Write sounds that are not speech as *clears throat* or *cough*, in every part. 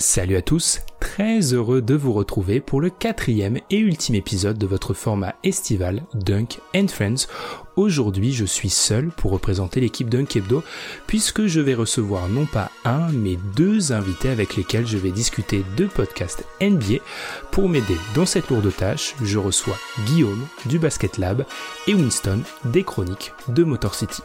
Salut à tous, très heureux de vous retrouver pour le quatrième et ultime épisode de votre format estival Dunk and Friends. Aujourd'hui, je suis seul pour représenter l'équipe Dunk Hebdo, puisque je vais recevoir non pas un, mais deux invités avec lesquels je vais discuter de podcasts NBA. Pour m'aider dans cette lourde tâche, je reçois Guillaume du Basket Lab et Winston des chroniques de Motor City.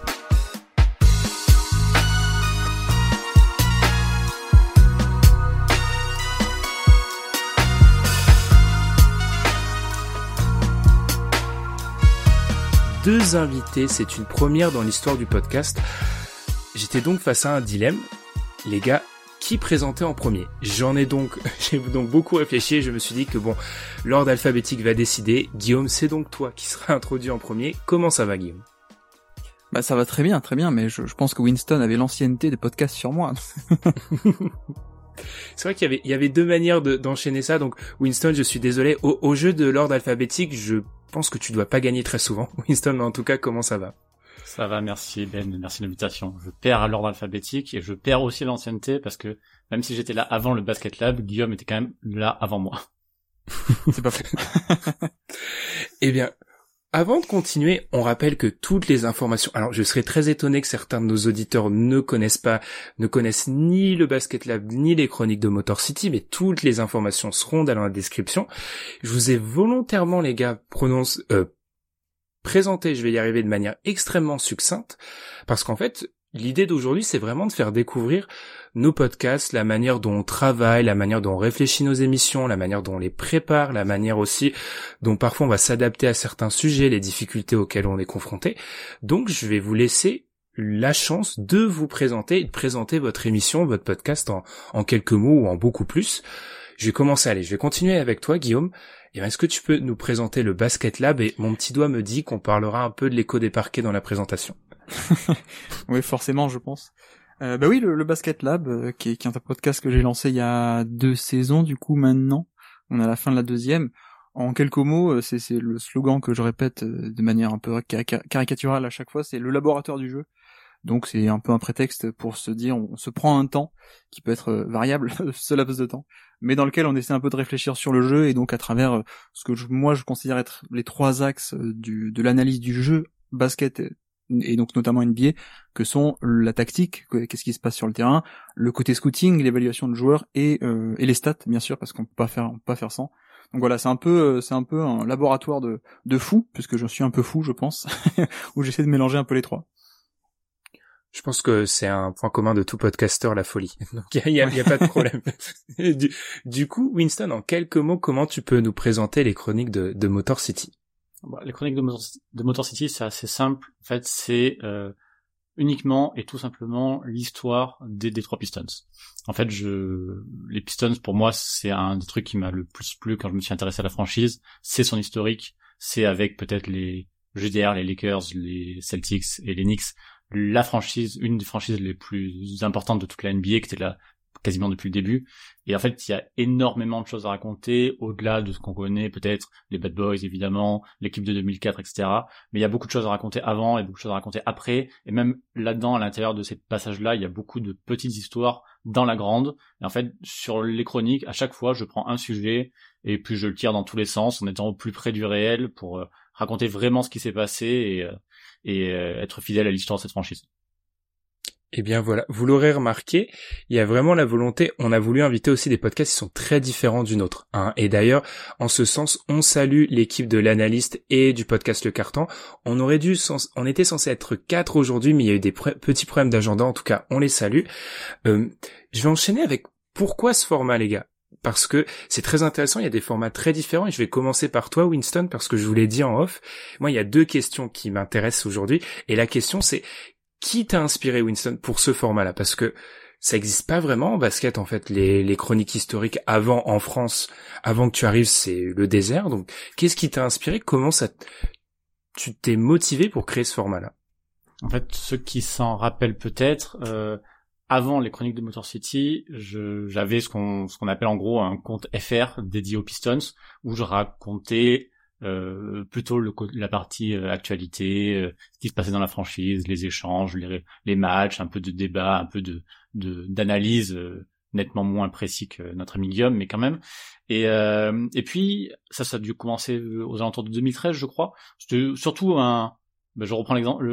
Deux invités, c'est une première dans l'histoire du podcast. J'étais donc face à un dilemme. Les gars, qui présenter en premier? J'en ai donc, *laughs* j'ai donc beaucoup réfléchi et je me suis dit que bon, l'ordre alphabétique va décider. Guillaume, c'est donc toi qui seras introduit en premier. Comment ça va, Guillaume? Bah ça va très bien, très bien, mais je, pense que Winston avait l'ancienneté des podcasts sur moi. *laughs* C'est vrai qu'il y avait, il y avait deux manières d'enchaîner ça. Donc, Winston, je suis désolé. Au, au jeu de l'ordre alphabétique, je pense que tu dois pas gagner très souvent. *laughs* Winston, mais en tout cas, comment ça va Ça va, merci Ben, merci de l'invitation. Je perds à l'ordre alphabétique et je perds aussi l'ancienneté parce que même si j'étais là avant le Basket Lab, Guillaume était quand même là avant moi. *laughs* C'est pas faux. *laughs* eh bien, avant de continuer, on rappelle que toutes les informations, alors je serais très étonné que certains de nos auditeurs ne connaissent pas, ne connaissent ni le Basket Lab, ni les chroniques de Motor City, mais toutes les informations seront dans la description. Je vous ai volontairement, les gars, prononce, euh, présenté, je vais y arriver de manière extrêmement succincte, parce qu'en fait, l'idée d'aujourd'hui, c'est vraiment de faire découvrir nos podcasts, la manière dont on travaille, la manière dont on réfléchit nos émissions, la manière dont on les prépare, la manière aussi dont parfois on va s'adapter à certains sujets, les difficultés auxquelles on est confronté. Donc je vais vous laisser la chance de vous présenter et de présenter votre émission, votre podcast en, quelques mots ou en beaucoup plus. Je vais commencer, allez, je vais continuer avec toi Guillaume. Et est-ce que tu peux nous présenter le Basket Lab? Et mon petit doigt me dit qu'on parlera un peu de l'écho des parquets dans la présentation. *laughs* oui, forcément, je pense. Euh, bah oui, le, Basket Lab, euh, qui, est, qui, est, un podcast que j'ai lancé il y a deux saisons, du coup maintenant, on est à la fin de la deuxième. En quelques mots, euh, c'est, le slogan que je répète euh, de manière un peu caricaturale à chaque fois, c'est le laboratoire du jeu. Donc c'est un peu un prétexte pour se dire, on, se prend un temps qui peut être variable, *laughs* ce laps de temps, mais dans lequel on essaie un peu de réfléchir sur le jeu et donc à travers ce que moi je considère être les trois axes du, de l'analyse du jeu basket et donc notamment NBA, que sont la tactique, qu'est-ce qui se passe sur le terrain, le côté scouting, l'évaluation de joueurs et, euh, et les stats bien sûr parce qu'on peut pas faire on peut pas faire sans. Donc voilà, c'est un peu euh, c'est un peu un laboratoire de de fou puisque je suis un peu fou je pense *laughs* où j'essaie de mélanger un peu les trois. Je pense que c'est un point commun de tout podcaster, la folie. *laughs* Donc il y a, y a, pas de *laughs* problème. du, du, coup, Winston, en quelques mots, comment tu peux nous présenter les chroniques de, de Motor City? Bah, les chroniques de Motor, de Motor City, c'est assez simple. En fait, c'est euh, uniquement et tout simplement l'histoire des, des trois Pistons. En fait, je, les Pistons, pour moi, c'est un des trucs qui m'a le plus plu quand je me suis intéressé à la franchise. C'est son historique. C'est avec peut-être les GDR, les Lakers, les Celtics et les Knicks, la franchise, une des franchises les plus importantes de toute la NBA, qui était la quasiment depuis le début. Et en fait, il y a énormément de choses à raconter, au-delà de ce qu'on connaît, peut-être les Bad Boys, évidemment, l'équipe de 2004, etc. Mais il y a beaucoup de choses à raconter avant et beaucoup de choses à raconter après. Et même là-dedans, à l'intérieur de ces passages-là, il y a beaucoup de petites histoires dans la grande. Et en fait, sur les chroniques, à chaque fois, je prends un sujet et puis je le tire dans tous les sens en étant au plus près du réel pour euh, raconter vraiment ce qui s'est passé et, euh, et euh, être fidèle à l'histoire de cette franchise. Eh bien voilà, vous l'aurez remarqué, il y a vraiment la volonté, on a voulu inviter aussi des podcasts qui sont très différents du nôtre. Hein. Et d'ailleurs, en ce sens, on salue l'équipe de l'analyste et du podcast Le Carton. On aurait dû, on était censé être quatre aujourd'hui, mais il y a eu des petits problèmes d'agenda, en tout cas, on les salue. Euh, je vais enchaîner avec pourquoi ce format, les gars? Parce que c'est très intéressant, il y a des formats très différents et je vais commencer par toi Winston parce que je vous l'ai dit en off. Moi, il y a deux questions qui m'intéressent aujourd'hui et la question c'est qui t'a inspiré Winston pour ce format-là? Parce que ça existe pas vraiment en basket en fait. Les, les chroniques historiques avant en France, avant que tu arrives, c'est le désert. Donc, qu'est-ce qui t'a inspiré? Comment ça, tu t'es motivé pour créer ce format-là? En fait, ceux qui s'en rappellent peut-être, euh, avant les chroniques de Motor City, j'avais ce qu'on ce qu'on appelle en gros un compte FR dédié aux Pistons où je racontais euh, plutôt le, la partie euh, actualité, euh, ce qui se passait dans la franchise, les échanges, les, les matchs, un peu de débat, un peu de d'analyse euh, nettement moins précis que notre ami Guillaume, mais quand même. Et, euh, et puis ça, ça a dû commencer aux alentours de 2013, je crois. C'était surtout un, ben je reprends l'exemple,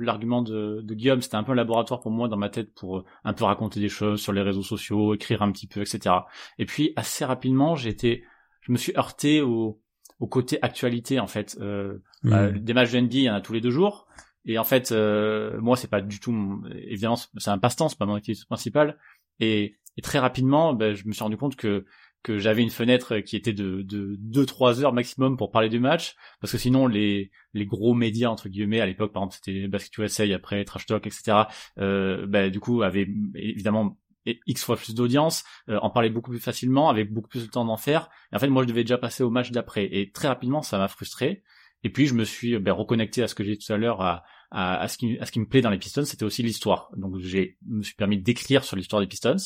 l'argument de, de, Guillaume, c'était un peu un laboratoire pour moi dans ma tête pour un peu raconter des choses sur les réseaux sociaux, écrire un petit peu, etc. Et puis assez rapidement, été, je me suis heurté au, au côté actualité en fait. Euh, mmh. bah, des matchs de NBA, il y en a tous les deux jours. Et en fait, euh, moi, c'est pas du tout, évidemment, c'est un passe-temps, c'est pas mon activité principale. Et, et très rapidement, ben, je me suis rendu compte que que j'avais une fenêtre qui était de de deux trois heures maximum pour parler du match, parce que sinon les les gros médias entre guillemets à l'époque, par exemple, c'était Basket USA, après Trash Talk, etc. Euh, ben, du coup, avaient évidemment X fois plus d'audience, euh, en parlait beaucoup plus facilement, avec beaucoup plus de temps d'en faire. Et en fait, moi, je devais déjà passer au match d'après. Et très rapidement, ça m'a frustré. Et puis, je me suis ben, reconnecté à ce que j'ai dit tout à l'heure, à, à, à, ce qui, à ce qui me plaît dans les Pistons, c'était aussi l'histoire. Donc, j'ai me suis permis d'écrire sur l'histoire des Pistons.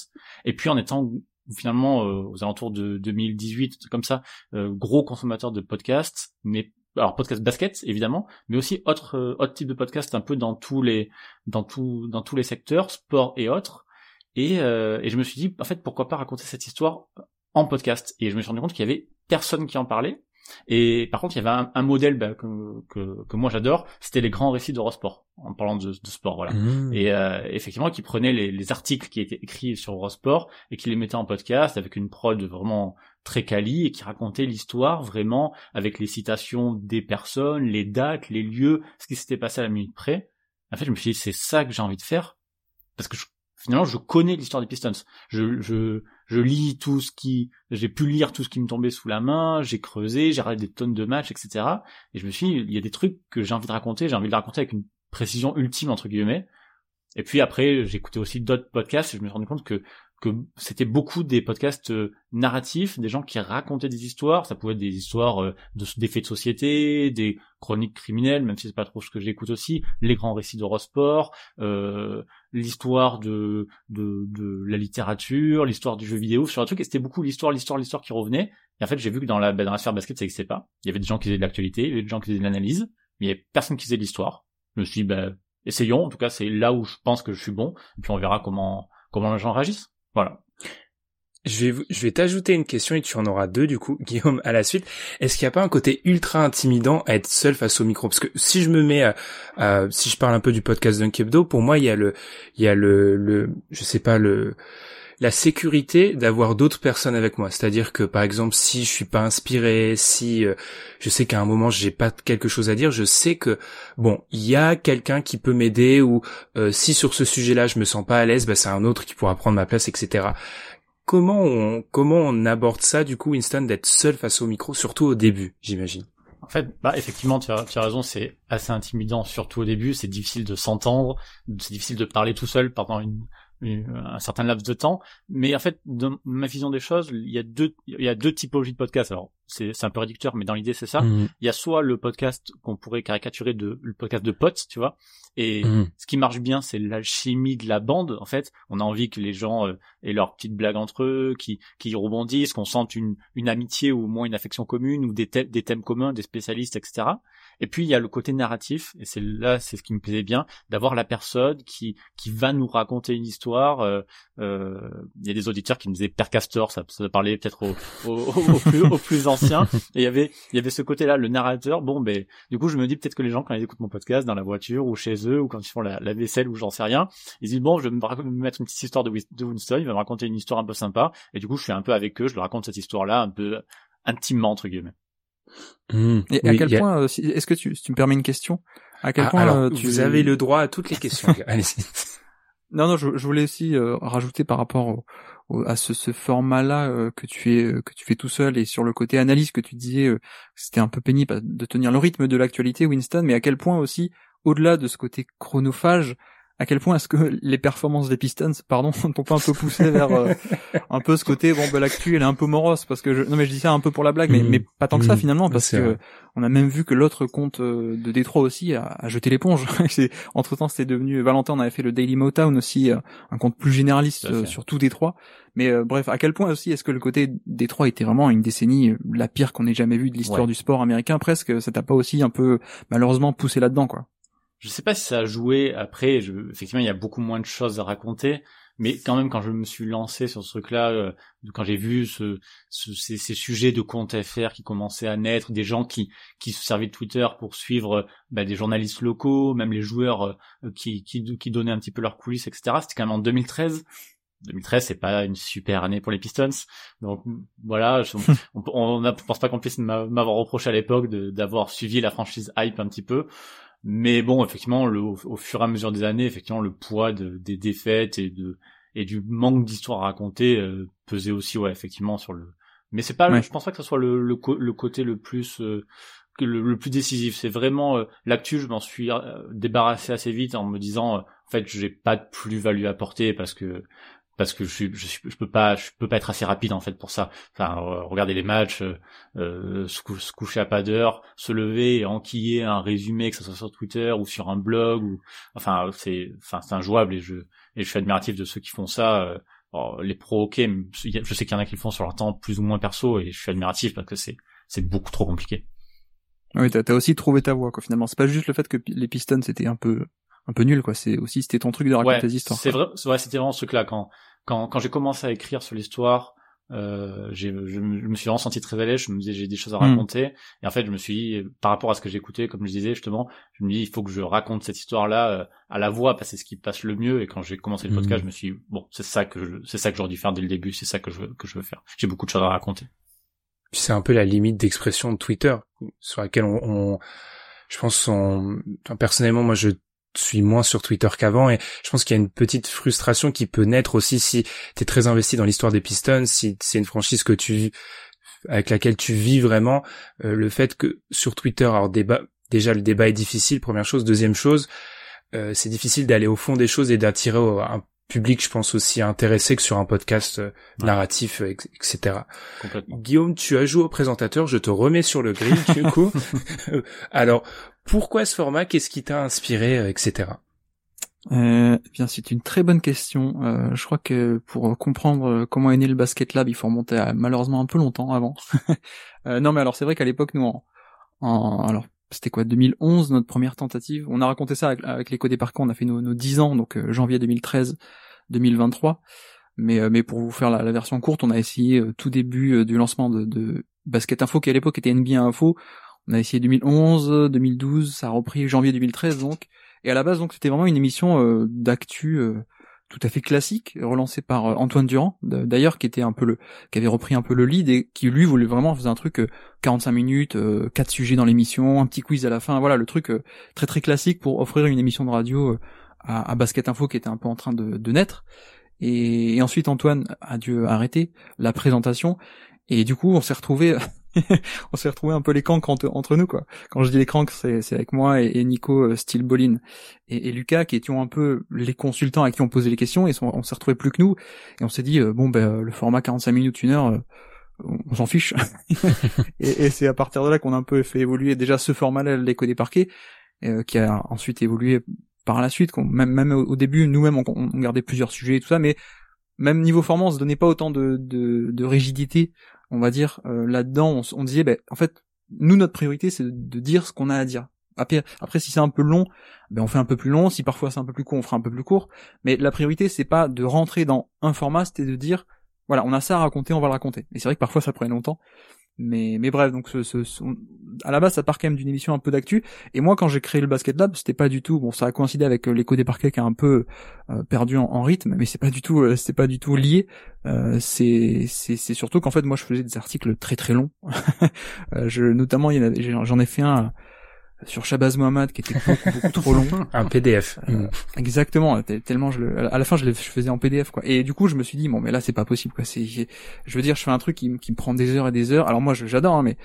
Et puis, en étant finalement euh, aux alentours de 2018, comme ça, euh, gros consommateur de podcasts, mais alors podcast basket évidemment, mais aussi autre euh, autre type de podcast un peu dans tous les dans tout dans tous les secteurs, sport et autres. Et, et je me suis dit en fait pourquoi pas raconter cette histoire en podcast. Et je me suis rendu compte qu'il y avait personne qui en parlait et par contre, il y avait un, modèle bah, que, que, que, moi j'adore, c'était les grands récits d'Eurosport, en parlant de, de sport, voilà. Mmh. Et euh, effectivement, qui prenaient les, les, articles qui étaient écrits sur Eurosport et qui les mettaient en podcast avec une prod vraiment très quali et qui racontait l'histoire vraiment avec les citations des personnes, les dates, les lieux, ce qui s'était passé à la minute près. En fait, je me suis dit, c'est ça que j'ai envie de faire parce que je, finalement, je connais l'histoire des Pistons. Je, je, je lis tout ce qui, j'ai pu lire tout ce qui me tombait sous la main, j'ai creusé, j'ai regardé des tonnes de matchs, etc. Et je me suis dit, il y a des trucs que j'ai envie de raconter, j'ai envie de raconter avec une précision ultime, entre guillemets. Et puis après, écouté aussi d'autres podcasts et je me suis rendu compte que que c'était beaucoup des podcasts euh, narratifs, des gens qui racontaient des histoires. Ça pouvait être des histoires euh, de, des de société, des chroniques criminelles, même si c'est pas trop ce que j'écoute aussi, les grands récits d'Eurosport, euh, l'histoire de, de, de la littérature, l'histoire du jeu vidéo, sur un truc. Et c'était beaucoup l'histoire, l'histoire, l'histoire qui revenait. Et en fait, j'ai vu que dans la, bah, dans la sphère basket, ça n'existait pas. Il y avait des gens qui faisaient de l'actualité, il y avait des gens qui faisaient de l'analyse, mais il y avait personne qui faisait de l'histoire. Je me suis dit, bah, essayons. En tout cas, c'est là où je pense que je suis bon. Et puis on verra comment comment les gens réagissent. Voilà. Je vais, je vais t'ajouter une question et tu en auras deux du coup, *laughs* Guillaume, à la suite. Est-ce qu'il n'y a pas un côté ultra intimidant à être seul face au micro? Parce que si je me mets, à, si je parle un peu du podcast d'un Kebdo, pour moi il y a le, il y a le, le, je sais pas le, la sécurité d'avoir d'autres personnes avec moi. C'est-à-dire que par exemple, si je suis pas inspiré, si euh, je sais qu'à un moment j'ai pas quelque chose à dire, je sais que bon, il y a quelqu'un qui peut m'aider ou euh, si sur ce sujet-là je me sens pas à l'aise, bah, c'est un autre qui pourra prendre ma place, etc. Comment on comment on aborde ça du coup, Winston, d'être seul face au micro, surtout au début, j'imagine? En fait, bah effectivement, tu as, tu as raison, c'est assez intimidant, surtout au début. C'est difficile de s'entendre, c'est difficile de parler tout seul pendant une, un certain laps de temps. Mais en fait, dans ma vision des choses, il y a deux, il y a deux typologies de podcasts. Alors, c'est, c'est un peu réducteur, mais dans l'idée, c'est ça. Mhm. Il y a soit le podcast qu'on pourrait caricaturer de, le podcast de potes, tu vois. Et mhm. ce qui marche bien, c'est l'alchimie de la bande. En fait, on a envie que les gens euh, aient leurs petites blagues entre eux, qui, qui rebondissent, qu'on sente une, une amitié ou au moins une affection commune ou des, des thèmes communs, des spécialistes, etc. Et puis il y a le côté narratif, et c'est là, c'est ce qui me plaisait bien, d'avoir la personne qui qui va nous raconter une histoire. Euh, euh, il y a des auditeurs qui me disaient Père Castor, ça, ça parlait peut-être aux au, au, plus, au plus anciens. Et il y avait il y avait ce côté-là, le narrateur. Bon, ben du coup, je me dis peut-être que les gens quand ils écoutent mon podcast dans la voiture ou chez eux ou quand ils font la, la vaisselle ou j'en sais rien, ils disent bon, je vais me, mettre une petite histoire de, de Winston, il va me raconter une histoire un peu sympa. Et du coup, je suis un peu avec eux, je leur raconte cette histoire-là un peu intimement entre guillemets. Mmh. et à quel point, euh, est-ce que tu, tu me permets une question À quel ah, point alors, tu... vous avez le droit à toutes les questions *laughs* Non, non, je, je voulais aussi euh, rajouter par rapport au, à ce, ce format-là euh, que tu fais que tu fais tout seul et sur le côté analyse que tu disais, c'était un peu pénible de tenir le rythme de l'actualité, Winston, mais à quel point aussi, au-delà de ce côté chronophage, à quel point est-ce que les performances des Pistons, pardon, *laughs* t'ont pas un peu poussé vers euh, un peu ce côté bon bah l'actu elle est un peu morose parce que je, non mais je dis ça un peu pour la blague mais, Mhm. mais pas tant que ça Mhm. finalement parce que vrai. on a même vu que l'autre compte euh, de Détroit aussi a, a jeté l'éponge. *laughs* entre temps c'était devenu Valentin on avait fait le Daily Motown aussi euh, un compte plus généraliste euh, sur tout Détroit mais euh, bref à quel point aussi est-ce que le côté Détroit était vraiment une décennie euh, la pire qu'on ait jamais vue de l'histoire Ouais. du sport américain presque ça t'a pas aussi un peu malheureusement poussé là-dedans quoi. Je sais pas si ça a joué après je, effectivement il y a beaucoup moins de choses à raconter mais quand même quand je me suis lancé sur ce truc là quand j'ai vu ce, ce- ces, ces sujets de comptes FR qui commençaient à naître des gens qui qui se servaient de Twitter pour suivre euh, bah, des journalistes locaux même les joueurs euh, qui, qui qui donnaient un petit peu leurs coulisses etc c'était quand même en 2013 2013 c'est pas une super année pour les Pistons donc voilà je, *laughs* on, on, ne pense pas qu'on puisse m'a- m'avoir reproché à l'époque d'avoir suivi la franchise hype un petit peu mais bon, effectivement, le, au, au fur et à mesure des années, effectivement, le poids de, des défaites et de et du manque d'histoire à raconter euh, pesait aussi, ouais, effectivement, sur le. Mais c'est pas, Ouais. je pense pas que ce soit le, le, le côté le plus euh, le, le plus décisif. C'est vraiment euh, l'actu. Je m'en suis euh, débarrassé assez vite en me disant, euh, en fait, j'ai pas de plus-value à apporter parce que parce que je suis, je suis, je peux pas, je peux pas être assez rapide en fait pour ça. Enfin, euh, regarder les matchs, euh, euh, se, cou- se coucher à pas d'heure, se lever et enquiller un résumé, que ce soit sur Twitter ou sur un blog ou, enfin, c'est, enfin, c'est injouable et je, et je suis admiratif de ceux qui font ça. euh, alors, les pros, ok, mais je sais qu'il y en a qui le font sur leur temps plus ou moins perso et je suis admiratif parce que c'est, c'est beaucoup trop compliqué. Oui, t'as as aussi trouvé ta voix quoi finalement. C'est pas juste le fait que les Pistons c'était un peu un peu nul quoi. C'est aussi c'était ton truc de raconter ouais, des histoires. C'est vrai, ouais, c'était vraiment ce truc-là quand quand quand j'ai commencé à écrire sur l'histoire. Euh, je, me je me suis vraiment senti très à l'aise. Je me disais j'ai des choses à Mm. raconter. Et en fait, je me suis dit, par rapport à ce que j'écoutais, comme je disais justement, je me dis il faut que je raconte cette histoire-là euh, à la voix parce que c'est ce qui passe le mieux. Et quand j'ai commencé le podcast, Mm. je me suis dit, bon, c'est ça que c'est ça que j'aurais dû faire dès le début. C'est ça que je veux que je veux faire. J'ai beaucoup de choses à raconter. C'est un peu la limite d'expression de Twitter sur laquelle on, on- je pense on, personnellement moi je suis moins sur Twitter qu'avant et je pense qu'il y a une petite frustration qui peut naître aussi si t'es très investi dans l'histoire des Pistons, si c'est une franchise que tu avec laquelle tu vis vraiment, euh, le fait que sur Twitter alors débat déjà le débat est difficile première chose, deuxième chose euh, c'est difficile d'aller au fond des choses et d'attirer un public je pense aussi intéressé que sur un podcast euh, Ouais. narratif euh, ex- etc. Guillaume, tu as joué au présentateur, je te remets sur le grill du *laughs* coup. Alors, pourquoi ce format? Qu'est-ce qui t'a inspiré, euh, etc. Euh, eh bien, c'est une très bonne question. Euh, je crois que pour comprendre comment est né le Basket Lab, il faut remonter malheureusement un peu longtemps avant. *laughs* Euh, non, mais alors c'est vrai qu'à l'époque, nous, en, en- alors c'était quoi 2011 notre première tentative. On a raconté ça avec, avec l'écho des parcours. On a fait nos, nos 10 ans, donc janvier 2013, 2023. Mais pour vous faire la, version courte, on a essayé tout début du lancement de, de Basket Info, qui à l'époque était NBA Info. On a essayé 2011, 2012, ça a repris janvier 2013 donc. Et à la base, donc, c'était vraiment une émission euh, d'actu euh, tout à fait classique, relancée par euh, Antoine Durand, d'ailleurs, qui était un peu le, qui avait repris un peu le lead et qui lui voulait vraiment faire un truc euh, 45 minutes, euh, quatre sujets dans l'émission, un petit quiz à la fin, voilà, le truc euh, très très classique pour offrir une émission de radio euh, à, à Basket Info qui était un peu en train de, de naître. Et, et ensuite, Antoine a dû arrêter la présentation. Et du coup, on s'est retrouvé, *laughs* on s'est retrouvé un peu les cancres entre, entre nous, quoi. Quand je dis les cancres, c'est, c'est avec moi et, et Nico euh, Stilbolin et, et Lucas qui étions un peu les consultants à qui on posait les questions et on s'est retrouvé plus que nous. Et on s'est dit euh, bon ben euh, le format 45 minutes une heure euh, on, s'en fiche. *laughs* *laughs* Et, et c'est à partir de là qu'on a un peu fait évoluer déjà ce format là l'écho des parquets euh, qui a ensuite évolué par la suite qu'on, même même au, au début nous-mêmes on, on gardait plusieurs sujets et tout ça mais même niveau format on se donnait pas autant de, de, de rigidité on va dire euh, là-dedans on, on disait ben en fait nous notre priorité c'est de, de dire ce qu'on a à dire. Après, après si c'est un peu long ben on fait un peu plus long. Si parfois c'est un peu plus court on fera un peu plus court. Mais la priorité c'est pas de rentrer dans un format c'était de dire voilà on a ça à raconter on va le raconter. Et c'est vrai que parfois ça prenait longtemps mais mais bref donc ce, ce- ce- à la base ça part quand même d'une émission un peu d'actu. Et moi quand j'ai créé le Basket Lab c'était pas du tout bon ça a coïncidé avec euh, l'écho des parquets qui a un peu euh, perdu en, rythme mais c'est pas du tout euh, c'est pas du tout lié. Euh, c'est c'est surtout qu'en fait moi je faisais des articles très très longs. *laughs* Je notamment il y en j'en ai fait un sur Shabazz Mohamed qui était beaucoup, beaucoup *laughs* trop long Un PDF. euh, Exactement, tellement je le, à la fin je le je faisais en PDF quoi. Et du coup je me suis dit bon mais là c'est pas possible quoi. C'est, je veux dire je fais un truc qui, me- qui me prend des heures et des heures. Alors moi j'adore hein, mais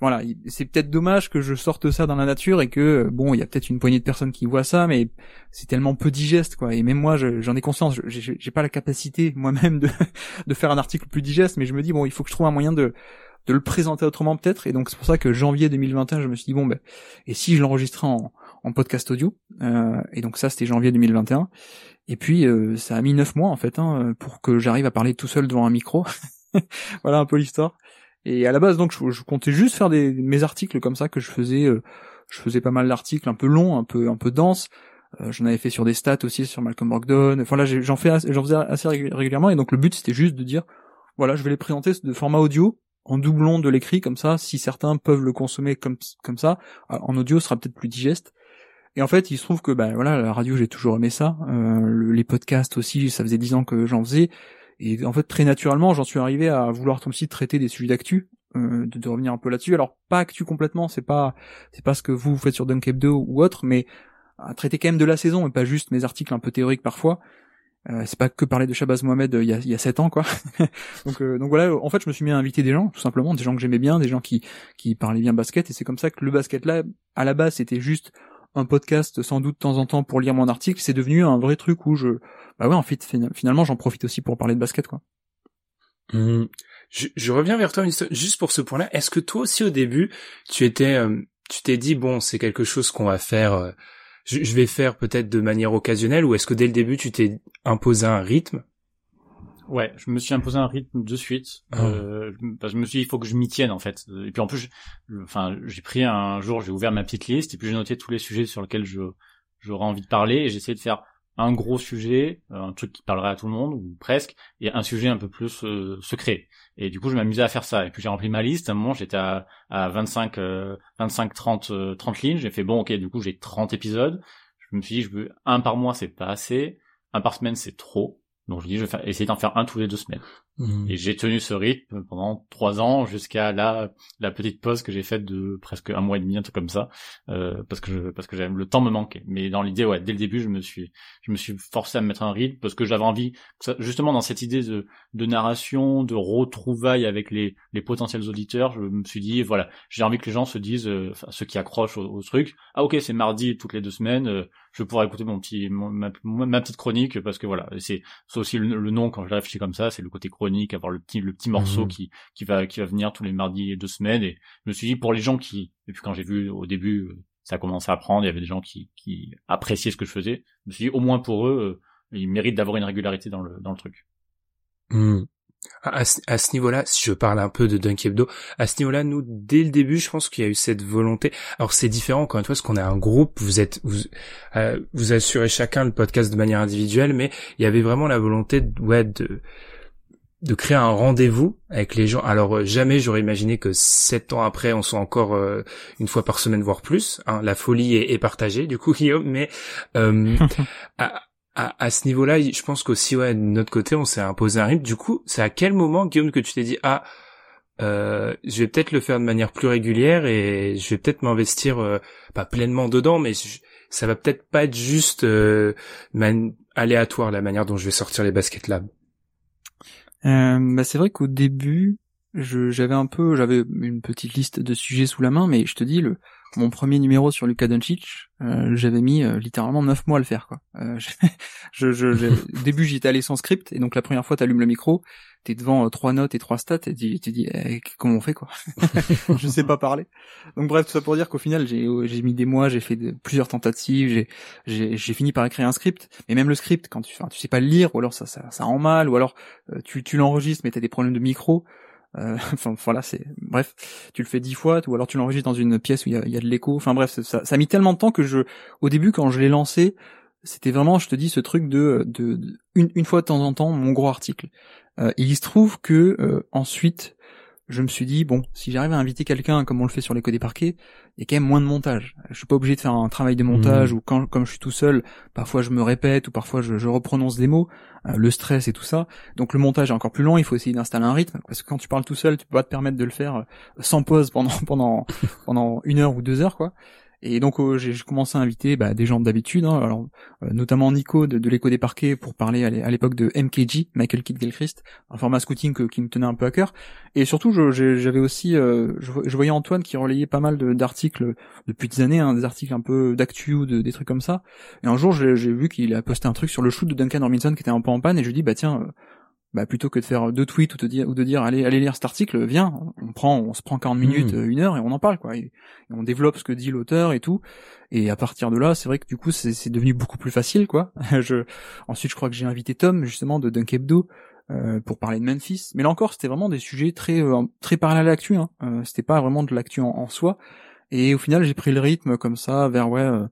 voilà, c'est peut-être dommage que je sorte ça dans la nature et que bon, il y a peut-être une poignée de personnes qui voient ça, mais c'est tellement peu digeste quoi. Et même moi, j'en ai conscience, j'ai pas la capacité moi-même de *laughs* de faire un article plus digeste, mais je me dis bon, il faut que je trouve un moyen de de le présenter autrement peut-être. Et donc c'est pour ça que janvier 2021, je me suis dit bon ben, et si je l'enregistrais en, en podcast audio euh, Et donc ça, c'était janvier 2021. Et puis euh, ça a mis neuf mois en fait hein, pour que j'arrive à parler tout seul devant un micro. *laughs* voilà un peu l'histoire. Et à la base, donc, je, comptais juste faire des, mes articles comme ça que je faisais. Euh, je faisais pas mal d'articles un peu longs, un peu un peu denses. Euh, j'en avais fait sur des stats aussi sur Malcolm Brogdon. Enfin là, j'en j'en faisais assez régulièrement. Et donc le but, c'était juste de dire, voilà, je vais les présenter de format audio en doublon de l'écrit comme ça. Si certains peuvent le consommer comme comme ça, en audio, sera peut-être plus digeste. Et en fait, il se trouve que ben voilà, la radio, j'ai toujours aimé ça. Euh, les podcasts aussi, ça faisait dix ans que j'en faisais. Et en fait, très naturellement, j'en suis arrivé à vouloir aussi traiter des sujets d'actu, euh, de, revenir un peu là-dessus. Alors pas actu complètement, c'est pas c'est pas ce que vous faites sur Dunk 2 ou autre, mais à traiter quand même de la saison et pas juste mes articles un peu théoriques parfois. Euh, c'est pas que parler de Shabazz Mohamed euh, il y a il y a sept ans quoi. *laughs* donc euh, donc voilà, en fait je me suis mis à inviter des gens tout simplement, des gens que j'aimais bien, des gens qui qui parlaient bien basket et c'est comme ça que le basket là à la base c'était juste un podcast sans doute de temps en temps pour lire mon article, c'est devenu un vrai truc où je bah ouais en fait finalement j'en profite aussi pour parler de basket quoi. Mmh. Je, je, reviens vers toi juste pour ce point-là. Est-ce que toi aussi au début tu étais euh, tu t'es dit bon c'est quelque chose qu'on va faire euh, je, je, vais faire peut-être de manière occasionnelle ou est-ce que dès le début tu t'es imposé un rythme? Ouais, je me suis imposé un rythme de suite. Ah. Euh, parce que je me suis dit, il faut que je m'y tienne en fait. Et puis en plus, enfin, j'ai pris un jour, j'ai ouvert ma petite liste et puis j'ai noté tous les sujets sur lesquels je j'aurais envie de parler et j'ai essayé de faire un gros sujet, euh, un truc qui parlerait à tout le monde ou presque, et un sujet un peu plus euh, secret. Et du coup, je m'amusais à faire ça. Et puis j'ai rempli ma liste. À un moment, j'étais à, à 25, 25, 30, 30 lignes. J'ai fait bon, ok, du coup, j'ai 30 épisodes. Je me suis dit, je veux un par mois, c'est pas assez. Un par semaine, c'est trop. Donc je dis, je vais essayer d'en faire un tous les deux semaines. Mmh. Et j'ai tenu ce rythme pendant trois ans jusqu'à la la petite pause que j'ai faite de presque un mois et demi, un truc comme ça, euh, parce que je, parce que le temps me manquait. Mais dans l'idée, ouais, dès le début, je me suis je me suis forcé à me mettre un rythme parce que j'avais envie, justement dans cette idée de de narration, de retrouvailles avec les les potentiels auditeurs, je me suis dit voilà, j'ai envie que les gens se disent, euh, ceux qui accrochent au, truc, ah ok, c'est mardi toutes les deux semaines, euh, je pourrais écouter mon petit ma, ma, petite chronique parce que voilà, c'est aussi le, nom quand je réfléchis comme ça, c'est le côté chronique avoir le petit le petit morceau mhm. qui qui va qui va venir tous les mardis et deux semaines. Et je me suis dit pour les gens qui et puis quand j'ai vu au début ça a commencé à prendre, il y avait des gens qui qui appréciaient ce que je faisais. Je me suis dit au moins pour eux, euh, ils méritent d'avoir une régularité dans le dans le truc. Hmm. À, ce niveau-là, si je parle un peu de Dunk Hebdo, à ce niveau-là, nous, dès le début, je pense qu'il y a eu cette volonté. Alors c'est différent encore une fois, parce qu'on est un groupe, vous êtes, vous, euh, vous assurez chacun le podcast de manière individuelle, mais il y avait vraiment la volonté, de, ouais, de de créer un rendez-vous avec les gens. Alors euh, jamais j'aurais imaginé que sept ans après on soit encore euh, une fois par semaine voire plus. Hein. La folie est, partagée du coup *laughs* Guillaume, mais euh, *laughs* à, à, ce niveau-là, je pense qu'aussi ouais de notre côté on s'est imposé un rythme. Du coup, c'est à quel moment Guillaume que tu t'es dit ah je vais peut-être le faire de manière plus régulière et je vais peut-être m'investir pas pleinement dedans, mais ça va peut-être pas être juste aléatoire la manière dont je vais sortir les baskets là. Euh, bah c'est vrai qu'au début, j'avais un peu, j'avais une petite liste de sujets sous la main, mais je te dis, le, mon premier numéro sur Luka Doncic, euh, j'avais mis euh, littéralement neuf mois à le faire. Quoi. Euh, *laughs* je, je, je, au début, j'étais allé sans script, et donc la première fois, t'allumes le micro, t'es devant euh, trois notes et trois stats, et tu te dis, eh, comment on fait quoi? *laughs* Je sais pas parler. Donc bref, tout ça pour dire qu'au final, j'ai j'ai mis des mois, j'ai fait de, plusieurs tentatives, j'ai j'ai fini par écrire un script, mais même le script, quand tu, enfin, tu sais pas le lire, ou alors ça ça, ça rend mal, ou alors tu tu l'enregistres, mais t'as des problèmes de micro. Euh, *laughs* enfin voilà, c'est bref, tu le fais dix fois, ou alors tu l'enregistres dans une pièce où il y a, y a, de l'écho. Enfin bref, ça, ça a mis tellement de temps que je, au début quand je l'ai lancé, c'était vraiment, je te dis, ce truc de, de, une, une, fois de temps en temps mon gros article. Euh, il se trouve que euh, ensuite je me suis dit bon, si j'arrive à inviter quelqu'un comme on le fait sur les codes des parquets, il y a quand même moins de montage. Je suis pas obligé de faire un travail de montage mmh. ou quand comme je suis tout seul, parfois je me répète ou parfois je, je reprononce des mots, euh, le stress et tout ça. Donc le montage est encore plus long, il faut essayer d'installer un rythme parce que quand tu parles tout seul, tu peux pas te permettre de le faire sans pause pendant *laughs* pendant pendant une heure ou deux heures quoi. Et donc euh, j'ai commencé à inviter bah, des gens d'habitude, hein, alors euh, notamment Nico de, de l'écho des parquets pour parler à l'époque de MKG, Michael Kidd Gilchrist, un format scouting qui me tenait un peu à cœur. Et surtout j'avais aussi, euh, je, voyais Antoine qui relayait pas mal d'articles depuis des années, hein, des articles un peu d'actu ou de, des trucs comme ça. Et un jour j'ai vu qu'il a posté un truc sur le shoot de Duncan Robinson qui était un peu en panne et je lui dis bah tiens bah plutôt que de faire deux tweets ou, te dire, ou de dire allez allez lire cet article, viens, on prend on se prend 40 minutes, hmm. une heure et on en parle quoi. Et, on développe ce que dit l'auteur et tout. Et à partir de là, c'est vrai que du coup c'est devenu beaucoup plus facile quoi. *laughs* je ensuite je crois que j'ai invité Tom justement de Dunk Hebdo euh, pour parler de Memphis. Mais là encore, c'était vraiment des sujets très euh, très parallèles à l'actu. Hein. Euh, c'était pas vraiment de l'actu en, en, soi. Et au final, j'ai pris le rythme comme ça vers ouais euh,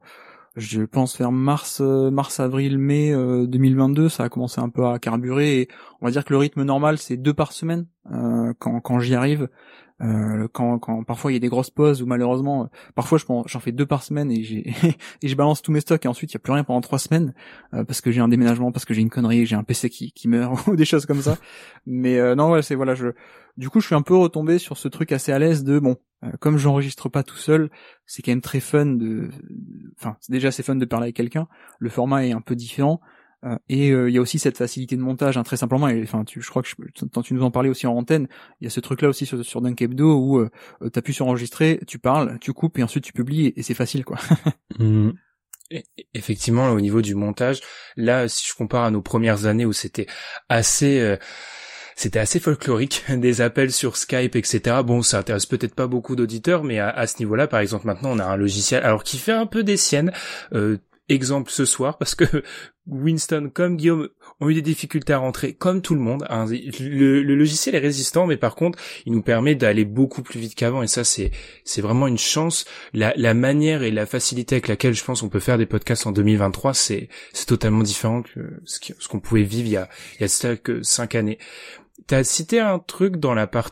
je pense vers mars, euh, mars, avril, mai 2022, euh, ça a commencé un peu à carburer. Et on va dire que le rythme normal c'est deux par semaine euh, quand, quand j'y arrive. Euh, quand, quand parfois il y a des grosses pauses ou malheureusement parfois j'en fais deux par semaine et j'ai *laughs* et je balance tous mes stocks et ensuite il y a plus rien pendant trois semaines parce que j'ai un déménagement parce que j'ai une connerie j'ai un PC qui, qui meurt *laughs* ou des choses comme ça mais non ouais c'est voilà je du coup je suis un peu retombé sur ce truc assez à l'aise de bon euh, comme j'enregistre pas tout seul, c'est quand même très fun de, enfin, c'est déjà c'est fun de parler avec quelqu'un. Le format est un peu différent. Euh, et euh, il y a aussi cette facilité de montage, hein, très simplement. Et enfin, je crois que je, tu nous en parlais aussi en antenne. Il y a ce truc-là aussi sur, sur Dunk Hebdo où euh, t'appuies sur enregistrer, tu parles, tu coupes et ensuite tu publies et, c'est facile, quoi. *laughs* Mmh. Effectivement, au niveau du montage, là, si je compare à nos premières années où c'était assez c'était assez folklorique, *laughs* des appels sur Skype, etc. Bon, ça intéresse peut-être pas beaucoup d'auditeurs, mais à, ce niveau-là, par exemple, maintenant, on a un logiciel, alors qui fait un peu des siennes. Euh, exemple ce soir, parce que *laughs* Winston comme Guillaume ont eu des difficultés à rentrer, comme tout le monde. Hein. Le, logiciel est résistant, mais par contre, il nous permet d'aller beaucoup plus vite qu'avant, et ça, c'est vraiment une chance. La, manière et la facilité avec laquelle je pense on peut faire des podcasts en 2023, c'est totalement différent que ce qu'on pouvait vivre il y a il y a cinq années. T'as cité un truc dans la part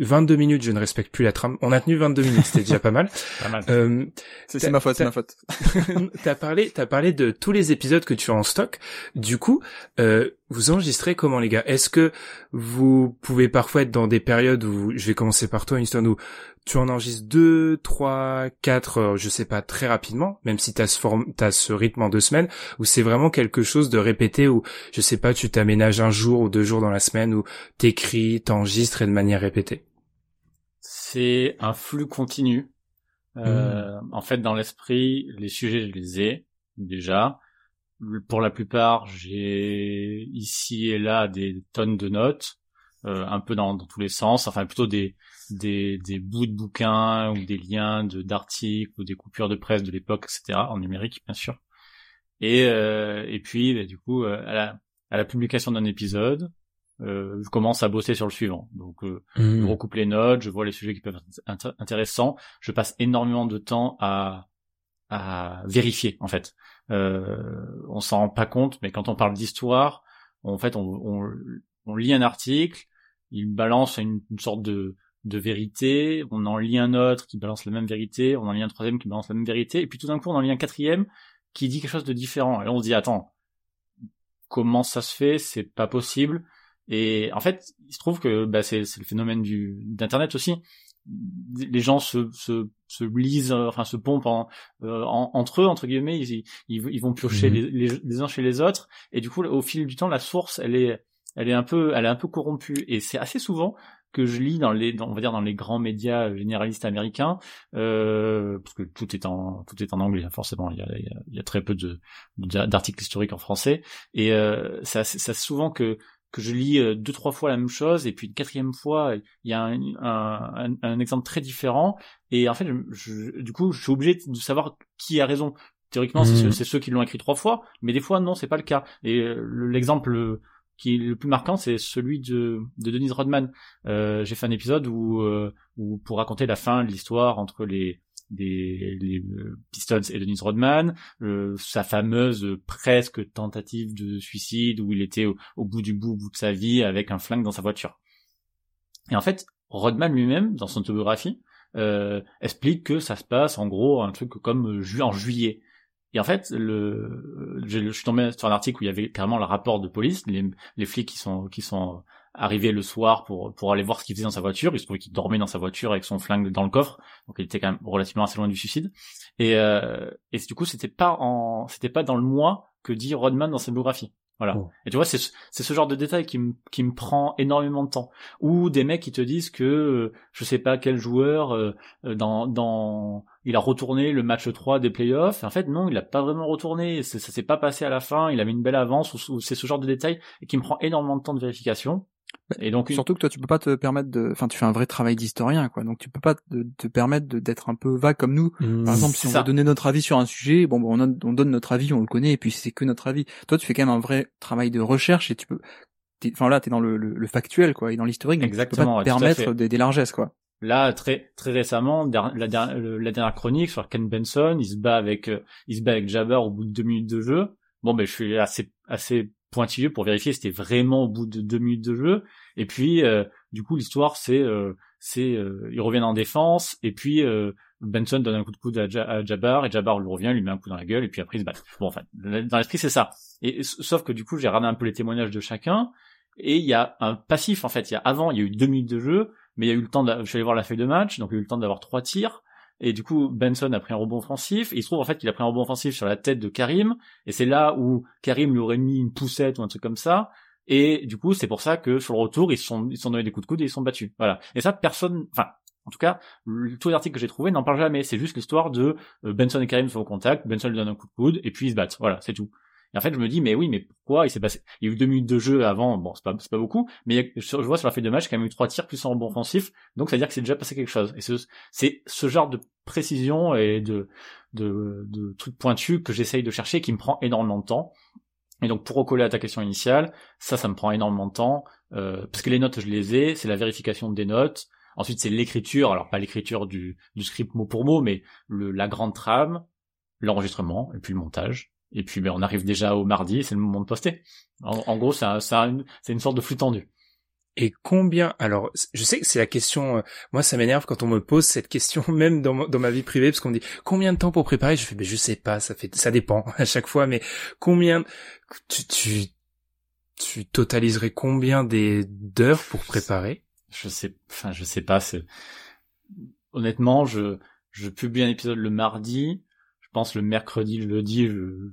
22 minutes, je ne respecte plus la trame. On a tenu 22 minutes, c'était déjà pas mal. *laughs* pas mal. Euh, c'est ma faute, c'est ma faute. *laughs* t'as parlé, t'as parlé de tous les épisodes que tu as en stock. Du coup, euh, vous enregistrez comment les gars? Est-ce que vous pouvez parfois être dans des périodes où, je vais commencer par toi, Winston, où tu en enregistres deux, trois, quatre, je sais pas, très rapidement, même si t'as ce forme, t'as ce rythme en deux semaines, ou c'est vraiment quelque chose de répété où, je sais pas, tu t'aménages un jour ou deux jours dans la semaine où t'écris, t'enregistres et de manière répétée. C'est un flux continu. Euh, hmm. En fait, dans l'esprit, les sujets, je les ai déjà. Pour la plupart, j'ai ici et là des tonnes de notes, euh, un peu dans, dans tous les sens, enfin plutôt des, des, des bouts de bouquins ou des liens de d'articles ou des coupures de presse de l'époque, etc. En numérique, bien sûr. Et euh, et puis bah, du coup euh, à la à la publication d'un épisode, euh, je commence à bosser sur le suivant. Donc euh, je mmh. recoupe les notes, je vois les sujets qui peuvent être intéressants. Je passe énormément de temps à à vérifier en fait. Euh, on s'en rend pas compte, mais quand on parle d'histoire, en fait on, on, on lit un article, il balance une, une sorte de de vérité, on en lit un autre qui balance la même vérité, on en lit un troisième qui balance la même vérité, et puis tout d'un coup on en lit un quatrième qui dit quelque chose de différent. Et là on se dit attends, comment ça se fait? C'est pas possible. Et en fait, il se trouve que bah, c'est le phénomène du d'internet aussi. Les gens se, se, se lisent, enfin se pompent euh, en, entre eux entre guillemets. Ils, ils, vont piocher mhm. les, les uns chez les autres, et du coup au fil du temps la source elle est elle est un peu elle est un peu corrompue. Et c'est assez souvent que je lis dans les, on va dire dans les grands médias généralistes américains, euh, parce que tout est en tout est en anglais hein, forcément. Il y a, il y a très peu de d'articles historiques en français, et euh, ça c'est souvent que que je lis euh, deux trois fois la même chose. Et puis une quatrième fois il y a un, un, un, exemple très différent. Et en fait je, du coup je suis obligé de savoir qui a raison. Théoriquement c'est mmh. ceux, qui l'ont écrit trois fois. Mais des fois non c'est pas le cas. Et euh, l'exemple qui est le plus marquant, c'est celui de, de Denise Rodman. Euh, j'ai fait un épisode où, euh, où pour raconter la fin de l'histoire entre les, les, les euh, Pistons et Denise Rodman, euh, sa fameuse presque tentative de suicide où il était au, bout du bout, au bout de sa vie avec un flingue dans sa voiture. Et en fait, Rodman lui-même, dans son autobiographie, euh, explique que ça se passe en gros un truc comme en juillet. Et en fait, le, je, suis tombé sur un article où il y avait carrément le rapport de police, les, flics qui sont qui sont le soir pour aller voir ce qu'il faisait dans sa voiture. Il se trouvait qu'il dormait dans sa voiture avec son flingue dans le coffre, donc il était quand même relativement assez loin du suicide. Et euh, du coup, c'était pas en c'était pas dans le mois que dit Rodman dans sa biographie. Voilà. Oh. Et tu vois, c'est c'est ce genre de détail qui me qui me prend énormément de temps. Ou des mecs qui te disent que euh, je sais pas quel joueur euh, euh, dans dans il a retourné le match 3 des playoffs. En fait, non, il a pas vraiment retourné. Ça s'est pas passé à la fin. Il avait une belle avance. Ou, ou c'est ce genre de détail et qui me prend énormément de temps de vérification. Et donc une- Surtout que toi, tu peux pas te permettre de, enfin, tu fais un vrai travail d'historien, quoi. Donc, tu peux pas te, te permettre d'être un peu vague comme nous. Mmh. Par exemple, si on ça. veut donner notre avis sur un sujet, bon, bon, on, donne- on donne notre avis, on le connaît, et puis c'est que notre avis. Toi, tu fais quand même un vrai travail de recherche, et tu peux, enfin là, t'es dans le, le, le factuel, quoi, et dans l'historique. donc Exactement, Tu peux pas te permettre des, des largesses, quoi. Là, très très récemment, der- la, der- le- la dernière chronique sur Ken Benson, il se bat avec euh, il se bat avec Jabber au bout de deux minutes de jeu. Bon, ben je suis assez assez pointilleux pour vérifier si c'était vraiment au bout de deux minutes de jeu. Et puis, euh, du coup, l'histoire c'est euh, c'est euh, ils reviennent en défense et puis euh, Benson donne un coup de coude à, Ja- à Jabbar et Jabbar lui revient, lui met un coup dans la gueule et puis après ils se battent. Bon, enfin, dans l'esprit c'est ça. Et sauf que du coup, j'ai regardé un peu les témoignages de chacun et il y a un passif en fait. Il y a avant, il y a eu deux minutes de jeu mais il y a eu le temps, de, je suis allé voir la feuille de match, donc il y a eu le temps d'avoir trois tirs, et du coup Benson a pris un rebond offensif, il se trouve en fait qu'il a pris un rebond offensif sur la tête de Karim, et c'est là où Karim lui aurait mis une poussette ou un truc comme ça, et du coup c'est pour ça que sur le retour ils se sont, ils sont donné des coups de coude et ils sont battus. Voilà. Et ça personne, enfin en tout cas, le- tous les articles que j'ai trouvés n'en parlent jamais. C'est juste l'histoire de euh, Benson et Karim sont au contact, Benson lui donne un coup de coude et puis ils se battent. Voilà, c'est tout. Et en fait, je me dis, mais oui, mais pourquoi il s'est passé Il y a eu deux minutes de jeu avant, bon, c'est pas, pas beaucoup, mais je vois sur la feuille de match qu'il y a eu trois tirs plus un rebond offensif, donc ça veut dire que c'est déjà passé quelque chose. Et ce- c'est ce genre de précision et de, de, de trucs pointus que j'essaye de chercher qui me prend énormément de temps. Et donc pour recoller à ta question initiale, ça, ça me prend énormément de temps, euh, parce que les notes, je les ai, c'est la vérification des notes, ensuite c'est l'écriture, alors pas l'écriture du, script mot pour mot, mais la grande trame, l'enregistrement, et puis le montage. Et puis ben, on arrive déjà au mardi, c'est le moment de poster. En, en gros, c'est un- c'est un- c'est une sorte de flux tendu. Et combien Alors, je sais que c'est la question. euh, moi, ça m'énerve quand on me pose cette question, *laughs* même dans, ma vie privée, parce qu'on me dit combien de temps pour préparer? Je fais, mais je sais pas. Ça fait, ça dépend *laughs* à chaque fois. Mais combien tu tu tu totaliserais combien des d'heures pour préparer? Je sais, enfin, je sais pas. Honnêtement, je je publie un épisode le mardi. Je pense le mercredi, le jeudi, je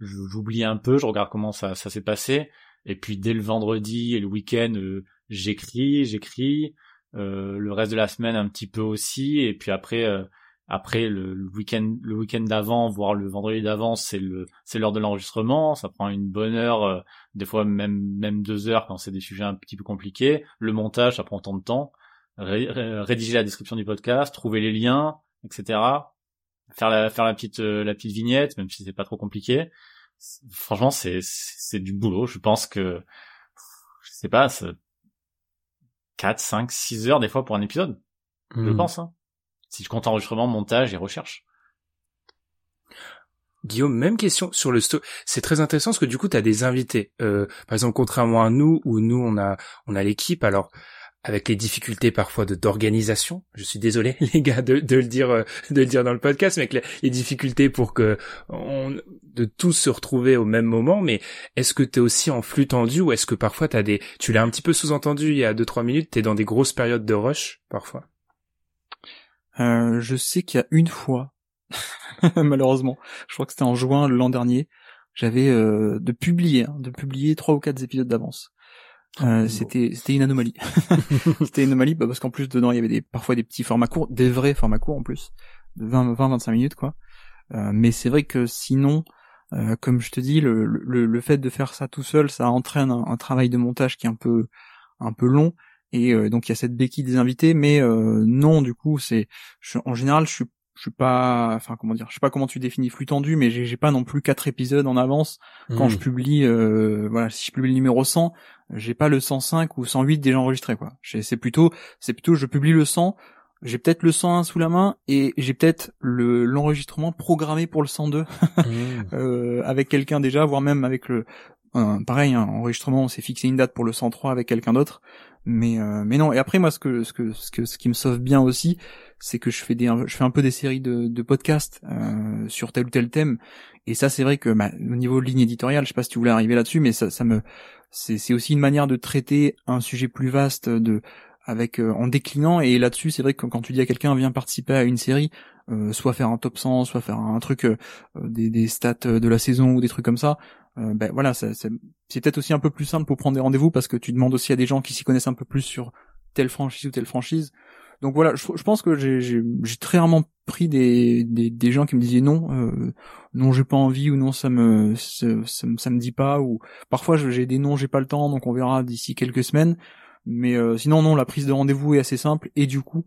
j'oublie un peu. Je regarde comment ça ça s'est passé. Et puis dès le vendredi et le week-end, euh, j'écris, j'écris. Euh, le reste de la semaine un petit peu aussi. Et puis après. euh, après le, week-end, le week-end d'avant, voire le vendredi d'avant, c'est le, c'est l'heure de l'enregistrement. Ça prend une bonne heure, des fois même même deux heures quand c'est des sujets un petit peu compliqués. Le montage, ça prend tant de temps. Ré- ré- rédiger la description du podcast, trouver les liens, etc. Faire la faire la petite euh, la petite vignette, même si c'est pas trop compliqué. Franchement, c'est c'est du boulot. Je pense que je sais pas, 4, 5, 6 heures des fois pour un épisode. Je Hmm. pense. Hein. Si je compte enregistrement, montage et recherche. Guillaume, même question sur le sto. C'est très intéressant parce que du coup, tu as des invités. Euh, par exemple, contrairement à nous, où nous, on a, on a l'équipe. Alors, avec les difficultés parfois de d'organisation, je suis désolé, *laughs* les gars, de, de le dire, euh, de le dire dans le podcast, mais avec les, difficultés pour que on, de tous se retrouver au même moment. Mais est-ce que tu es aussi en flux tendu ou est-ce que parfois t'as des, tu l'as un petit peu sous-entendu il y a deux trois minutes, t'es dans des grosses périodes de rush parfois? Euh, je sais qu'il y a une fois, *laughs* malheureusement, je crois que c'était en juin l'an dernier, j'avais euh, de publier, hein, de publier trois ou quatre épisodes d'avance. Euh, c'était c'était une anomalie. *laughs* c'était une anomalie bah, parce qu'en plus dedans il y avait des parfois des petits formats courts, des vrais formats courts en plus, de 20 20 25 minutes quoi. Euh, mais c'est vrai que sinon euh, comme je te dis le, le le fait de faire ça tout seul, ça entraîne un, un travail de montage qui est un peu un peu long et euh, donc il y a cette béquille des invités mais euh, non du coup c'est en général je suis je suis pas enfin comment dire je sais pas comment tu définis flux tendu mais j'ai pas non plus quatre épisodes en avance. Quand je publie euh, voilà si je publie le numéro 100 j'ai pas le 105 ou 108 déjà enregistré quoi. C'est plutôt c'est plutôt je publie le 100 j'ai peut-être le 101 sous la main et j'ai peut-être le l'enregistrement programmé pour le 102 *laughs* Hmm. euh, avec quelqu'un déjà voire même avec le un- pareil un enregistrement on s'est fixé une date pour le 103 avec quelqu'un d'autre. Mais euh, mais non. Et après moi ce que ce que ce que ce qui me sauve bien aussi c'est que je fais des je fais un peu des séries de, de podcasts euh, sur tel ou tel thème. Et ça c'est vrai que bah, au niveau de ligne éditoriale je sais pas si tu voulais arriver là-dessus mais ça ça me c'est c'est aussi une manière de traiter un sujet plus vaste de avec euh, en déclinant. Et là-dessus c'est vrai que quand tu dis à quelqu'un viens participer à une série euh, soit faire un top 100 soit faire un truc euh, des, des stats de la saison ou des trucs comme ça ben voilà c'est peut-être aussi un peu plus simple pour prendre des rendez-vous parce que tu demandes aussi à des gens qui s'y connaissent un peu plus sur telle franchise ou telle franchise donc voilà, je, pense que j'ai très rarement pris des, des, des, gens qui me disaient non, euh, non j'ai pas envie ou non ça me ça, ça, me dit pas ou parfois j'ai des noms j'ai pas le temps donc on verra d'ici quelques semaines. Mais euh, sinon non, la prise de rendez-vous est assez simple et du coup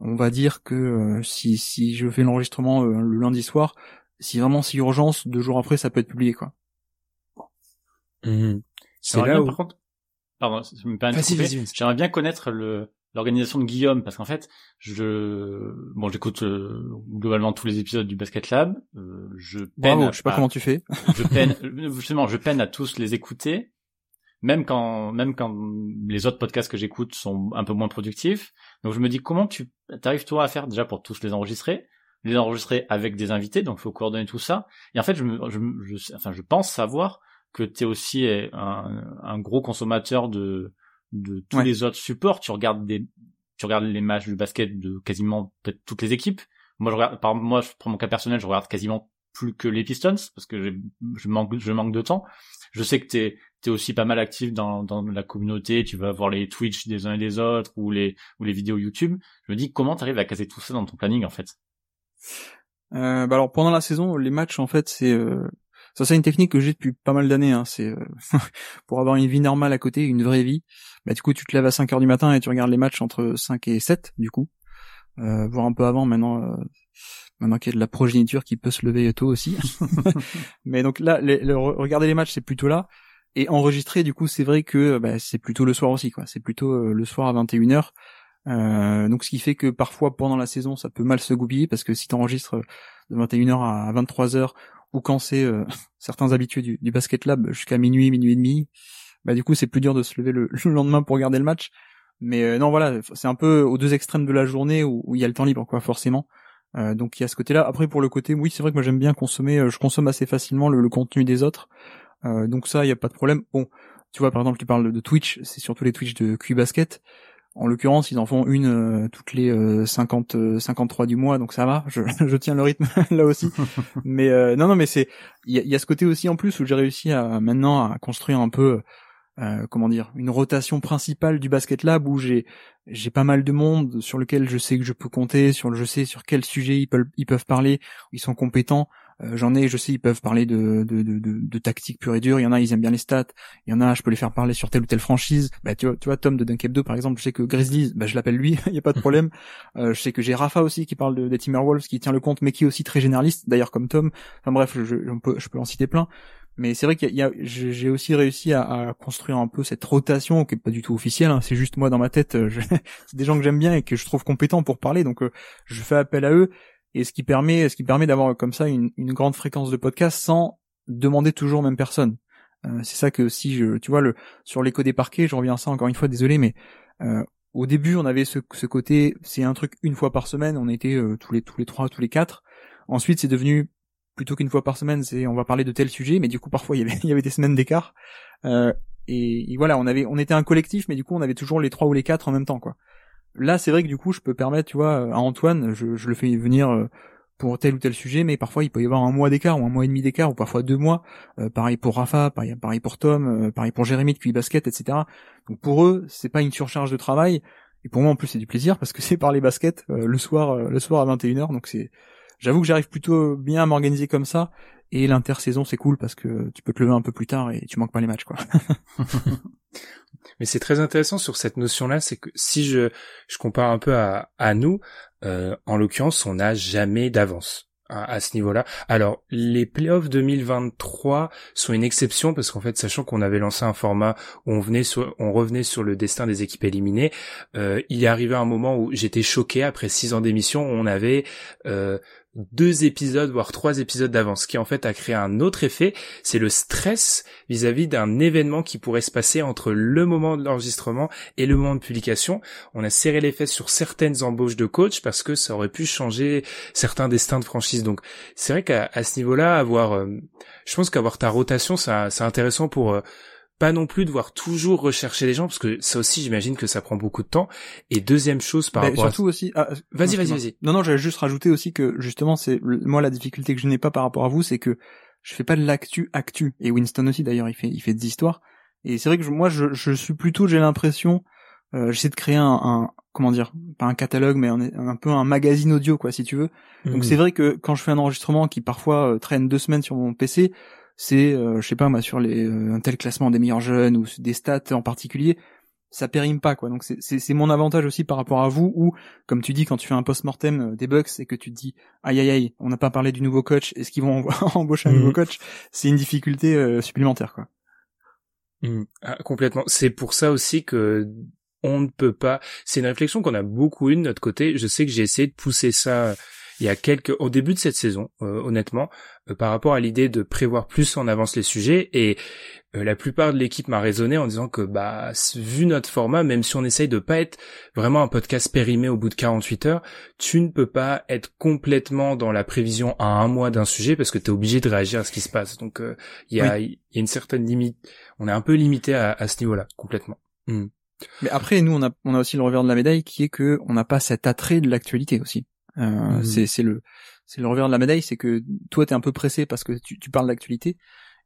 on va dire que euh, si si je fais l'enregistrement euh, le lundi soir, si vraiment c'est urgence, deux jours après ça peut être publié quoi. Mmh. C'est là où... par contre, pardon, je me permets J'aimerais bien connaître le l'organisation de Guillaume parce qu'en fait je bon j'écoute euh, globalement tous les épisodes du Basket Lab euh, je peine je sais pas comment tu fais. je *laughs* peine justement je peine à tous les écouter même quand même quand les autres podcasts que j'écoute sont un peu moins productifs. Donc je me dis comment tu arrives toi à faire déjà pour tous les enregistrer les enregistrer avec des invités donc faut coordonner tout ça. Et en fait je me je, je enfin je pense savoir que tu es aussi un, un gros consommateur de de tous les autres supports. Tu regardes des, tu regardes les matchs du basket de quasiment peut-être toutes les équipes. Moi, je regarde, par moi, pour mon cas personnel, je regarde quasiment plus que les Pistons parce que je manque, je manque de temps. Je sais que t'es es aussi pas mal actif dans, dans la communauté. Tu vas voir les Twitch des uns et des autres ou les ou les vidéos YouTube. Je me dis comment t'arrives à caser tout ça dans ton planning en fait? Euh, bah alors pendant la saison, les matchs en fait c'est euh, ça c'est une technique que j'ai depuis pas mal d'années. Hein. C'est euh, *laughs* pour avoir une vie normale à côté, une vraie vie. Bah du coup tu te lèves à 5 heures du matin et tu regardes les matchs entre 5 et 7 du coup, euh, voire un peu avant maintenant. Euh, maintenant qu'il y a de la progéniture qui peut se lever tôt aussi. *laughs* *laughs* Mais donc là, le, regarder les matchs c'est plutôt là. Et enregistrer du coup c'est vrai que bah, c'est plutôt le soir aussi quoi. C'est plutôt euh, le soir à 21h. Euh, donc ce qui fait que parfois pendant la saison ça peut mal se goupiller parce que si tu enregistres de 21h à 23h ou quand c'est euh, *laughs* certains habitués du, du, basket lab jusqu'à minuit, minuit et demi, bah du coup c'est plus dur de se lever le, *laughs* lendemain pour regarder le match. Mais euh, non voilà, c'est un peu aux deux extrêmes de la journée où, il y a le temps libre quoi forcément. Euh, donc il y a ce côté-là. Après pour le côté, oui c'est vrai que moi j'aime bien consommer, je consomme assez facilement le, contenu des autres. donc ça il y a pas de problème. Bon, tu vois par exemple tu parles de Twitch, c'est surtout les Twitch de Q Basket. En l'occurrence, ils en font une euh, toutes les euh, 50 53 euh, du mois, donc ça va. Je, *laughs* je tiens le rythme *laughs* là aussi. *laughs* mais euh, non, non, mais c'est il y a, ce côté aussi en plus où j'ai réussi à maintenant à construire un peu comment dire une rotation principale du basket lab où j'ai j'ai pas mal de monde sur lequel je sais que je peux compter, sur je sais sur quel sujet ils peuvent ils peuvent parler, ils sont compétents. Euh, j'en ai, je sais, ils peuvent parler de, de, de, de, tactique pure et dure. Il y en a, ils aiment bien les stats. Il y en a, je peux les faire parler sur telle ou telle franchise. Bah, tu vois, tu vois Tom de Dunkep 2, par exemple, je sais que Grizzlies, bah, je l'appelle lui, *laughs* il y a pas de problème. Euh, je sais que j'ai Rafa aussi qui parle de, des Timberwolves, qui tient le compte, mais qui est aussi très généraliste, d'ailleurs comme Tom. Enfin bref, je, je, peux, je peux en citer plein. Mais c'est vrai qu'il y a, j'ai aussi réussi à, à, construire un peu cette rotation qui est pas du tout officielle. Hein. C'est juste moi dans ma tête. Euh, *laughs* c'est des gens que j'aime bien et que je trouve compétents pour parler, donc je fais appel à eux et ce qui permet, ce qui permet d'avoir comme ça une, une, grande fréquence de podcast sans demander toujours même personne. Euh, c'est ça que si je, tu vois, le sur l'écho des parquets, je reviens à ça encore une fois, désolé, mais euh, au début on avait ce, ce côté, c'est un truc une fois par semaine, on était euh, tous les tous les trois, tous les quatre. Ensuite c'est devenu plutôt qu'une fois par semaine, c'est on va parler de tel sujet, mais du coup parfois il y avait *laughs* il y avait des semaines d'écart. Euh, et, et, voilà, on avait on était un collectif, mais du coup on avait toujours les trois ou les quatre en même temps, quoi. Là, c'est vrai que du coup, je peux permettre, tu vois, à Antoine, je, je le fais venir euh, pour tel ou tel sujet, mais parfois il peut y avoir un mois d'écart ou un mois et demi d'écart ou parfois deux mois. Euh, pareil pour Rafa, pareil, pour Tom, euh, pareil pour Jérémy depuis basket, etc. Donc pour eux, c'est pas une surcharge de travail. Et pour moi en plus c'est du plaisir parce que *laughs* c'est par les baskets le soir, le soir à 21h. Donc c'est, j'avoue que j'arrive plutôt bien à m'organiser comme ça. Et l'intersaison c'est cool parce que tu peux te lever un peu plus tard et tu manques pas les matchs quoi. *laughs* *laughs* Mais c'est très intéressant sur cette notion-là, c'est que si je, je compare un peu à, à nous, euh, en l'occurrence, on n'a jamais d'avance à, ce niveau-là. Alors, les playoffs 2023 sont une exception parce qu'en fait, sachant qu'on avait lancé un format où on venait sur, on revenait sur le destin des équipes éliminées, euh, il est arrivé un moment où j'étais choqué après six ans d'émission, on avait euh, deux épisodes, voire trois épisodes d'avance, qui en fait a créé un autre effet, c'est le stress vis-à-vis d'un événement qui pourrait se passer entre le moment de l'enregistrement et le moment de publication. On a serré les fesses sur certaines embauches de coach parce que ça aurait pu changer certains destins de franchise. Donc c'est vrai qu'à ce niveau-là, avoir, euh, je pense qu'avoir ta rotation, c'est intéressant pour euh, pas non plus devoir toujours rechercher les gens parce que ça aussi j'imagine que ça prend beaucoup de temps. Et deuxième chose par Mais rapport surtout aussi ah, vas-y non, vas-y excuse-moi. vas-y. Non non j'allais juste rajouter aussi que justement c'est moi la difficulté que je n'ai pas par rapport à vous c'est que je fais pas de l'actu actu. Et Winston aussi d'ailleurs il fait il fait des histoires. Et c'est vrai que je- moi je, je suis plutôt j'ai l'impression euh, j'essaie de créer un, un comment dire pas un catalogue mais un, un peu un magazine audio quoi si tu veux. Mhm. donc c'est vrai que quand je fais un enregistrement qui parfois euh, traîne deux semaines sur mon PC, c'est euh, je sais pas moi sur les euh, un tel classement des meilleurs jeunes ou des stats en particulier, ça périme pas quoi. Donc c'est c'est c'est mon avantage aussi par rapport à vous où comme tu dis quand tu fais un post-mortem euh, des Bucks et que tu te dis aïe aïe aïe, on n'a pas parlé du nouveau coach, est-ce qu'ils vont *laughs* embaucher un Mhm. nouveau coach? C'est une difficulté euh, supplémentaire quoi. Mm. Ah, complètement. C'est pour ça aussi que on ne peut pas. C'est une réflexion qu'on a beaucoup eue de notre côté. Je sais que j'ai essayé de pousser ça il y a quelques au début de cette saison, euh, honnêtement, euh, par rapport à l'idée de prévoir plus en avance les sujets. Et euh, la plupart de l'équipe m'a raisonné en disant que bah vu notre format, même si on essaye de pas être vraiment un podcast périmé au bout de 48 heures, tu ne peux pas être complètement dans la prévision à un mois d'un sujet parce que tu es obligé de réagir à ce qui se passe. Donc euh, il y a il y a une certaine limite. On est un peu limité à, à ce niveau-là, complètement. Mais après nous on a on a aussi le revers de la médaille qui est que on n'a pas cet attrait de l'actualité aussi. Euh, Mhm. c'est c'est le c'est le revers de la médaille, c'est que toi t'es un peu pressé parce que tu, tu parles d'actualité.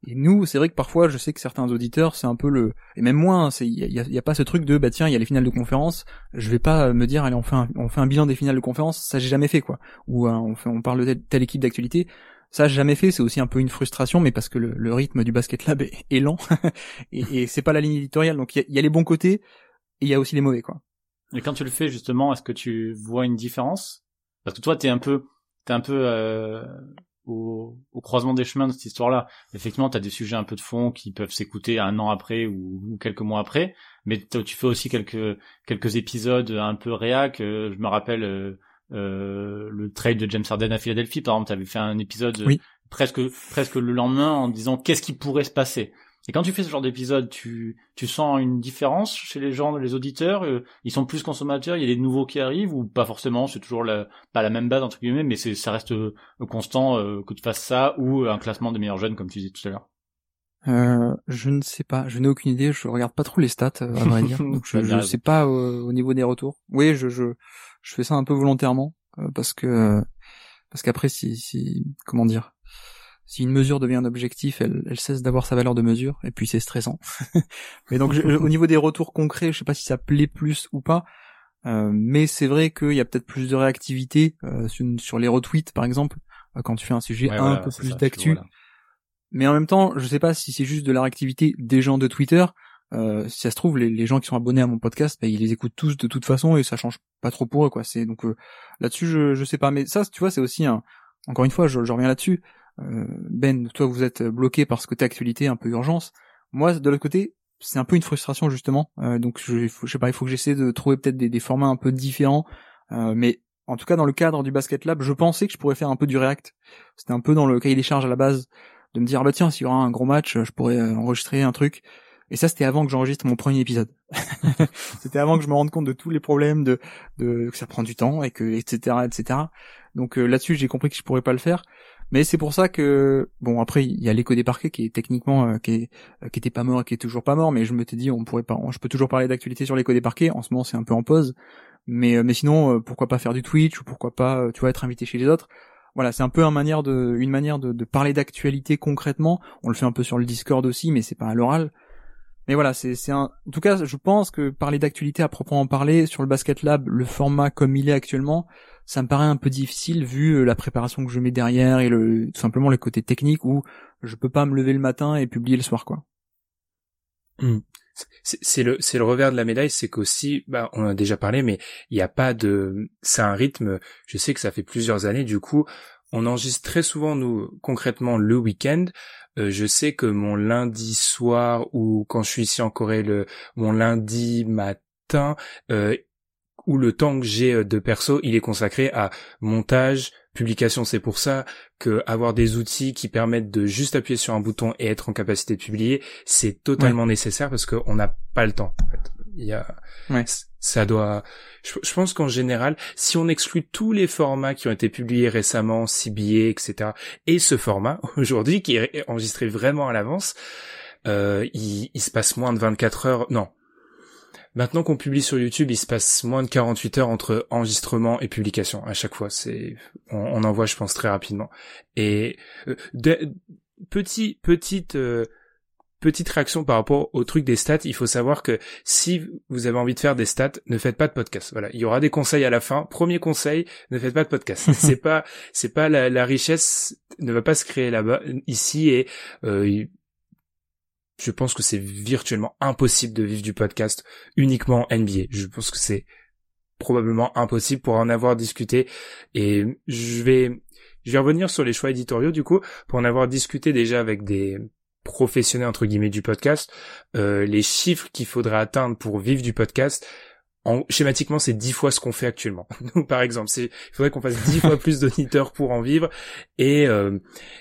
Et nous, c'est vrai que parfois, je sais que certains auditeurs, c'est un peu le, et même moi, hein, c'est, il y a, y a- pas ce truc de, bah tiens, il y a les finales de conférence, je vais pas me dire, allez, on fait un, on fait un bilan des finales de conférence, ça j'ai jamais fait quoi. Ou euh, on fait, on parle de telle, telle équipe d'actualité, ça j'ai jamais fait, c'est aussi un peu une frustration, mais parce que le, le rythme du basket lab est, est lent *laughs* et, et c'est pas la ligne éditoriale, donc il y a, il y a les bons côtés et il y a aussi les mauvais quoi. Et quand tu le fais justement, est-ce que tu vois une différence? Parce que toi, t'es un peu, t'es un peu euh, au, au croisement des chemins de cette histoire-là. Effectivement, t'as des sujets un peu de fond qui peuvent s'écouter un an après ou, ou quelques mois après, mais tu fais aussi quelques quelques épisodes un peu réac. euh, je me rappelle euh, euh, le trade de James Harden à Philadelphie, par exemple, t'avais fait un épisode Oui. presque presque le lendemain en disant qu'est-ce qui pourrait se passer. Et quand tu fais ce genre d'épisode, tu, tu sens une différence chez les gens, les auditeurs euh, Ils sont plus consommateurs Il y a des nouveaux qui arrivent ou pas forcément C'est toujours la, pas la même base entre guillemets, mais c'est ça reste euh, constant euh, que tu fasses ça ou un classement des meilleurs jeunes comme tu disais tout à l'heure. Euh, je ne sais pas, je n'ai aucune idée, je regarde pas trop les stats, euh, à vrai dire. *laughs* Donc je, raison. sais pas euh, au niveau des retours. Oui, je, je, je fais ça un peu volontairement euh, parce que euh, parce qu'après si, si comment dire, si une mesure devient un objectif, elle, elle cesse d'avoir sa valeur de mesure et puis c'est stressant. *laughs* mais donc je- au niveau des retours concrets, je sais pas si ça plaît plus ou pas. euh, mais c'est vrai qu'il y a peut-être plus de réactivité euh, sur, sur les retweets par exemple euh, quand tu fais un sujet Ouais, un voilà, peu plus d'actu voilà. mais en même temps, je sais pas si c'est juste de la réactivité des gens de Twitter. Euh, si ça se trouve, les, les gens qui sont abonnés à mon podcast, bah, ils les écoutent tous de toute façon et ça change pas trop pour eux, quoi. C'est donc euh, là-dessus, je, je sais pas. Mais ça, tu vois, c'est aussi un. Encore une fois, je, je reviens là-dessus. Euh, ben, toi, vous êtes bloqué par ce côté actualité, un peu urgence. Moi, de l'autre côté, c'est un peu une frustration justement. Euh, donc, je, je sais pas, il faut que j'essaie de trouver peut-être des, des formats un peu différents. Euh, mais en tout cas, dans le cadre du Basket Lab, je pensais que je pourrais faire un peu du React. C'était un peu dans le cahier des charges à la base de me dire ah bah tiens s'il y aura un gros match je pourrais euh, enregistrer un truc et ça c'était avant que j'enregistre mon premier épisode *laughs* c'était avant que je me rende compte de tous les problèmes de, de que ça prend du temps et que etc etc donc euh, là-dessus j'ai compris que je pourrais pas le faire mais c'est pour ça que bon après il y a l'écho des parquets qui est techniquement euh, qui est euh, qui était pas mort et qui est toujours pas mort mais je me t'ai dit on pourrait pas je peux toujours parler d'actualité sur l'écho des parquets en ce moment c'est un peu en pause mais euh, mais sinon euh, pourquoi pas faire du Twitch ou pourquoi pas tu vois être invité chez les autres voilà, c'est un peu une manière de, une manière de, de parler d'actualité concrètement. On le fait un peu sur le Discord aussi, mais c'est pas à l'oral. Mais voilà, c'est, c'est un, en tout cas, je pense que parler d'actualité à proprement parler sur le Basket Lab, le format comme il est actuellement, ça me paraît un peu difficile vu euh, la préparation que je mets derrière et le, tout simplement le côté technique où je peux pas me lever le matin et publier le soir, quoi. C'est c'est le le revers de la médaille, c'est qu'aussi, bah, on en a déjà parlé, mais il n'y a pas de, c'est un rythme. Je sais que ça fait plusieurs années, du coup, on enregistre très souvent nous concrètement le week-end. Euh, je sais que mon lundi soir ou quand je suis ici en Corée, le mon lundi matin, euh, où le temps que j'ai de perso, il est consacré à montage, publication. C'est pour ça que avoir des outils qui permettent de juste appuyer sur un bouton et être en capacité de publier, c'est totalement nécessaire parce qu'on n'a pas le temps. En fait. Il y a, Ouais. ça doit. Je, je pense qu'en général, si on exclut tous les formats qui ont été publiés récemment, CBA, etc., et ce format *laughs* aujourd'hui qui est enregistré vraiment à l'avance, euh, il, il se passe moins de 24 heures. Non. Maintenant qu'on publie sur YouTube, il se passe moins de 48 heures entre enregistrement et publication. À chaque fois, c'est on, on envoie, je pense, très rapidement. Et euh, de- petit petite euh, petite réaction par rapport au truc des stats. Il faut savoir que si vous avez envie de faire des stats, ne faites pas de podcast. Voilà, il y aura des conseils à la fin. Premier conseil, ne faites pas de podcast. *laughs* c'est pas c'est pas la, la richesse ne va pas se créer là-bas ici et euh, je pense que c'est virtuellement impossible de vivre du podcast uniquement NBA. Je pense que c'est probablement impossible pour en avoir discuté et je vais je vais revenir sur les choix éditoriaux du coup pour en avoir discuté déjà avec des professionnels entre guillemets du podcast euh, les chiffres qu'il faudrait atteindre pour vivre du podcast en, schématiquement, c'est dix fois ce qu'on fait actuellement. *laughs* Donc, par exemple, c'est, il faudrait qu'on fasse dix fois plus d'auditeurs pour en vivre. Et euh,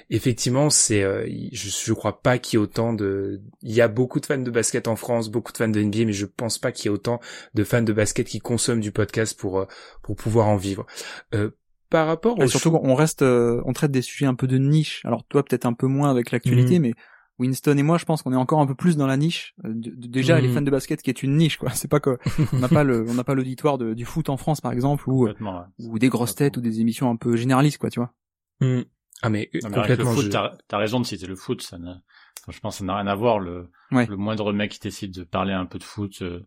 effectivement, c'est, euh, je, je crois pas qu'il y ait autant de. Il y a beaucoup de fans de basket en France, beaucoup de fans de NBA, mais je pense pas qu'il y ait autant de fans de basket qui consomment du podcast pour euh, pour pouvoir en vivre. Euh, par rapport Et au surtout, on reste, euh, on traite des sujets un peu de niche. Alors toi, peut-être un peu moins avec l'actualité, Mhm. mais Winston et moi, je pense qu'on est encore un peu plus dans la niche. Euh, de- de- déjà, Mhm. les fans de basket, qui est une niche, quoi. *laughs* C'est pas que on n'a pas le, on n'a pas l'auditoire du foot en France, par exemple, ou Complètement, ouais. ou des grosses têtes ou des émissions un peu généralistes, quoi, tu vois. Hmm. Ah mais, euh, Non, mais avec le complètement. foot, je- t'as as raison de citer le foot. Ça n'a, enfin, je pense, que ça n'a rien à voir. Le, Ouais. le moindre mec qui décide de parler un peu de foot. euh,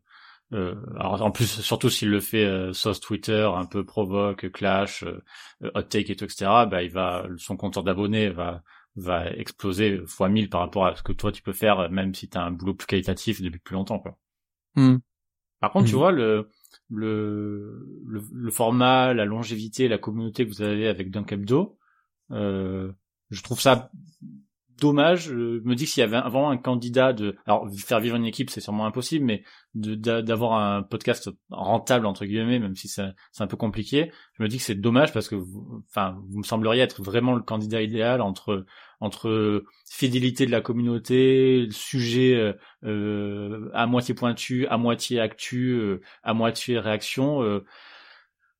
euh, alors en plus, surtout s'il le fait euh, sauce Twitter, un peu provoque, clash, euh, euh, hot take et tout, etc. Bah, il va, son compteur d'abonnés va va exploser fois 1000 par rapport à ce que toi tu peux faire, même si t'as un boulot plus qualitatif depuis plus longtemps, quoi. Hmm. Par contre, tu Mhm. vois, le, le, le, le format, la longévité, la communauté que vous avez avec Dunk Hebdo, euh, je trouve ça dommage. Je me dis que s'il y avait vraiment un candidat de, alors faire vivre une équipe, c'est sûrement impossible, mais d'avoir un podcast rentable entre guillemets, même si c'est un peu compliqué, je me dis que c'est dommage parce que, vous, enfin, vous me sembleriez être vraiment le candidat idéal entre entre fidélité de la communauté, sujet euh, euh, à moitié pointu, à moitié actu, euh, à moitié réaction. euh,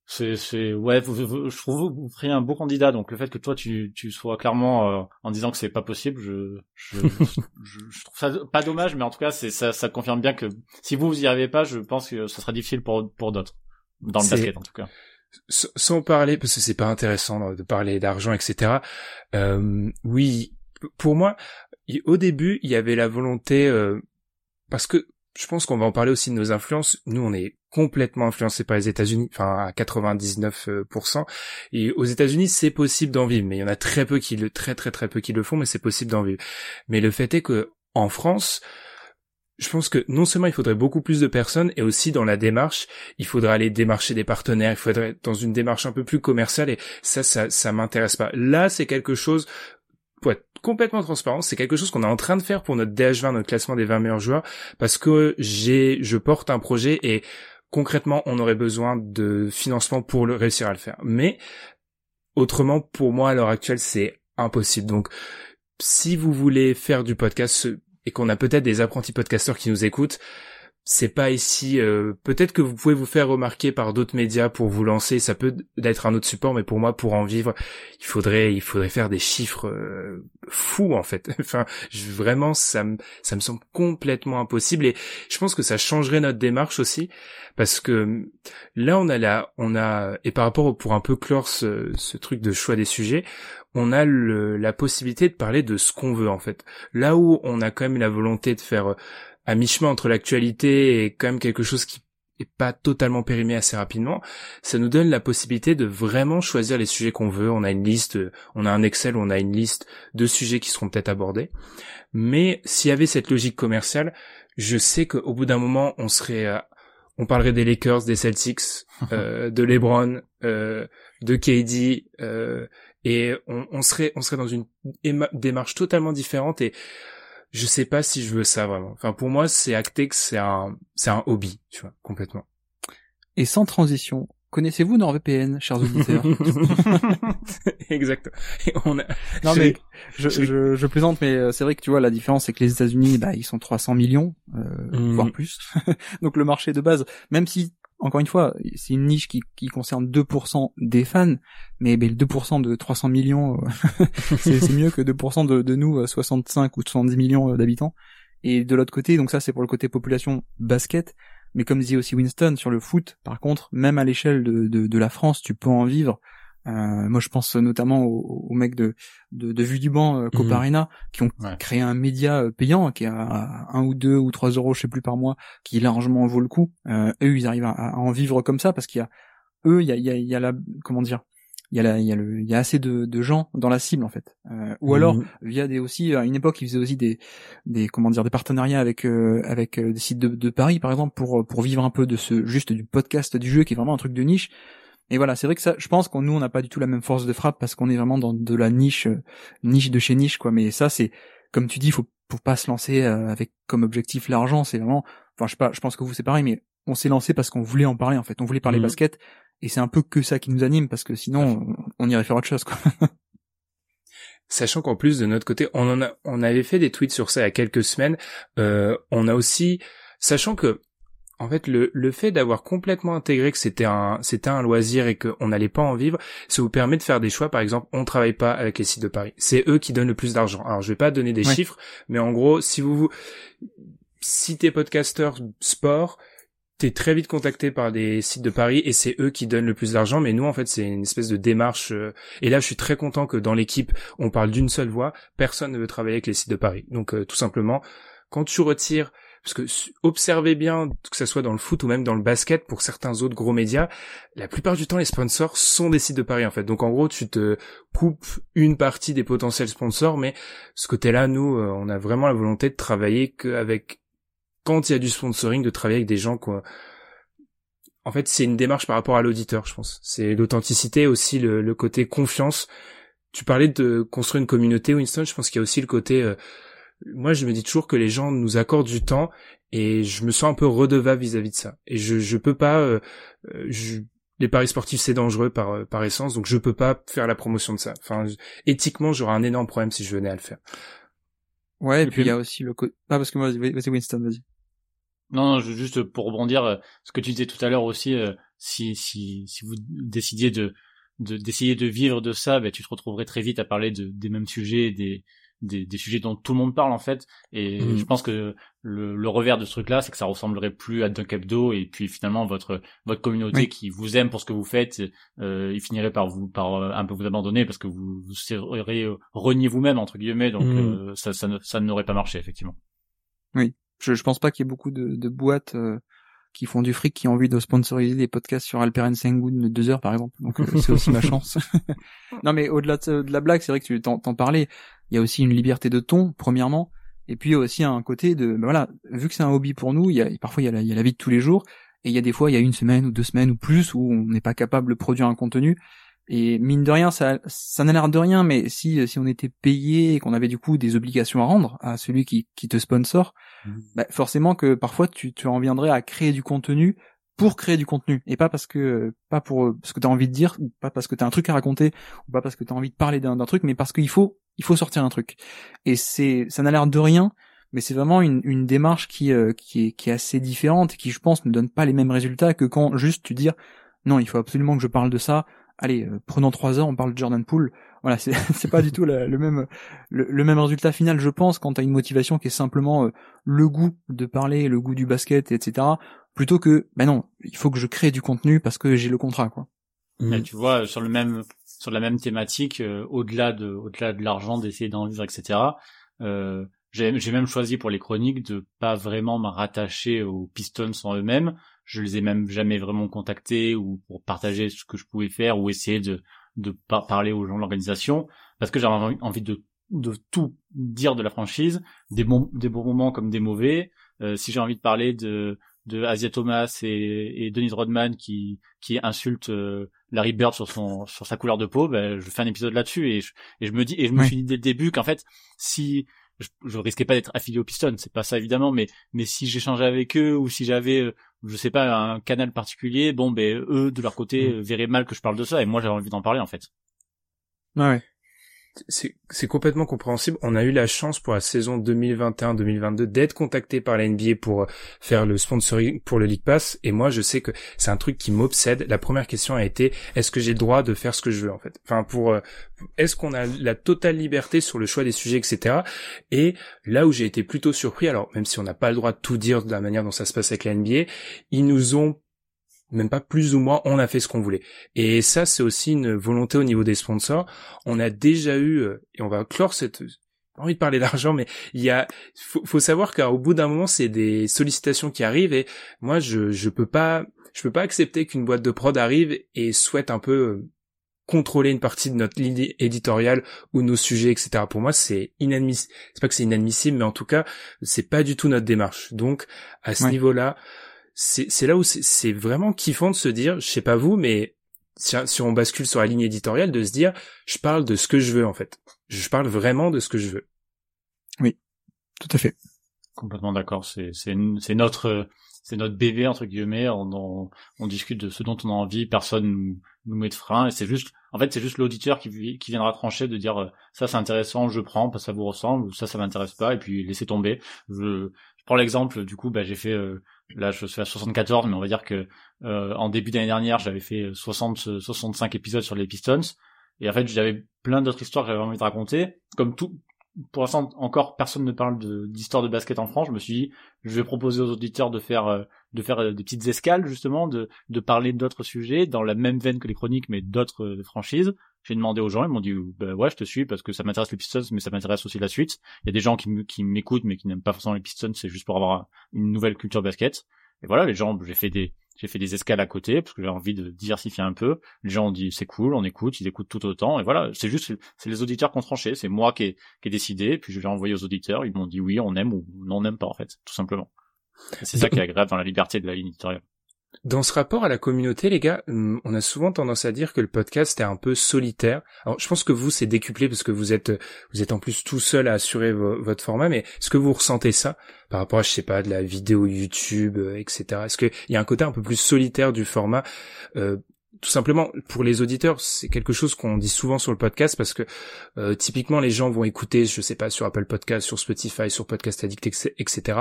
c'est, c'est, ouais, vous- vous- je trouve que vous feriez un beau candidat. Donc le fait que toi tu, tu sois clairement euh, en disant que c'est pas possible, je, je, *laughs* je, je trouve ça pas dommage, mais en tout cas c'est ça, ça confirme bien que si vous vous y arrivez pas, je pense que ça sera difficile pour pour d'autres dans le basket en tout cas. S- sans parler parce que c'est pas intéressant de parler d'argent etc euh, oui pour moi au début il y avait la volonté euh, parce que je pense qu'on va en parler aussi de nos influences. Nous on est complètement influencés par les États-Unis enfin à 99% et aux États-Unis c'est possible d'en vivre mais il y en a très peu qui le très très très peu qui le font mais c'est possible d'en vivre. Mais le fait est que en France je pense que non seulement il faudrait beaucoup plus de personnes et aussi dans la démarche il faudrait aller démarcher des partenaires, il faudrait être dans une démarche un peu plus commerciale et ça, ça, ça m'intéresse pas. Là, c'est quelque chose, pour complètement transparent, c'est quelque chose qu'on est en train de faire pour notre DH20, notre classement des 20 meilleurs joueurs, parce que j'ai, je porte un projet et concrètement, on aurait besoin de financement pour le réussir à le faire. Mais autrement, pour moi, à l'heure actuelle, c'est impossible. Donc, si vous voulez faire du podcast et qu'on a peut-être des apprentis podcasteurs qui nous écoutent, c'est pas ici. euh, peut-être que vous pouvez vous faire remarquer par d'autres médias pour vous lancer. Ça peut être un autre support, mais pour moi, pour en vivre, il faudrait, il faudrait faire des chiffres euh, fous en fait. *laughs* enfin, je- vraiment, ça me, ça me semble complètement impossible. Et je pense que ça changerait notre démarche aussi, parce que là, on a la, on a, et par rapport au- pour un peu clore ce, ce truc de choix des sujets, on a le, la possibilité de parler de ce qu'on veut en fait. Là où on a quand même la volonté de faire à mi-chemin entre l'actualité et quand même quelque chose qui est pas totalement périmé assez rapidement, ça nous donne la possibilité de vraiment choisir les sujets qu'on veut. On a une liste, euh, on a un Excel où on a une liste de sujets qui seront peut-être abordés. Mais s'il y avait cette logique commerciale, je sais qu'au bout d'un moment, on serait, euh, on parlerait des Lakers, des Celtics, *laughs* euh, de LeBron, euh, de KD, euh, et on, on serait, on serait dans une éma- démarche totalement différente et je sais pas si je veux ça vraiment. Enfin, pour moi, c'est acté que c'est un, c'est un hobby, tu vois, complètement. Et sans transition, connaissez-vous NordVPN, chers auditeurs *laughs* exact. Et on a, Non je- mais je, je- je, plaisante, mais euh, c'est vrai que tu vois la différence, c'est que les États-Unis, bah, ils sont 300 millions, euh, Mhm. voire plus. *laughs* Donc le marché de base, même si encore une fois, c'est une niche qui, qui concerne 2% des fans, mais le 2% de 300 millions, euh, *laughs* c'est mieux que 2% de, de nous, euh, 65 ou 70 millions euh, d'habitants. Et de l'autre côté, donc ça c'est pour le côté population basket, mais comme dit aussi Winston sur le foot, par contre, même à l'échelle de la France, tu peux en vivre. Euh, moi, je pense notamment aux, aux mecs de, de, de Vue du Banc, euh, Coparena, qui ont Ouais. créé un média euh, payant qui a un ou deux ou trois euros, je sais plus par mois, qui largement vaut le coup. Euh, eux, ils arrivent à, à en vivre comme ça parce qu'il y a eux, il y a, il y a, il y a la comment dire, il y a la, il y a le, il y a assez de, de gens dans la cible en fait. Euh, ou alors Mhm. via des aussi à une époque ils faisaient aussi des des comment dire des partenariats avec euh, avec euh, des sites de, de Paris par exemple pour pour vivre un peu de ce juste du podcast du jeu qui est vraiment un truc de niche et voilà c'est vrai que ça je pense qu'on nous on n'a pas du tout la même force de frappe parce qu'on est vraiment dans de la niche euh, niche de chez niche quoi. Mais ça c'est comme tu dis faut faut pas se lancer euh, avec comme objectif l'argent. C'est vraiment enfin je sais pas je pense que vous c'est pareil mais on s'est lancé parce qu'on voulait en parler en fait. On voulait parler Mhm. basket. Et c'est un peu que ça qui nous anime parce que sinon on, on irait faire autre chose quoi. *laughs* Sachant qu'en plus de notre côté, on en a, on avait fait des tweets sur ça il y a quelques semaines. Euh, on a aussi, sachant que, en fait, le, le fait d'avoir complètement intégré que c'était un, c'était un loisir et qu'on n'allait pas en vivre, ça vous permet de faire des choix. Par exemple, on travaille pas avec les sites de Paris. C'est eux qui donnent le plus d'argent. Alors, je vais pas donner des Ouais. chiffres, mais en gros, si vous, vous si t'es podcasteur sport, t'es très vite contacté par des sites de Paris et c'est eux qui donnent le plus d'argent. Mais nous, en fait, c'est une espèce de démarche. euh, et là, je suis très content que dans l'équipe, on parle d'une seule voix. Personne ne veut travailler avec les sites de Paris. Donc, euh, tout simplement, quand tu retires, parce que observez bien que ça soit dans le foot ou même dans le basket, pour certains autres gros médias, la plupart du temps, les sponsors sont des sites de Paris en fait. Donc, en gros, tu te coupes une partie des potentiels sponsors, mais ce côté-là, nous, euh, on a vraiment la volonté de travailler qu'avec quand il y a du sponsoring, de travailler avec des gens quoi. En fait, c'est une démarche par rapport à l'auditeur, je pense. C'est l'authenticité, aussi le, le côté confiance. Tu parlais de construire une communauté, Winston. Je pense qu'il y a aussi le côté. euh, moi, je me dis toujours que les gens nous accordent du temps et je me sens un peu redevable vis-à-vis de ça. Et je je peux pas. euh, euh, je- les paris sportifs c'est dangereux par euh, par essence, donc je peux pas faire la promotion de ça. Enfin, éthiquement, j'aurais un énorme problème si je venais à le faire. ouais et, Et puis il y a aussi le côté ah parce que moi vas-y vas-y, Winston vas-y Non, non, je- juste pour rebondir, euh, ce que tu disais tout à l'heure aussi, si si si vous décidiez de de d'essayer de vivre de ça, ben tu te retrouverais très vite à parler de des mêmes sujets, des des, des sujets dont tout le monde parle en fait. Et Mhm. je pense que le, le revers de ce truc-là, c'est que ça ressemblerait plus à Dunk Hebdo et puis finalement votre votre communauté Oui. qui vous aime pour ce que vous faites, euh, il finirait par vous par euh, un peu vous abandonner parce que vous vous seriez euh, renié vous-même entre guillemets. Donc euh, ça ça ne- ça n'aurait pas marché effectivement. je, je pense pas qu'il y ait beaucoup de, de boîtes euh, qui font du fric qui ont envie de sponsoriser des podcasts sur Alperen Sengun de deux heures par exemple donc euh, c'est aussi ma *laughs* chance *laughs* non mais au-delà de, de la blague c'est vrai que tu t'en, t'en parlais il y a aussi une liberté de ton premièrement et puis il y a aussi un côté de ben voilà vu que c'est un hobby pour nous il y a parfois il y a la, il y a la vie de tous les jours et il y a des fois il y a une semaine ou deux semaines ou plus où on n'est pas capable de produire un contenu et mine de rien, ça, ça n'a l'air de rien, mais si, si on était payé et qu'on avait du coup des obligations à rendre à celui qui, qui te sponsor, bah, forcément que parfois tu, tu en viendrais à créer du contenu pour créer du contenu et pas parce que pas pour ce que tu as envie de dire, ou pas parce que tu as un truc à raconter, ou pas parce que tu as envie de parler d'un d'un truc, mais parce qu'il faut il faut sortir un truc. Et c'est ça n'a l'air de rien, mais c'est vraiment une, une démarche qui euh, qui est qui est assez différente et qui je pense ne donne pas les mêmes résultats que quand juste tu dis non, il faut absolument que je parle de ça. Allez, euh, prenons trois heures, on parle de Jordan Poole. Voilà, c'est *laughs* c'est pas du tout la- le même le, le même résultat final, je pense, quand t'as une motivation qui est simplement euh, le goût de parler, le goût du basket, etc. Plutôt que, ben non, il faut que je crée du contenu parce que j'ai le contrat, quoi. Mais tu vois, sur le même, sur la même thématique, euh, au-delà de, au-delà de l'argent, d'essayer d'en vivre, etc. Euh, j'ai, j'ai même choisi pour les chroniques de pas vraiment me rattacher aux Pistons en eux-mêmes. Je les ai même jamais vraiment contactés ou pour partager ce que je pouvais faire ou essayer de, de par- parler aux gens de l'organisation parce que j'avais envie- de, de tout dire de la franchise, des bons, des bons moments comme des mauvais. Euh, si j'ai envie de parler de, de Asia Thomas et, et Dennis Rodman qui, qui insultent euh, Larry Bird sur son sur sa couleur de peau, ben, je fais un épisode là-dessus et je, et je me dis et je me Oui. suis dit dès le début qu'en fait si je, je risquais pas d'être affilié aux Pistons, c'est pas ça évidemment, mais mais si j'échangeais avec eux ou si j'avais euh, je sais pas un canal particulier, bon ben eux de leur côté Mm. euh, verraient mal que je parle de ça et moi j'avais envie d'en parler en fait. Ouais. C'est complètement compréhensible. On a eu la chance pour la saison 2021-2022 d'être contacté par la NBA pour euh, faire le sponsoring pour le League Pass. Et moi, je sais que c'est un truc qui m'obsède. La première question a été est-ce que j'ai le droit de faire ce que je veux en fait? Enfin, pour euh, est-ce qu'on a la totale liberté sur le choix des sujets, etc. Et là où j'ai été plutôt surpris, alors même si on n'a pas le droit de tout dire de la manière dont ça se passe avec la NBA, ils nous ont même pas plus ou moins, on a fait ce qu'on voulait. Et ça, c'est aussi une volonté au niveau des sponsors. On a déjà eu, euh, et on va clore cette, pas envie de parler d'argent, mais il y a, faut, faut savoir qu'au bout d'un moment, c'est des sollicitations qui arrivent et moi, je, je peux pas, je peux pas accepter qu'une boîte de prod arrive et souhaite un peu euh, contrôler une partie de notre ligne éditoriale ou nos sujets, etc. Pour moi, c'est inadmissible. C'est pas que c'est inadmissible, mais en tout cas, c'est pas du tout notre démarche. Donc, à ce niveau-là, c'est là où c'est vraiment kiffant de se dire, je sais pas vous, mais si, si, on bascule sur la ligne éditoriale, de se dire, je parle de ce que je veux en fait. Je parle vraiment de ce que je veux. Oui, tout à fait. Complètement d'accord. C'est c'est notre c'est notre bébé entre guillemets. On, on, discute de ce dont on a envie. Personne nous, nous met de frein. Et c'est juste, en fait, c'est juste l'auditeur qui qui viendra trancher de dire ça c'est intéressant, je prends, parce que ça vous ressemble, ou ça ça m'intéresse pas, et puis laisser tomber. Je, je prends l'exemple. Du coup, bah j'ai fait euh, Là, je suis à 74, mais on va dire que euh, en début d'année dernière, j'avais fait 60, 65 épisodes sur les Pistons. Et en fait, j'avais plein d'autres histoires que j'avais envie de raconter. Comme tout, pour l'instant, encore personne ne parle d'histoire de, basket en France. Je me suis dit, je vais proposer aux auditeurs de faire, euh, de faire euh, des petites escales justement, de, parler d'autres sujets dans la même veine que les chroniques, mais d'autres franchises. J'ai demandé aux gens, ils m'ont dit, bah ouais, je te suis parce que ça m'intéresse les Pistons, mais ça m'intéresse aussi la suite. Il y a des gens qui m'écoutent, mais qui n'aiment pas forcément les Pistons, c'est juste pour avoir une nouvelle culture basket. Et voilà, les gens, j'ai fait des, j'ai fait des escales à côté parce que j'ai envie de diversifier un peu. Les gens ont dit c'est cool, on écoute, ils écoutent tout autant. Et voilà, c'est juste, c'est les auditeurs qui ont tranché. C'est moi qui ai, qui ai décidé. Puis je l'ai envoyé aux auditeurs. Ils m'ont dit oui, on aime ou non, on n'aime pas en fait, tout simplement. C'est ça qui est agréable dans la liberté de la ligne éditoriale. Dans ce rapport à la communauté, les gars, hum, on a souvent tendance à dire que le podcast est un peu solitaire. Alors, je pense que vous, c'est décuplé parce que vous êtes, vous êtes en plus tout seul à assurer votre format, mais est-ce que vous ressentez ça par rapport à, je sais pas, de la vidéo YouTube, euh, etc. Est-ce qu'il y a un côté un peu plus solitaire du format? Euh, tout simplement pour les auditeurs, c'est quelque chose qu'on dit souvent sur le podcast parce que euh, typiquement les gens vont écouter, je sais pas, sur Apple Podcast, sur Spotify, sur Podcast Addict, etc.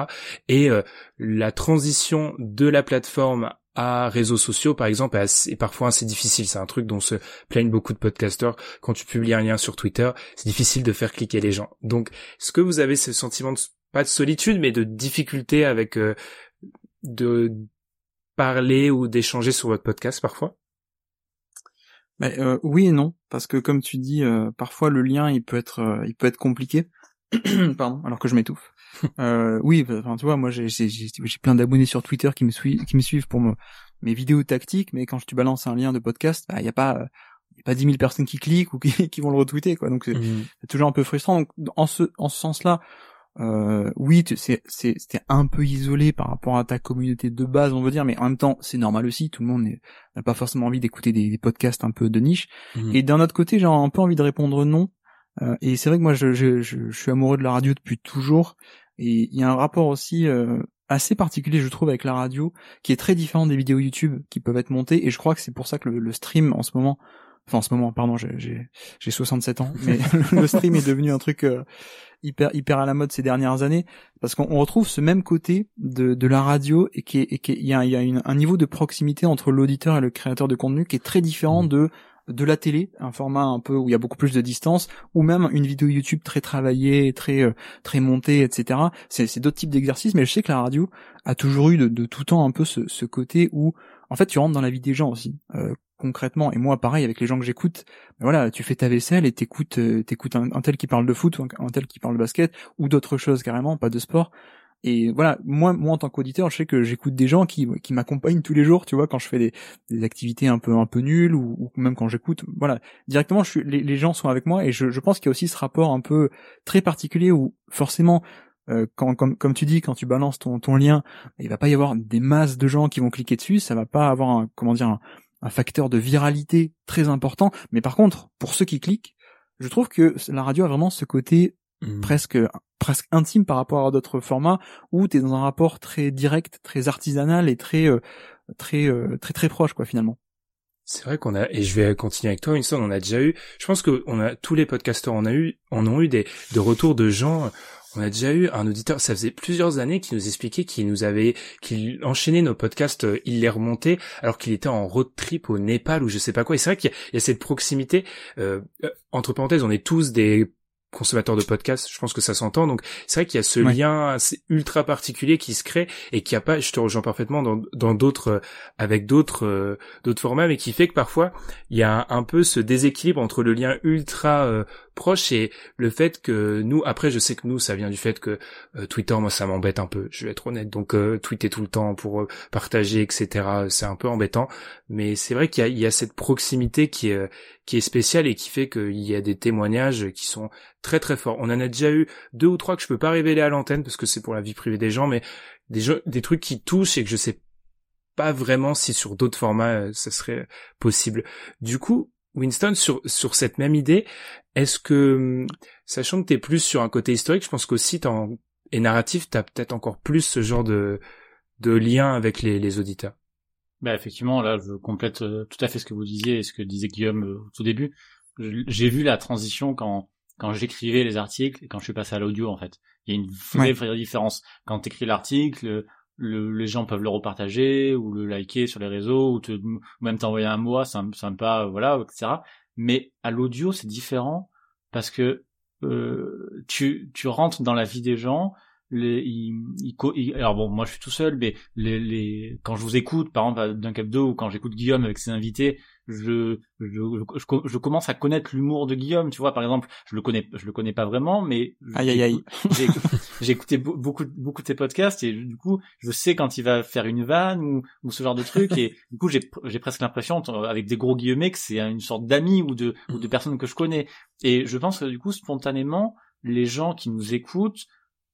Et la transition de la plateforme à réseaux sociaux, par exemple, est, parfois assez difficile. C'est un truc dont se plaignent beaucoup de podcasteurs. Quand tu publies un lien sur Twitter, c'est difficile de faire cliquer les gens. Donc, est-ce que vous avez ce sentiment de, pas de solitude, mais de difficulté avec euh, de parler ou d'échanger sur votre podcast parfois? Euh, Oui et non, parce que comme tu dis, euh, parfois le lien il peut être il peut être compliqué. *clears throat* Pardon, alors que je m'étouffe. Euh, oui, bah, enfin tu vois, moi j'ai j'ai plein d'abonnés sur Twitter qui me suivent qui me suivent pour mes vidéos tactiques, mais quand je te balance un lien de podcast, il bah, y a pas y a pas 10 000 personnes qui cliquent ou *laughs* qui, qui vont le retweeter quoi. Donc c'est mmh. toujours un peu frustrant. Donc en ce en ce sens-là, euh, oui, c'est c'était un peu isolé par rapport à ta communauté de base, on veut dire, mais en même temps, c'est normal aussi. Tout le monde n'a pas forcément envie d'écouter des, podcasts un peu de niche. Mmh. Et d'un autre côté, j'ai un peu envie de répondre non. Euh, et c'est vrai que moi, je, je, je, suis amoureux de la radio depuis toujours. Et il y a un rapport aussi euh, assez particulier, je trouve, avec la radio, qui est très différent des vidéos YouTube qui peuvent être montées. Et je crois que c'est pour ça que le, stream, en ce moment, enfin en ce moment, pardon, j'ai j'ai 67 ans, mais *laughs* *laughs* le stream est devenu un truc euh, hyper hyper à la mode ces dernières années, parce qu'on retrouve ce même côté de, de la radio et qui est, il y a, y a une, un niveau de proximité entre l'auditeur et le créateur de contenu qui est très différent mmh. de de la télé, un format un peu où il y a beaucoup plus de distance, ou même une vidéo YouTube très travaillée, très euh, très montée, etc. C'est d'autres types d'exercices, mais je sais que la radio a toujours eu de, tout temps un peu ce, ce, côté où, en fait, tu rentres dans la vie des gens aussi. Euh, concrètement et moi pareil avec les gens que j'écoute ben voilà tu fais ta vaisselle et t'écoutes euh, t'écoutes un, un, tel qui parle de foot ou un tel qui parle de basket ou d'autres choses carrément pas de sport et voilà, moi, moi en tant qu'auditeur, je sais que j'écoute des gens qui, qui m'accompagnent tous les jours, tu vois, quand je fais des, des activités un peu un peu nulles ou, ou même quand j'écoute, voilà, directement, je suis, les, les, gens sont avec moi et je, je pense qu'il y a aussi ce rapport un peu très particulier où forcément, euh, quand, comme, comme tu dis, quand tu balances ton, ton lien, il va pas y avoir des masses de gens qui vont cliquer dessus, ça va pas avoir un, comment dire, un, un facteur de viralité très important. Mais par contre, pour ceux qui cliquent, je trouve que la radio a vraiment ce côté Mmh. presque presque intime par rapport à d'autres formats où tu es dans un rapport très direct, très artisanal et très euh, très euh, très très proche quoi finalement. C'est vrai qu'on a, et je vais continuer avec toi, Winston, on a déjà eu, je pense que on a, tous les podcasteurs, on a eu, on ont eu des, de retours de gens, on a déjà eu un auditeur, ça faisait plusieurs années qui nous expliquait qu'il nous avait, qu'il enchaînait nos podcasts, euh, il les remontait alors qu'il était en road trip au Népal ou je sais pas quoi. Et c'est vrai qu'il y, a cette proximité. Euh, entre parenthèses, on est tous des consommateur de podcasts, je pense que ça s'entend. Donc c'est vrai qu'il y a ce lien ultra particulier qui se crée et qui a pas, je te rejoins parfaitement dans d'autres euh, avec d'autres euh, d'autres formats, mais qui fait que parfois il y a un, peu ce déséquilibre entre le lien ultra euh, proche et le fait que nous, après je sais que nous ça vient du fait que Twitter, moi ça m'embête un peu, je vais être honnête. Donc tweeter tout le temps pour partager, etc. C'est un peu embêtant, mais c'est vrai qu'il y a, cette proximité qui est qui spéciale et qui fait qu'il y a des témoignages qui sont très très forts. On en a déjà eu deux ou trois que je peux pas révéler à l'antenne parce que c'est pour la vie privée des gens, mais des, des trucs qui touchent et que je sais pas vraiment si sur d'autres formats euh, ça serait possible. Du coup, Winston, sur, sur cette même idée, est-ce que, sachant que t'es plus sur un côté historique, je pense qu'aussi en, et narratif, t'as peut-être encore plus ce genre de, de lien avec les, les auditeurs? Bah effectivement, là, je complète euh, tout à fait ce que vous disiez et ce que disait Guillaume euh, au tout début. J'ai vu la transition quand quand j'écrivais les articles et quand je suis passé à l'audio en fait. Il y a une vraie, vraie différence. Quand tu écris l'article, le, les gens peuvent le repartager ou le liker sur les réseaux ou, te, même t'envoyer un mot sympa, voilà, etc. Mais à l'audio, c'est différent parce que euh, tu, tu rentres dans la vie des gens les, il, alors bon, moi je suis tout seul, mais les, les, quand je vous écoute, par exemple d'un cap 2 ou quand j'écoute Guillaume avec ses invités, je, je, je, commence à connaître l'humour de Guillaume, tu vois, par exemple, je le connais, je le connais pas vraiment, mais aïe aïe aïe, j'ai écouté beaucoup, beaucoup de ses podcasts et du coup, je sais quand il va faire une vanne ou, ou ce genre de truc et *laughs* du coup, j'ai, j'ai presque l'impression, avec des gros guillemets, que c'est une sorte d'ami ou de, ou de personnes que je connais. Et je pense que du coup, spontanément, les gens qui nous écoutent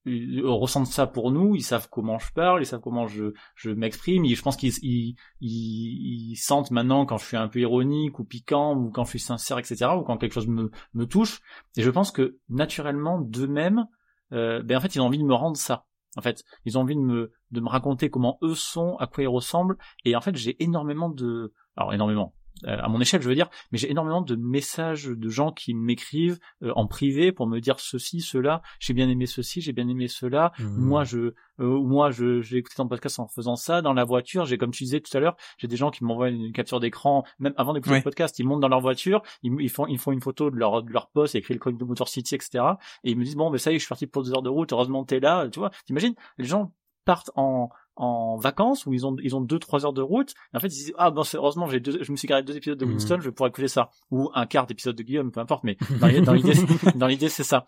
ils ressentent ça pour nous, ils savent comment je parle, ils savent comment je, je m'exprime, je pense qu'ils ils, ils, sentent maintenant quand je suis un peu ironique ou piquant ou quand je suis sincère, etc. ou quand quelque chose me, me touche. Et je pense que naturellement, d'eux-mêmes, euh, ben en fait, ils ont envie de me rendre ça. En fait, ils ont envie de me, de me raconter comment eux sont, à quoi ils ressemblent. Et en fait, j'ai énormément de, alors énormément, à mon échelle, je veux dire, mais j'ai énormément de messages de gens qui m'écrivent euh, en privé pour me dire ceci, cela, j'ai bien aimé ceci, j'ai bien aimé cela. Mmh. Moi, je, euh, moi, je, j'ai écouté ton podcast en faisant ça dans la voiture. J'ai, comme tu disais tout à l'heure, j'ai des gens qui m'envoient une capture d'écran, même avant d'écouter le podcast, ils montent dans leur voiture, ils, font, ils font une photo de leur, de leur poste, écrit le code de Motor City, etc. Et ils me disent bon, mais ça y est, je suis parti pour deux heures de route. Heureusement, t'es là, tu vois. T'imagines, les gens partent en en vacances où ils ont ils ont deux trois heures de route. Et en fait ils disent ah bon heureusement j'ai deux je me suis garé deux épisodes de mhm. Winston je vais pouvoir écouter ça. Ou un quart d'épisode de Guillaume peu importe mais *laughs* dans l'idée *laughs* dans l'idée c'est ça.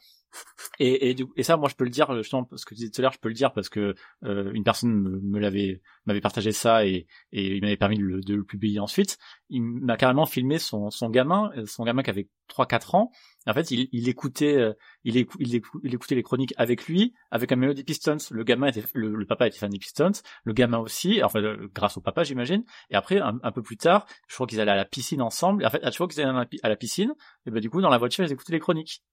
Et, et, et ça moi je peux le dire justement parce que tu disais tout à l'heure je peux le dire parce que euh, une personne me, l'avait m'avait partagé ça et, et il m'avait permis de le, de le publier ensuite. Il m'a carrément filmé son son gamin son gamin qui avait 3 4 ans. En fait, il, il écoutait, euh, il, il, écoutait les chroniques avec lui, avec un des Pistons. Le gamin était, le, papa était fan des Pistons, le gamin aussi, enfin grâce au papa, j'imagine. Et après, un, peu plus tard, je crois qu'ils allaient à la piscine ensemble. Et en fait, à chaque fois qu'ils allaient à la piscine, et ben du coup, dans la voiture, ils écoutaient les chroniques.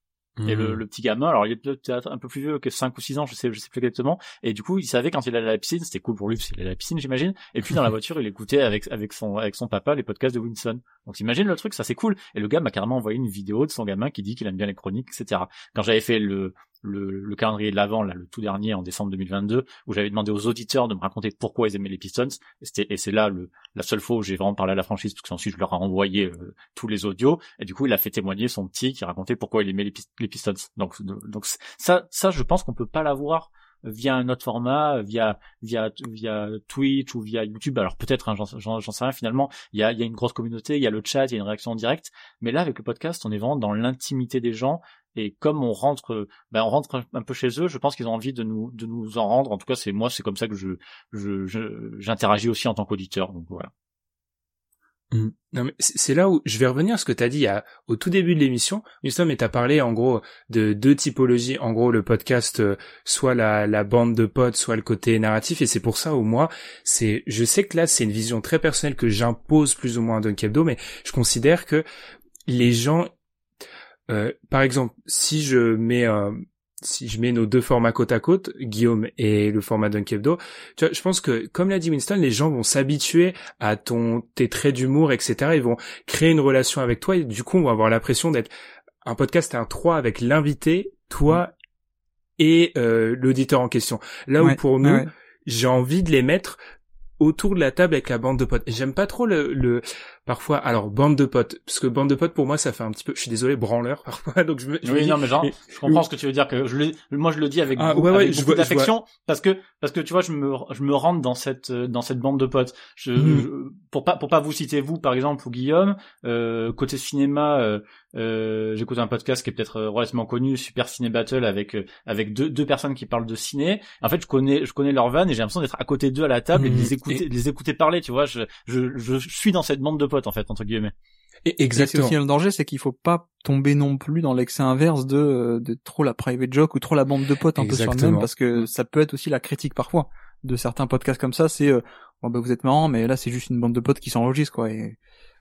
Et le, le, petit gamin, alors il est peut-être un peu plus vieux que 5 ou 6 ans, je sais, je sais plus exactement. Et du coup, il savait quand il allait à la piscine, c'était cool pour lui parce qu'il allait à la piscine, j'imagine. Et puis dans la *laughs* voiture, il écoutait avec avec son avec son papa les podcasts de Winston. Donc imagine le truc, ça c'est cool. Et le gars m'a carrément envoyé une vidéo de son gamin qui dit qu'il aime bien les chroniques, etc. Quand j'avais fait le le, le calendrier de l'avant, là, le tout dernier en décembre 2022, où j'avais demandé aux auditeurs de me raconter pourquoi ils aimaient les Pistons. Et, c'est là la seule fois où j'ai vraiment parlé à la franchise, parce qu'ensuite je leur ai envoyé euh, tous les audios. Et du coup, il a fait témoigner son petit qui racontait pourquoi il aimait les, Pistons. Donc, donc ça, ça, je pense qu'on peut pas l'avoir via un autre format, via via via Twitch ou via YouTube. Alors peut-être, hein, j'en sais rien. Finalement, il y a, y a une grosse communauté, il y a le chat, il y a une réaction en direct. Mais là, avec le podcast, on est vraiment dans l'intimité des gens et comme on rentre, ben on rentre un peu chez eux, je pense qu'ils ont envie de nous de nous en rendre. En tout cas, c'est moi, c'est comme ça que je je j'interagis aussi en tant qu'auditeur. Donc voilà. Mmh. Non mais c'est là où je vais revenir à ce que tu as dit à, au tout début de l'émission, Justement, mais tu as parlé en gros de deux typologies, en gros le podcast, euh, soit la, bande de potes, soit le côté narratif, et c'est pour ça où moi, c'est, je sais que là c'est une vision très personnelle que j'impose plus ou moins d'un Kebdo, mais je considère que les gens euh, par exemple, si je mets si je mets nos deux formats côte à côte, Guillaume et le format Dunk Hebdo, tu vois, je pense que comme l'a dit Winston, les gens vont s'habituer à ton tes traits d'humour, etc. Ils vont créer une relation avec toi et du coup on va avoir l'impression d'être un podcast à un 3 avec l'invité, toi et euh, l'auditeur en question. Là où pour nous, ouais. j'ai envie de les mettre autour de la table avec la bande de potes. J'aime pas trop le, le parfois alors bande de potes parce que bande de potes pour moi ça fait un petit peu je suis désolé branleur *laughs* parfois donc je me, je me Oui, dis- non, mais genre, mais- je comprends ce que tu veux dire. Que je le, moi, je le dis avec, Ah, beaucoup, ouais, avec d'affection, parce que, parce que tu vois, je me, je me rentre dans cette, euh, dans cette bande de potes. Je, Mhm. je- pour pas, pour pas vous citer vous, par exemple, ou Guillaume, euh, côté cinéma, euh, euh, j'écoute un podcast qui est peut-être euh, relativement connu, Super Ciné Battle, avec, euh, avec deux, deux personnes qui parlent de ciné. En fait, je connais, je connais leur van et j'ai l'impression d'être à côté d'eux à la table et de Mhm. les écouter, Et- de les écouter parler. Tu vois, je, je, je suis dans cette bande de potes en fait, entre guillemets. Et- Et c'est exactement aussi le danger, c'est qu'il faut pas tomber non plus dans l'excès inverse de, euh, de trop la private joke ou trop la bande de potes un peu sur le même, parce que ça peut être aussi la critique parfois de certains podcasts comme ça. C'est euh, bon bah vous êtes marrant, mais là c'est juste une bande de potes qui s'enregistre quoi. Et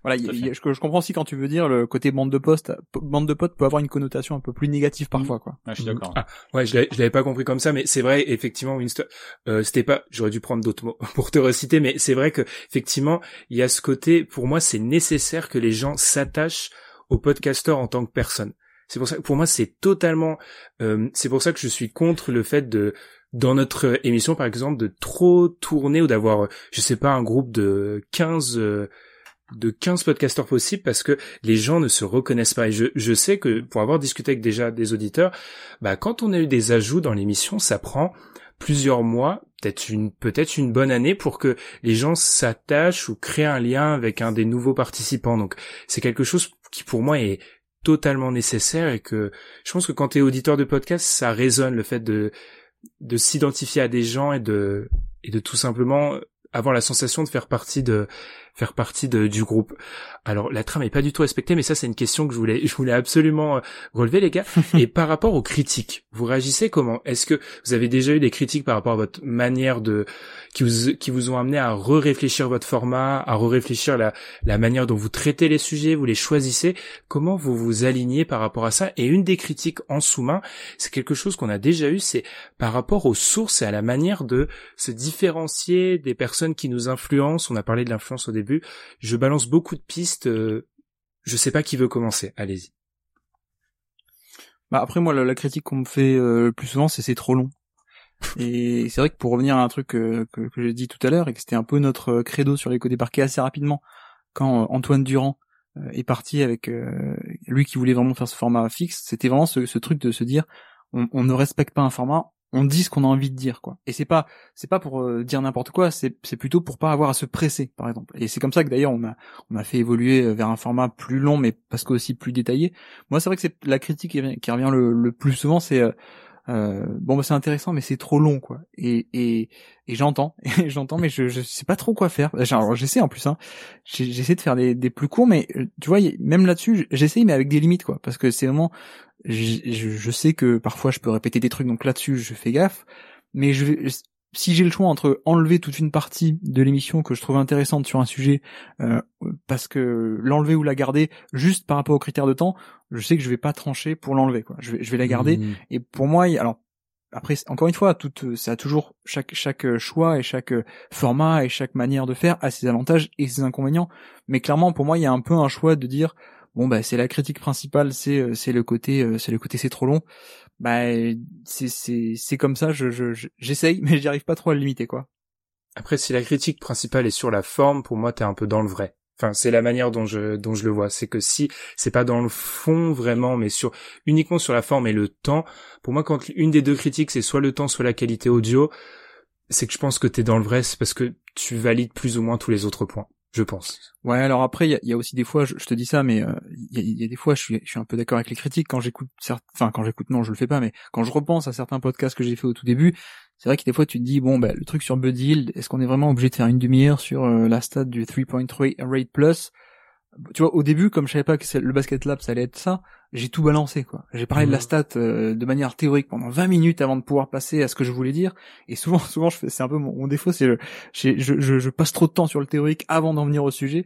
voilà, y y je, je comprends aussi quand tu veux dire le côté bande de potes, bande de potes peut avoir une connotation un peu plus négative parfois quoi. Ouais, je suis d'accord. Ah, ouais, je l'avais, pas compris comme ça, mais c'est vrai, effectivement, Winston, euh, c'était pas, j'aurais dû prendre d'autres mots *laughs* pour te reciter, mais c'est vrai que, effectivement, il y a ce côté, pour moi, c'est nécessaire que les gens s'attachent au podcasteur en tant que personne. C'est pour ça, pour moi, c'est totalement, euh, c'est pour ça que je suis contre le fait de, dans notre émission, par exemple, de trop tourner ou d'avoir, je sais pas, un groupe de 15, euh, de 15 podcasteurs possibles parce que les gens ne se reconnaissent pas. Et je, je sais que pour avoir discuté avec déjà des auditeurs, bah, quand on a eu des ajouts dans l'émission, ça prend plusieurs mois, peut-être une, peut-être une bonne année pour que les gens s'attachent ou créent un lien avec un des nouveaux participants. Donc, c'est quelque chose qui pour moi est totalement nécessaire et que je pense que quand tu es auditeur de podcast, ça résonne le fait de, de s'identifier à des gens et de, et de tout simplement avoir la sensation de faire partie de, faire partie de, du groupe. Alors la trame est pas du tout respectée, mais ça c'est une question que je voulais, *laughs* je voulais absolument euh, relever les gars. *laughs* Et par rapport aux critiques, vous réagissez comment? Est-ce que vous avez déjà eu des critiques par rapport à votre manière de, qui vous, qui vous ont amené à re-réfléchir votre format, à re-réfléchir la, la manière dont vous traitez les sujets, vous les choisissez? Comment vous vous alignez par rapport à ça? Et une des critiques en sous-main, c'est quelque chose qu'on a déjà eu, c'est par rapport aux sources et à la manière de se différencier des personnes qui nous influencent. On a parlé de l'influence au début. Je balance beaucoup de pistes. euh, je sais pas qui veut commencer. Allez-y. Bah après moi la, critique qu'on me fait euh, le plus souvent c'est c'est trop long. Et c'est vrai que pour revenir à un truc euh, que, j'ai dit tout à l'heure et que c'était un peu notre credo sur les côtés parquets assez rapidement quand Antoine Durand est parti avec lui qui voulait vraiment faire ce format fixe, c'était vraiment ce, truc de se dire on ne respecte pas un format, on dit ce qu'on a envie de dire quoi. Et c'est pas c'est pas pour euh, dire n'importe quoi, c'est c'est plutôt pour pas avoir à se presser par exemple. Et c'est comme ça que d'ailleurs on a on a fait évoluer euh, vers un format plus long mais parce que aussi plus détaillé. Moi c'est vrai que c'est la critique qui revient, le, le plus souvent c'est euh, euh, bon bah c'est intéressant mais c'est trop long quoi. Et et et j'entends *laughs* et j'entends mais je je sais pas trop quoi faire. Genre j'essaie en plus hein. J'essaie de faire des des plus courts mais euh, tu vois même là-dessus j'essaie mais avec des limites quoi parce que c'est vraiment je, je sais que parfois je peux répéter des trucs donc là-dessus je fais gaffe mais je si j'ai le choix entre enlever toute une partie de l'émission que je trouve intéressante sur un sujet euh, parce que l'enlever ou la garder juste par rapport aux critères de temps, je sais que je vais pas trancher pour l'enlever quoi. Je vais je vais la garder Mmh. et pour moi, alors après encore une fois, tout euh, ça a toujours chaque chaque euh, choix et chaque format et chaque manière de faire a ses avantages et ses inconvénients. Mais clairement, pour moi, il y a un peu un choix de dire bon bah c'est la critique principale, c'est c'est le côté c'est le côté c'est trop long. Bah c'est c'est c'est comme ça. Je je je- j'essaye, *laughs* mais j'y arrive pas trop à le limiter quoi. Après, si la critique principale est sur la forme, pour moi, t'es un peu dans le vrai. Enfin, c'est la manière dont je dont je le vois. C'est que si c'est pas dans le fond vraiment, mais sur uniquement sur la forme et le temps. Pour moi, quand une des deux critiques c'est soit le temps, soit la qualité audio, c'est que je pense que t'es dans le vrai. C'est parce que tu valides plus ou moins tous les autres points. Je pense. Ouais, alors après, il y a, aussi des fois, je, te dis ça, mais euh, il y, a, des fois, je suis, un peu d'accord avec les critiques quand j'écoute, enfin quand j'écoute, non, je le fais pas, mais quand je repense à certains podcasts que j'ai fait au tout début, c'est vrai que des fois, tu te dis, bon, bah, le truc sur Buddy est-ce qu'on est vraiment obligé de faire une demi-heure sur euh, la stat du 3.3 rate plus? Tu vois, au début, comme je savais pas que le basket lab, ça allait être ça, j'ai tout balancé, quoi. J'ai parlé de la Mhm. stat euh, de manière théorique pendant 20 minutes avant de pouvoir passer à ce que je voulais dire, et souvent, *laughs* souvent, je fais, c'est un peu mon, mon défaut, c'est je, je, je, je passe trop de temps sur le théorique avant d'en venir au sujet.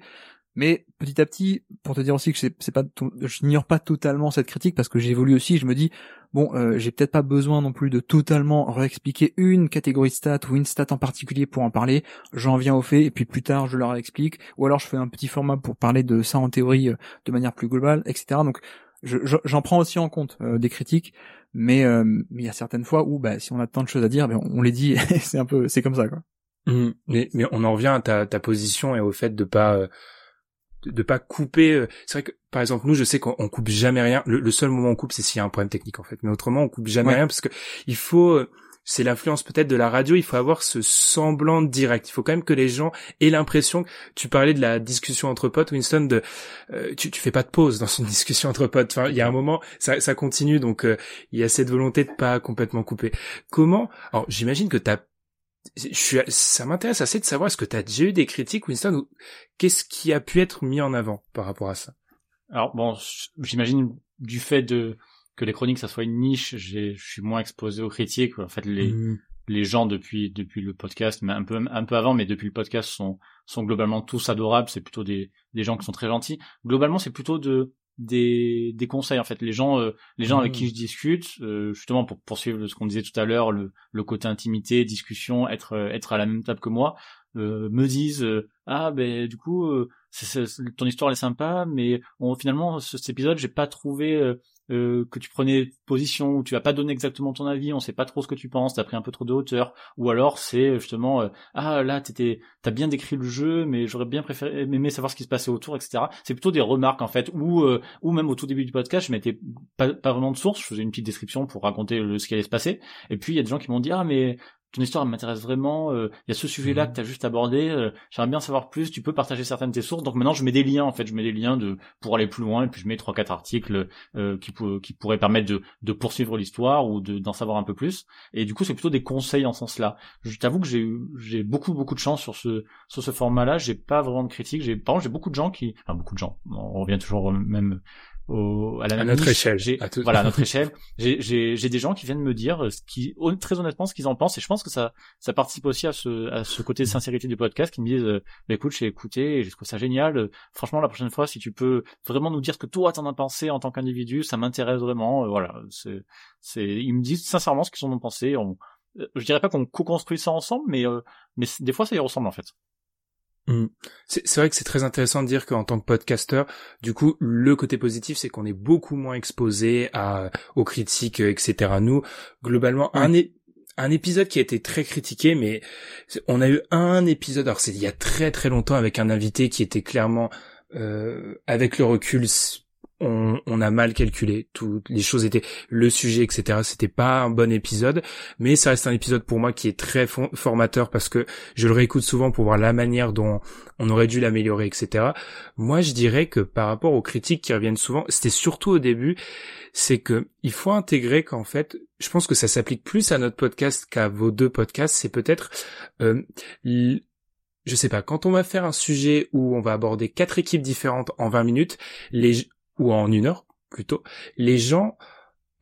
Mais petit à petit, pour te dire aussi que c'est pas, je n'ignore pas totalement cette critique parce que j'évolue aussi. Je me dis bon, euh, j'ai peut-être pas besoin non plus de totalement réexpliquer une catégorie de stats ou une stat en particulier pour en parler. J'en viens au fait et puis plus tard je leur explique. Ou alors je fais un petit format pour parler de ça en théorie euh, de manière plus globale, etc. Donc je- je- j'en prends aussi en compte euh, des critiques, mais euh, mais il y a certaines fois où bah, si on a tant de choses à dire, ben, on, les dit. *laughs* c'est un peu, c'est comme ça quoi. Mhm. Mais, mais on en revient à ta, ta position et au fait de pas euh, de, de pas couper. euh, C'est vrai que par exemple nous, je sais qu'on on coupe jamais rien. Le, le seul moment où on coupe, c'est s'il y a un problème technique en fait. Mais autrement, on coupe jamais Ouais. rien parce que il faut. euh, C'est l'influence peut-être de la radio. Il faut avoir ce semblant de direct. Il faut quand même que les gens aient l'impression. que Tu parlais de la discussion entre potes, Winston. De euh, tu, tu fais pas de pause dans une *laughs* discussion entre potes. Enfin, il y a un moment, ça, ça continue. Donc euh, il y a cette volonté de pas complètement couper. Comment Alors j'imagine que t'as je suis, ça m'intéresse assez de savoir est-ce que tu as déjà eu des critiques, Winston, ou qu'est-ce qui a pu être mis en avant par rapport à ça? Alors bon, j'imagine du fait de que les chroniques ça soit une niche, je suis moins exposé aux critiques. En fait, les Mhm. les gens depuis depuis le podcast, mais un peu un peu avant, mais depuis le podcast sont sont globalement tous adorables. C'est plutôt des des gens qui sont très gentils. Globalement, c'est plutôt de des des conseils en fait. Les gens euh, les gens avec Mhm. qui je discute, euh, justement pour poursuivre ce qu'on disait tout à l'heure, le le côté intimité, discussion, être euh, être à la même table que moi, euh, me disent euh, ah ben du coup euh, c'est- c'est- ton histoire elle est sympa, mais on, finalement ce- cet épisode j'ai pas trouvé euh, euh, que tu prenais position ou tu as pas donné exactement ton avis, on sait pas trop ce que tu penses, t'as pris un peu trop de hauteur, ou alors c'est justement euh, ah là t'étais t'as bien décrit le jeu, mais j'aurais bien préféré aimé savoir ce qui se passait autour, etc. C'est plutôt des remarques en fait, ou euh, ou même au tout début du podcast, je mettais pas, pas vraiment de source, je faisais une petite description pour raconter le, ce qui allait se passer, et puis il y a des gens qui m'ont dit ah mais ton histoire m'intéresse vraiment, euh, il y a ce sujet-là que tu as juste abordé, euh, j'aimerais bien savoir plus, tu peux partager certaines de tes sources. Donc maintenant je mets des liens en fait, je mets des liens de pour aller plus loin et puis je mets trois quatre articles euh, qui pou- qui pourraient permettre de de poursuivre l'histoire ou de d'en savoir un peu plus. Et du coup c'est plutôt des conseils en ce sens-là. Je t'avoue que j'ai eu j'ai beaucoup beaucoup de chance sur ce sur ce format-là, j'ai pas vraiment de critiques, j'ai par contre j'ai beaucoup de gens qui enfin beaucoup de gens, on revient toujours au même au, à la À même notre niche. échelle, J'ai- à tout- Voilà, à notre *laughs* échelle. J'ai, des gens qui viennent me dire euh, ce qui, très honnêtement, ce qu'ils en pensent. Et je pense que ça, ça participe aussi à ce, à ce côté de sincérité du podcast qui me disent, euh, bah, écoute, j'ai écouté et j'ai trouvé ça génial. Euh, Franchement, la prochaine fois, si tu peux vraiment nous dire ce que toi t'en as pensé en tant qu'individu, ça m'intéresse vraiment. Euh, voilà, c'est, c'est, ils me disent sincèrement ce qu'ils en ont pensé. On, je dirais pas qu'on co-construit ça ensemble, mais, euh, mais des fois, ça y ressemble en fait. C'est c'est vrai que c'est très intéressant de dire qu'en tant que podcasteur, du coup, le côté positif, c'est qu'on est beaucoup moins exposé à aux critiques, etc. Nous, globalement, un é- un épisode qui a été très critiqué, mais on a eu un épisode, alors c'est il y a très très longtemps avec un invité qui était clairement, euh, avec le recul, on, a mal calculé. Toutes les choses étaient, le sujet, etc. C'était pas un bon épisode, mais ça reste un épisode pour moi qui est très formateur parce que je le réécoute souvent pour voir la manière dont on aurait dû l'améliorer, etc. Moi, je dirais que par rapport aux critiques qui reviennent souvent, c'était surtout au début, c'est que il faut intégrer qu'en fait, je pense que ça s'applique plus à notre podcast qu'à vos deux podcasts. C'est peut-être, euh, je sais pas, quand on va faire un sujet où on va aborder quatre équipes différentes en 20 minutes, les ou en une heure plutôt, les gens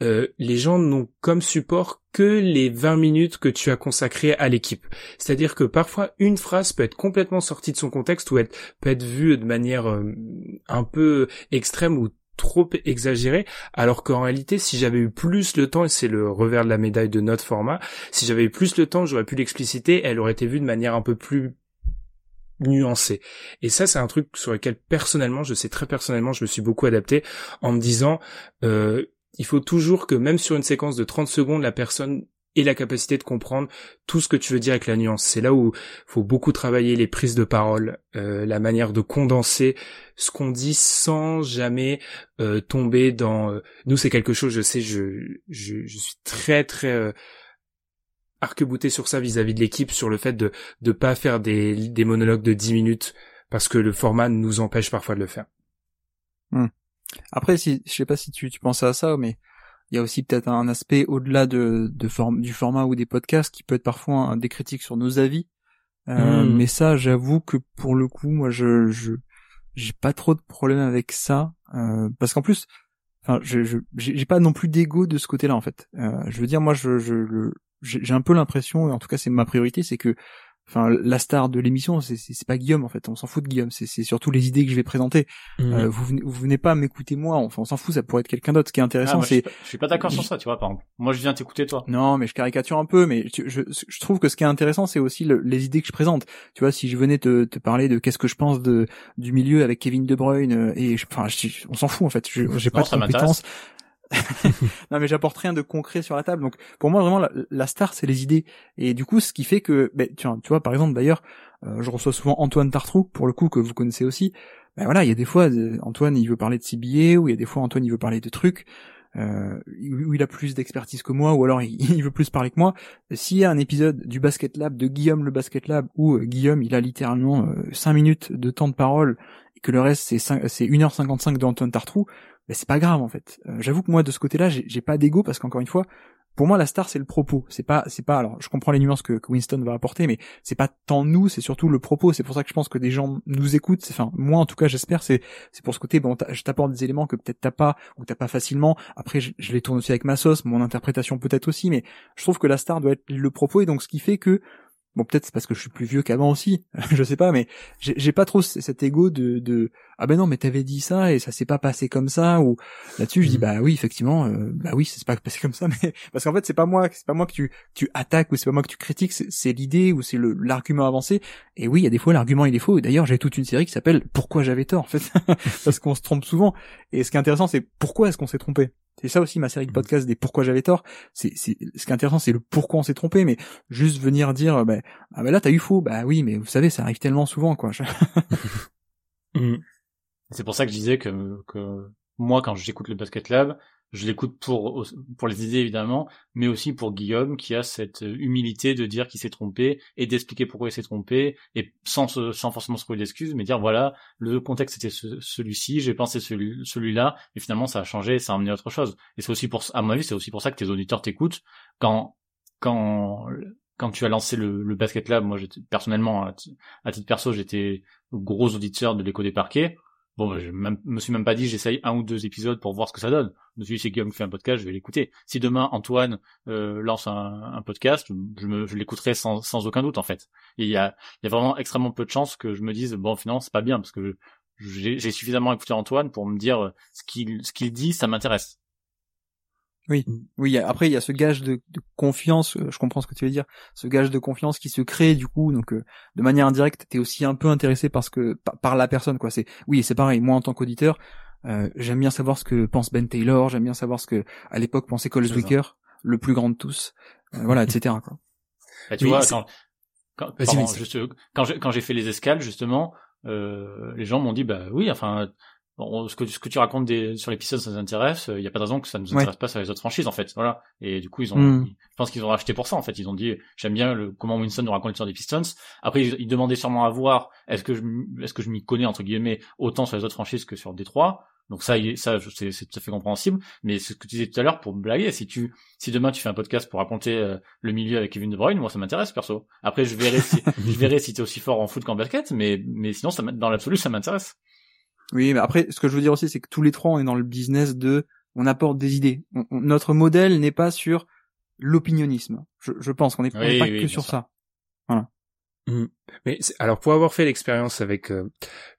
euh, les gens n'ont comme support que les 20 minutes que tu as consacrées à l'équipe. C'est-à-dire que parfois une phrase peut être complètement sortie de son contexte ou être, peut être vue de manière euh, un peu extrême ou trop exagérée, alors qu'en réalité, si j'avais eu plus le temps, et c'est le revers de la médaille de notre format, si j'avais eu plus le temps, j'aurais pu l'expliciter, elle aurait été vue de manière un peu plus nuancée. Et ça, c'est un truc sur lequel personnellement, je sais très personnellement, je me suis beaucoup adapté en me disant, euh, il faut toujours que même sur une séquence de 30 secondes, la personne ait la capacité de comprendre tout ce que tu veux dire avec la nuance. C'est là où faut beaucoup travailler les prises de parole, euh, la manière de condenser ce qu'on dit sans jamais euh, tomber dans. Nous, c'est quelque chose. Je sais, je je, je suis très très arc-bouté sur ça vis-à-vis de l'équipe, sur le fait de de pas faire des des monologues de 10 minutes parce que le format nous empêche parfois de le faire. Après, si, je sais pas si tu, tu pensais à ça, mais il y a aussi peut-être un aspect au-delà de, de forme, du format ou des podcasts qui peut être parfois un- des critiques sur nos avis. Euh, Mm. Mais ça, j'avoue que pour le coup, moi, je, je, j'ai pas trop de problème avec ça, euh, parce qu'en plus, enfin, je, je, j'ai pas non plus d'ego de ce côté-là, en fait. Euh, je veux dire, moi, je, je, le- j'ai j'ai un peu l'impression, et en tout cas, c'est ma priorité, c'est que enfin la star de l'émission, c'est c'est pas Guillaume en fait. On s'en fout de Guillaume. C'est c'est surtout les idées que je vais présenter. Mhm. Euh, vous venez, vous venez pas m'écouter moi. Enfin, on s'en fout. Ça pourrait être quelqu'un d'autre. Ce qui est Ah, intéressant, suis c'est je suis pas d'accord sur ça, tu vois, par exemple. Moi, je viens t'écouter, toi. non, mais je caricature un peu, mais tu- je, je trouve que ce qui est intéressant, c'est aussi le- les idées que je présente. Tu vois, si je venais te, te parler de qu'est-ce que je pense de du milieu avec Kevin De Bruyne euh, et je- enfin, je- on s'en fout en fait. Je- J'ai pas Non, de compétences. Non, mais j'apporte rien de concret sur la table. Donc, pour moi, vraiment, la, star, c'est les idées. Et du coup, ce qui fait que, ben, tu, vois, par exemple, d'ailleurs, euh, je reçois souvent Antoine Tartrou, pour le coup, que vous connaissez aussi. Ben voilà, il y a des fois, euh, Antoine, il veut parler de CBA, ou il y a des fois, Antoine, il veut parler de trucs euh, où il a plus d'expertise que moi, ou alors *laughs* il, veut plus parler que moi. S'il y a un épisode du Basket Lab de Guillaume le Basket Lab où euh, Guillaume il a littéralement 5 minutes de temps de parole et que le reste c'est cinq- c'est 1h55 d'Antoine Tartrou, ben c'est pas grave en fait. Euh, J'avoue que moi de ce côté-là j'ai pas d'ego parce qu'encore une fois pour moi la star c'est le propos. C'est pas c'est pas alors je comprends les nuances que, Winston va apporter mais c'est pas tant nous c'est surtout le propos. C'est pour ça que je pense que des gens nous écoutent. Enfin moi en tout cas j'espère c'est c'est pour ce côté bon je t'apporte des éléments que peut-être t'as pas ou t'as pas facilement après je les tourne aussi avec ma sauce mon interprétation peut-être aussi mais je trouve que la star doit être le propos et donc ce qui fait que bon peut-être c'est parce que je suis plus vieux qu'avant aussi *laughs* je sais pas mais j'ai pas trop cet ego de, de ah ben non mais t'avais dit ça et ça s'est pas passé comme ça ou là-dessus je dis Mhm. bah oui effectivement euh, bah oui c'est pas *laughs* passé comme ça mais *laughs* parce qu'en fait c'est pas moi c'est pas moi que tu tu attaques ou c'est pas moi que tu critiques c'est l'idée ou c'est le l'argument avancé. Et oui il y a des fois l'argument il est faux. D'ailleurs j'ai toute une série qui s'appelle pourquoi j'avais tort? en fait parce qu'on se trompe souvent. Et ce qui est intéressant c'est pourquoi est-ce qu'on s'est trompé? C'est ça aussi ma série de podcasts des pourquoi j'avais tort. C'est c'est ce qui est intéressant c'est le pourquoi on s'est trompé mais juste venir dire bah ah bah là t'as eu faux. Bah oui mais vous savez ça arrive tellement souvent quoi. *laughs* Mhm. C'est pour ça que je disais que, que moi, quand j'écoute le Basket Lab, je l'écoute pour, pour les idées évidemment, mais aussi pour Guillaume qui a cette humilité de dire qu'il s'est trompé et d'expliquer pourquoi il s'est trompé et sans, sans forcément se trouver d'excuses, mais dire voilà, le contexte était ce- celui-ci, j'ai pensé celui, celui-là et finalement ça a changé, ça a amené autre chose. Et c'est aussi pour, à mon avis, c'est aussi pour ça que tes auditeurs t'écoutent quand, quand, quand tu as lancé le, le Basket Lab, moi personnellement à, à titre perso, j'étais gros auditeur de l'écho des parquets. Bon, je me suis même pas dit j'essaye un ou deux épisodes pour voir ce que ça donne. Je me suis dit c'est Guillaume fait un podcast, je vais l'écouter. Si demain Antoine euh, lance un, un podcast, je, l'écouterai sans, sans aucun doute en fait. Il y a, y a vraiment extrêmement peu de chances que je me dise bon finalement c'est pas bien parce que j'ai suffisamment écouté Antoine pour me dire euh, ce qu'il ce qu'il dit ça m'intéresse. Oui, oui. Après, il y a ce gage de, de confiance. euh, Je comprends ce que tu veux dire. Ce gage de confiance qui se crée du coup. Donc, euh, de manière indirecte, t'es aussi un peu intéressé parce que par, par la personne, quoi. C'est oui, c'est pareil. Moi, en tant qu'auditeur, euh, j'aime bien savoir ce que pense Ben Taylor. J'aime bien savoir ce que à l'époque pensait Cole. Zwicker, le plus grand de tous. Euh, voilà, etc. Quoi. Bah, tu Oui, vois, quand, quand, Vas-y, pardon, vas-y. juste, quand j'ai, quand j'ai fait les escales, justement, euh, les gens m'ont dit, bah oui, enfin, bon, ce que, ce que tu racontes des, sur les Pistons, ça nous intéresse, il n'y a pas de raison que ça nous Ouais. intéresse pas sur les autres franchises, en fait, voilà. Et du coup, ils ont, Mm. ils- je pense qu'ils ont racheté pour ça, en fait. Ils ont dit, j'aime bien le, comment Winston nous raconte l'histoire des Pistons. Après, ils, ils demandaient sûrement à voir, est-ce que je, est-ce que je m'y connais, entre guillemets, autant sur les autres franchises que sur Détroit. Donc ça, ça, c'est, c'est tout à fait compréhensible. Mais c'est ce que tu disais tout à l'heure pour blaguer. Si tu, si demain tu fais un podcast pour raconter euh, le milieu avec Kevin De Bruyne, moi ça m'intéresse perso. Après je verrai si *laughs* je verrai si t'es aussi fort en foot qu'en basket, mais mais sinon ça dans l'absolu ça m'intéresse. Oui, mais après, ce que je veux dire aussi, c'est que tous les trois, on est dans le business de, on apporte des idées. On- on- notre modèle n'est pas sur l'opinionnisme. Je, je pense qu'on n'est Oui, pas oui, que sur ça. Mais c'est- alors pour avoir fait l'expérience avec euh,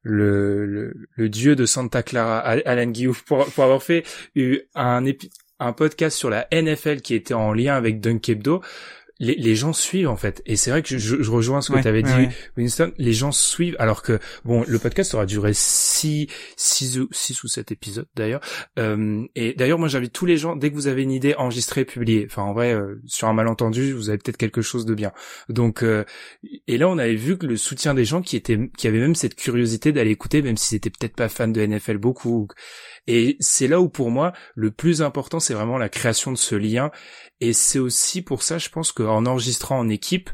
le, le le dieu de Santa Clara, Al- Alan Guillaume, pour, pour avoir fait eu un épi- un podcast sur la NFL qui était en lien avec Dunkebdo, les, les gens suivent en fait. Et c'est vrai que je, je- rejoins ce que Ouais, tu avais ouais, dit, ouais. Winston. Les gens suivent, alors que bon, le podcast aura duré six, six ou six ou sept épisodes d'ailleurs. Euh, et d'ailleurs, moi, j'invite tous les gens dès que vous avez une idée, enregistrée, publiée. Enfin, en vrai, euh, sur un malentendu, vous avez peut-être quelque chose de bien. Donc, euh, et là, on avait vu que le soutien des gens qui étaient, qui avaient même cette curiosité d'aller écouter, même si c'était peut-être pas fan de NFL beaucoup. Et c'est là où, pour moi, le plus important, c'est vraiment la création de ce lien. Et c'est aussi pour ça, je pense qu'en enregistrant en équipe,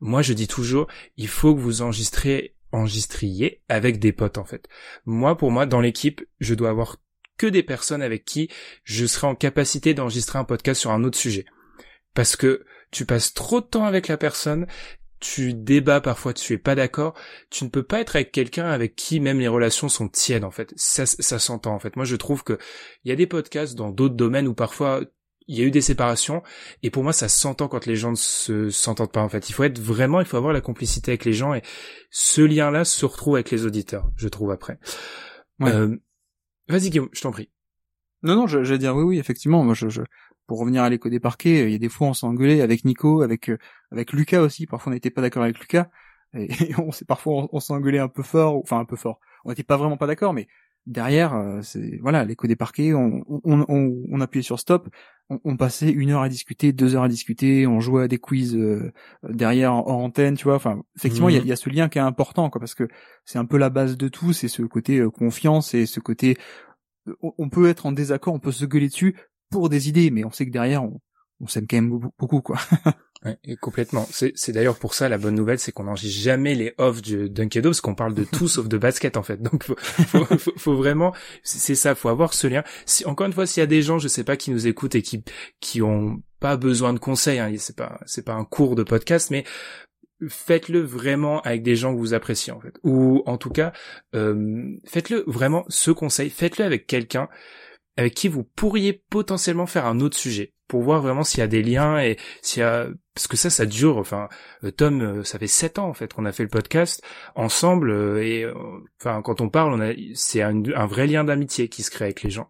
moi, je dis toujours, il faut que vous enregistrez, enregistriez avec des potes, en fait. Moi, pour moi, dans l'équipe, je dois avoir que des personnes avec qui je serai en capacité d'enregistrer un podcast sur un autre sujet. Parce que tu passes trop de temps avec la personne, tu débats parfois, tu es pas d'accord, tu ne peux pas être avec quelqu'un avec qui même les relations sont tièdes en fait. Ça, ça s'entend en fait. Moi je trouve que il y a des podcasts dans d'autres domaines où parfois il y a eu des séparations et pour moi ça s'entend quand les gens ne se s'entendent pas en fait. Il faut être vraiment, il faut avoir la complicité avec les gens et ce lien-là se retrouve avec les auditeurs, je trouve après. Euh, vas-y Guillaume, je t'en prie. Non non, je, vais dire oui oui effectivement. Moi je, je pour revenir à l'écho des parquets, il y a des fois on s'est engueulé avec Nico, avec euh, avec Lucas aussi. Parfois on n'était pas d'accord avec Lucas et, *laughs* on s'est parfois on, s'est engueulé un peu fort, enfin un peu fort. On n'était pas vraiment pas d'accord, mais derrière, euh, c'est voilà, l'écho des parquets, on, on, on, on, appuyait sur stop, on, passait une heure à discuter, deux heures à discuter, on jouait à des quiz euh, derrière en, antenne, tu vois. Enfin, effectivement, il y, a, mhm. y, a, ce lien qui est important, quoi, parce que c'est un peu la base de tout, c'est ce côté euh, confiance et ce côté, on, peut être en désaccord, on peut se gueuler dessus pour des idées, mais on sait que derrière, on, on s'aime quand même beaucoup, quoi. *laughs* Ouais, complètement. C'est d'ailleurs pour ça la bonne nouvelle, c'est qu'on n'enregistre jamais les off du Dunkedo parce qu'on parle de *laughs* tout sauf de basket en fait. Donc faut, faut, *laughs* faut, vraiment, c'est ça, faut avoir ce lien. Si encore une fois, s'il y a des gens, je sais pas, qui nous écoutent et qui qui ont pas besoin de conseils, hein, c'est pas c'est pas un cours de podcast, mais faites-le vraiment avec des gens que vous appréciez en fait. Ou en tout cas, euh, faites-le vraiment ce conseil, faites-le avec quelqu'un avec qui vous pourriez potentiellement faire un autre sujet pour voir vraiment s'il y a des liens et s'il y a parce que ça ça dure enfin euh, Tom euh, ça fait sept ans en fait qu'on a fait le podcast ensemble euh, et enfin quand on parle on a c'est un, vrai lien d'amitié qui se crée avec les gens.